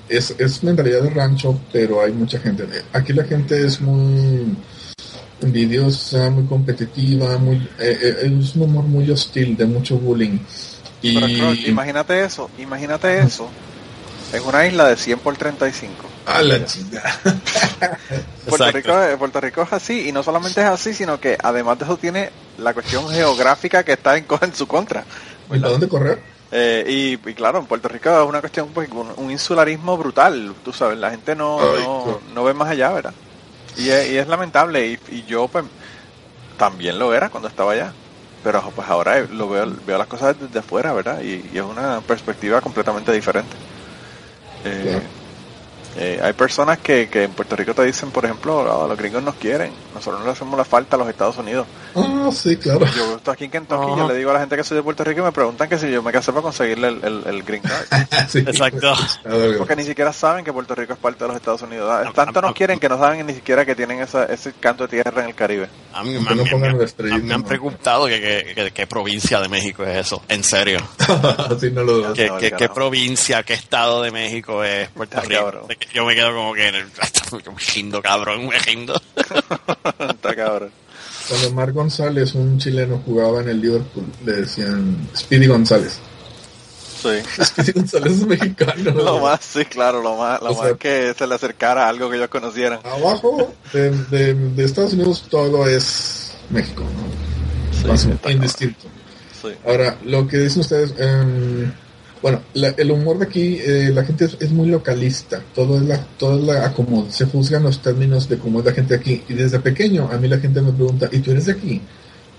Es, es mentalidad de rancho, pero hay mucha gente. Aquí la gente es muy envidiosa, muy competitiva, muy, eh, eh, es un humor muy hostil, de mucho bullying. Y Pero, Croc, imagínate eso, imagínate eso en una isla de 100 por 35. a la chingada. Puerto. Rico, Puerto Rico es así, y no solamente es así, sino que además de eso tiene la cuestión geográfica que está en, en su contra. ¿Y para dónde correr? Eh, y, y claro, en Puerto Rico es una cuestión, pues, un, un insularismo brutal, tú sabes, la gente no, Ay, no, no ve más allá, ¿verdad? Y es, y es lamentable, y, y yo pues también lo era cuando estaba allá, pero pues ahora lo veo, veo las cosas desde afuera, ¿verdad? Y, y es una perspectiva completamente diferente. Eh, Claro. Eh, hay personas que, que en Puerto Rico te dicen, por ejemplo, "Ah, los gringos nos quieren, nosotros no le hacemos la falta a los Estados Unidos. Ah, sí, claro. Yo estoy aquí en Kentucky, yo le digo a la gente que soy de Puerto Rico y me preguntan que si yo me casé para conseguirle el, el, el green card. Sí. Exacto. Porque ni siquiera saben que Puerto Rico es parte de los Estados Unidos. Ah, Tanto nos quieren que no saben ni siquiera que tienen esa, ese canto de tierra en el Caribe. A mí, no me- me- han ¿no? preguntado que, que- que- qué provincia de México es eso. En serio. No lo ¿Qué, no, qué- qué provincia, qué estado de México es Puerto Rico? cabrón. Yo me quedo como que... en el- yo me rindo, cabrón, me rindo. Está cabrón. Cuando Mar González, un chileno, jugaba en el Liverpool, le decían Speedy González. Sí. Speedy González es mexicano. Lo más, sí, claro, lo más, lo O sea- más que se le acercara a algo que ellos conocieran. Abajo de, de- de Estados Unidos todo es México, ¿no? Sí, Más indistinto. Sí. Ahora, lo que dicen ustedes, em, bueno, la- el humor de aquí, eh, la gente es, muy localista, todo es la, todo es la, como se juzgan los términos de cómo es la gente aquí. Y desde pequeño, a mí la gente me pregunta, ¿y tú eres de aquí?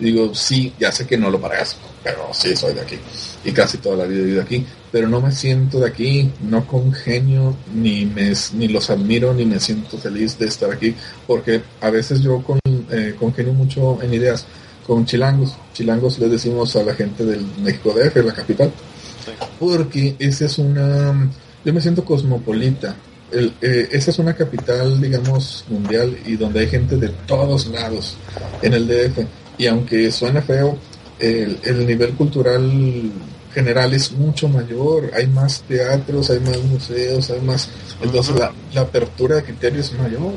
Y digo, sí, ya sé que no lo parezco, pero sí soy de aquí. Y casi toda la vida he vivido aquí, pero no me siento de aquí, no congenio, ni, me, ni los admiro, ni me siento feliz de estar aquí, porque a veces yo con, eh, congenio mucho en ideas con chilangos. Chilangos les decimos a la gente del México DF, la capital, Sí. porque esa es una, yo me siento cosmopolita. El, eh, esa es una capital, digamos, mundial y donde hay gente de todos lados en el DF. Y aunque suene feo, el, el nivel cultural general es mucho mayor. Hay más teatros, hay más museos, hay más. Entonces la, la apertura de criterios es mayor.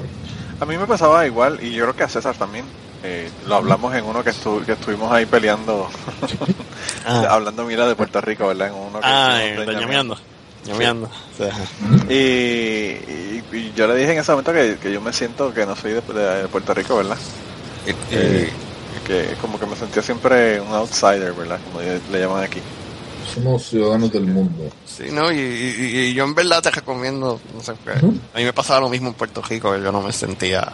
A mí me pasaba igual, y yo creo que a César también. Eh, lo hablamos en uno que, estu- que estuvimos ahí peleando, Ah, hablando, mira, de Puerto Rico, ¿verdad? En uno que ah eh, ñameando. Sí. Y, y- y yo le dije en ese momento que, que yo me siento que no soy de, de Puerto Rico, ¿verdad? Y- Eh, que como que me sentía siempre un outsider, ¿verdad? Como le llaman aquí. somos ciudadanos del mundo. Sí, no, y, y- y yo en verdad te recomiendo, no sé, a mí me pasaba lo mismo en Puerto Rico, que yo no me sentía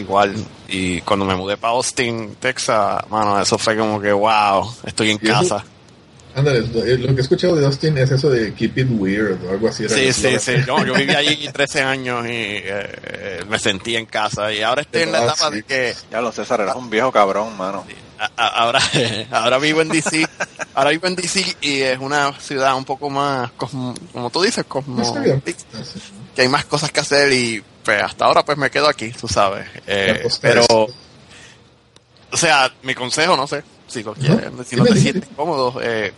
igual. Y cuando me mudé para Austin, Texas, mano, eso fue como que, wow, estoy en casa. Ándale, lo, eh, lo que he escuchado de Austin es eso de keep it weird o algo así. era Sí, sí, sí. No, yo viví allí 13 años y eh, me sentí en casa. Y ahora estoy en la Ah, etapa sí. de que Ya lo César, eras un viejo cabrón, mano. a- a- ahora, ahora vivo en DC. Ahora vivo en DC y es una ciudad un poco más, cosmo- como tú dices, como No que hay más cosas que hacer y pues hasta ahora pues me quedo aquí, tú sabes. Eh, costa pero, es- o sea, mi consejo, no sé, si lo quieres, si no te sientes cómodo, eh,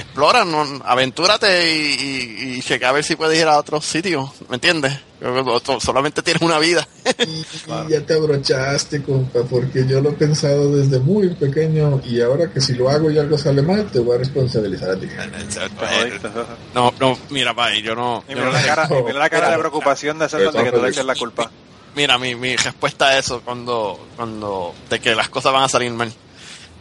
explora, no, aventúrate y, y, y checa a ver si puedes ir a otros sitios, ¿me entiendes? Solamente tienes una vida. Y ya te abrochaste, compa, porque yo lo he pensado desde muy pequeño y ahora que si lo hago y algo sale mal, te voy a responsabilizar a ti. No, no, mira, bye, yo no, Y yo mira no la cara, y mira la cara de preocupación de César de que tú le eches la culpa. Mira, mi, mi respuesta a eso cuando, cuando, de que las cosas van a salir mal.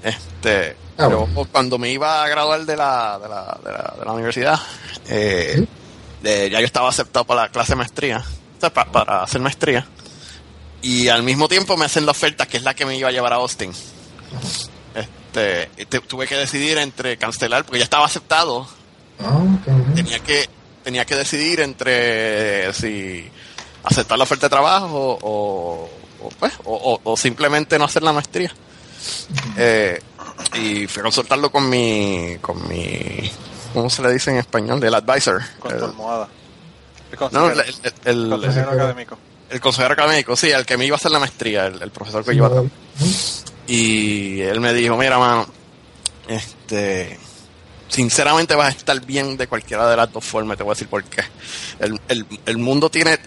Este, Ah, yo, bueno. cuando me iba a graduar de la, de la, de la, de la universidad, eh, ¿Sí? de- ya yo estaba aceptado para la clase de maestría, o sea, pa- para hacer maestría. Y al mismo tiempo me hacen la oferta que es la que me iba a llevar a Austin. Este, tuve que decidir entre cancelar, porque ya estaba aceptado, Ah, tenía que tenía que decidir entre si aceptar la oferta de trabajo o, o, pues, o, o- o simplemente no hacer la maestría Eh, y fui a consultarlo con mi con mi ¿cómo se le dice en español? el advisor Con El- tu almohada. El no, consejero, el, el- el- consejero académico. el consejero académico sí el que me iba a hacer la maestría el, el profesor que iba a y él me dijo, mira, mano, este, sinceramente vas a estar bien de cualquiera de las dos formas, te voy a decir por qué. El, el, el mundo tiene,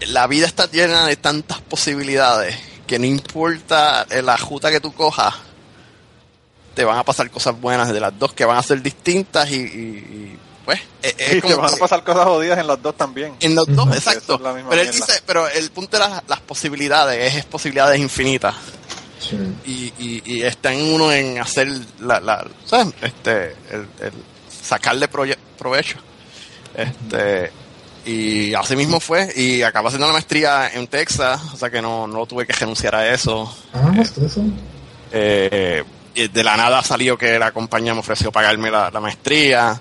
la vida está llena de tantas posibilidades que no importa la ruta que tú cojas, te van a pasar cosas buenas de las dos que van a ser distintas y, y- y, pues, es, es Y te como van a pasar cosas jodidas en los dos también. en los dos, exacto. Es Pero él dice, pero el punto de las, las posibilidades es, es posibilidades infinitas Sí. y, y, y está en uno en hacer la, la ¿sabes? este el, el sacarle provecho este y así mismo fue y acabé haciendo la maestría en Texas o sea que no, no tuve que renunciar a eso Ah, eh, y de la nada salió que la compañía me ofreció pagarme la, la maestría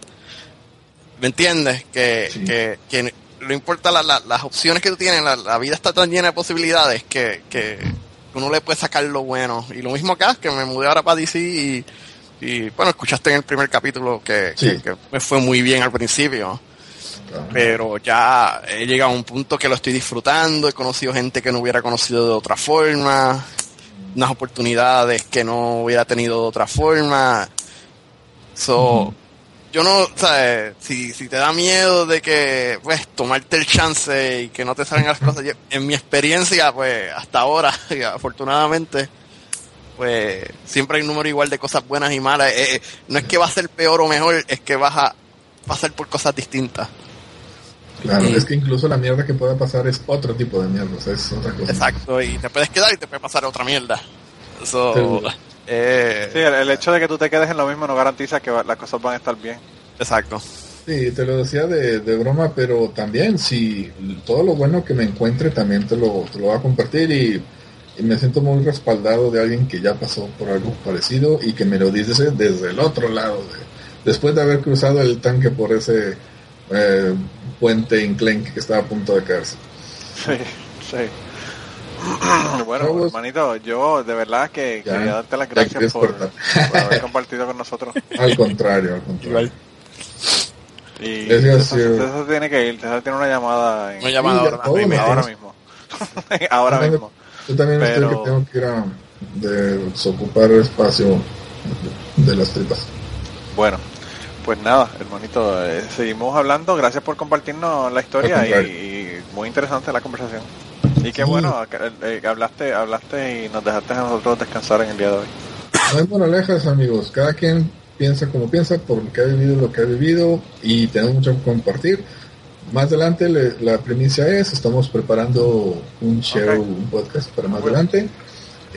¿me entiendes? que, Sí. que, que no importa la- la- las opciones que tú tienes la, vida está tan llena de posibilidades que, que uno le puede sacar lo bueno y lo mismo acá que me mudé ahora para DC y, y bueno escuchaste en el primer capítulo que, Sí. que- que me fue muy bien al principio pero ya he llegado a un punto que lo estoy disfrutando, he conocido gente que no hubiera conocido de otra forma, unas oportunidades que no hubiera tenido de otra forma. So, yo no, ¿sabes? Si, si te da miedo de que, pues, tomarte el chance y que no te salgan las cosas, yo- en mi experiencia, pues, hasta ahora, afortunadamente, pues, siempre hay un número igual de cosas buenas y malas. Eh, eh, no es que va a ser peor o mejor, es que vas a pasar por cosas distintas. Claro, Y- es que incluso la mierda que pueda pasar es otro tipo de mierda, o sea, es otra cosa. Exacto, y te puedes quedar y te puede pasar otra mierda. So, Seguro. eh, Sí, el, el hecho de que tú te quedes en lo mismo no garantiza que va- las cosas van a estar bien. exacto. Sí, te lo decía de, de broma, pero también si todo lo bueno que me encuentre también te lo, te lo voy a compartir y, y me siento muy respaldado de alguien que ya pasó por algo parecido y que me lo dice desde el otro lado, de- después de haber cruzado el tanque por ese eh, puente enclenque que estaba a punto de caerse. Sí, sí. bueno, hermanito, yo de verdad que Ya, quería darte las gracias por, haber compartido con nosotros. Al contrario, al contrario. Y. César tiene que ir, César tiene una llamada en- Una llamada Sí, ahora mismo. ahora mismo. ahora Ajá. mismo. Yo también Pero- estoy que tengo que ir a de desocupar espacio de las tripas. Bueno, pues nada, hermanito, eh, seguimos hablando. Gracias por compartirnos la historia y, muy interesante la conversación. Y qué Sí. bueno, eh, hablaste, hablaste y nos dejaste a nosotros descansar en el día de hoy. No hay moralejas, amigos. Cada quien piensa como piensa, por lo que ha vivido, lo que ha vivido, y tenemos mucho que compartir. Más adelante, le- la primicia es, estamos preparando un show, un podcast para más Bueno. adelante.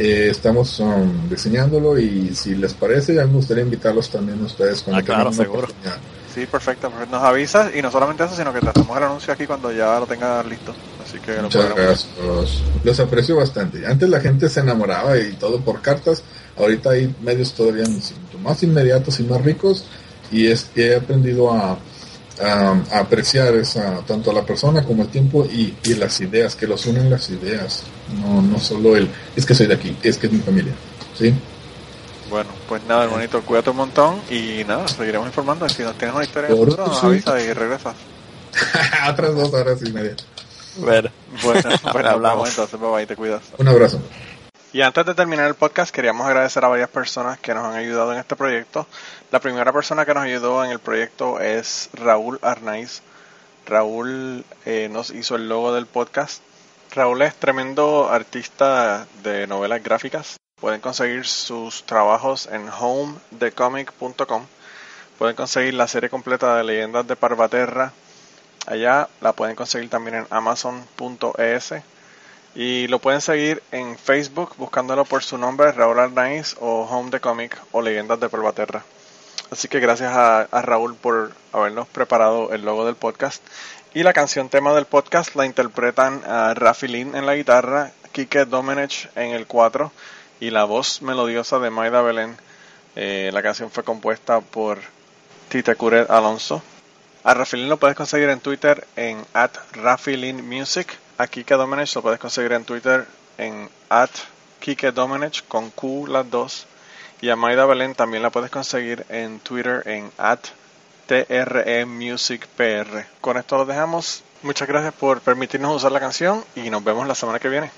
Eh, estamos um, diseñándolo y si les parece, ya me gustaría invitarlos también a ustedes cuando Ah, claro, tengan una seguro. oportunidad. Sí, perfecto. Nos avisas y no solamente eso, sino que te hacemos el anuncio aquí cuando ya lo tengas listo. Así que lo Muchas podremos- gracias. Los aprecio bastante. Antes la gente se enamoraba y todo por cartas. Ahorita hay medios todavía más inmediatos y más ricos. Y es, he aprendido a, a- a apreciar esa, tanto a la persona como el tiempo y, y las ideas, que los unen las ideas. No, no solo el, es que soy de aquí, es que es mi familia. ¿Sí? Bueno, pues nada, hermanito, cuídate un montón y nada, seguiremos informando. Si nos tienes una historia Por futura, nos sí. avisa y regresas. Otras dos horas y media. Bueno, Bueno, pues Hablamos. entonces, bye bye, te cuidas. Un abrazo. Y antes de terminar el podcast, queríamos agradecer a varias personas que nos han ayudado en este proyecto. La primera persona que nos ayudó en el proyecto es Raúl Arnaiz. Raúl eh, nos hizo el logo del podcast. Raúl es tremendo artista de novelas gráficas. Pueden conseguir sus trabajos en homedecomic.com. Pueden conseguir la serie completa de Leyendas de Parvaterra. Allá la pueden conseguir también en amazon.es. Y lo pueden seguir en Facebook buscándolo por su nombre, Raúl Arnaiz o Home the Comic o Leyendas de Pervaterra. Así que gracias a, Raúl por habernos preparado el logo del podcast. Y la canción tema del podcast la interpretan a Rafi Lin en la guitarra, Kike Domenech en el 4 y la voz melodiosa de Maida Belén. Eh, la canción fue compuesta por Tite Curet Alonso. A Rafilin lo puedes conseguir en Twitter en at Music. A Kike Domenech lo puedes conseguir en Twitter en at Kike Domenech con Q las dos. Y a Maida Belén también la puedes conseguir en Twitter en at TRE Music PR. Con esto lo dejamos. Muchas gracias por permitirnos usar la canción y nos vemos la semana que viene.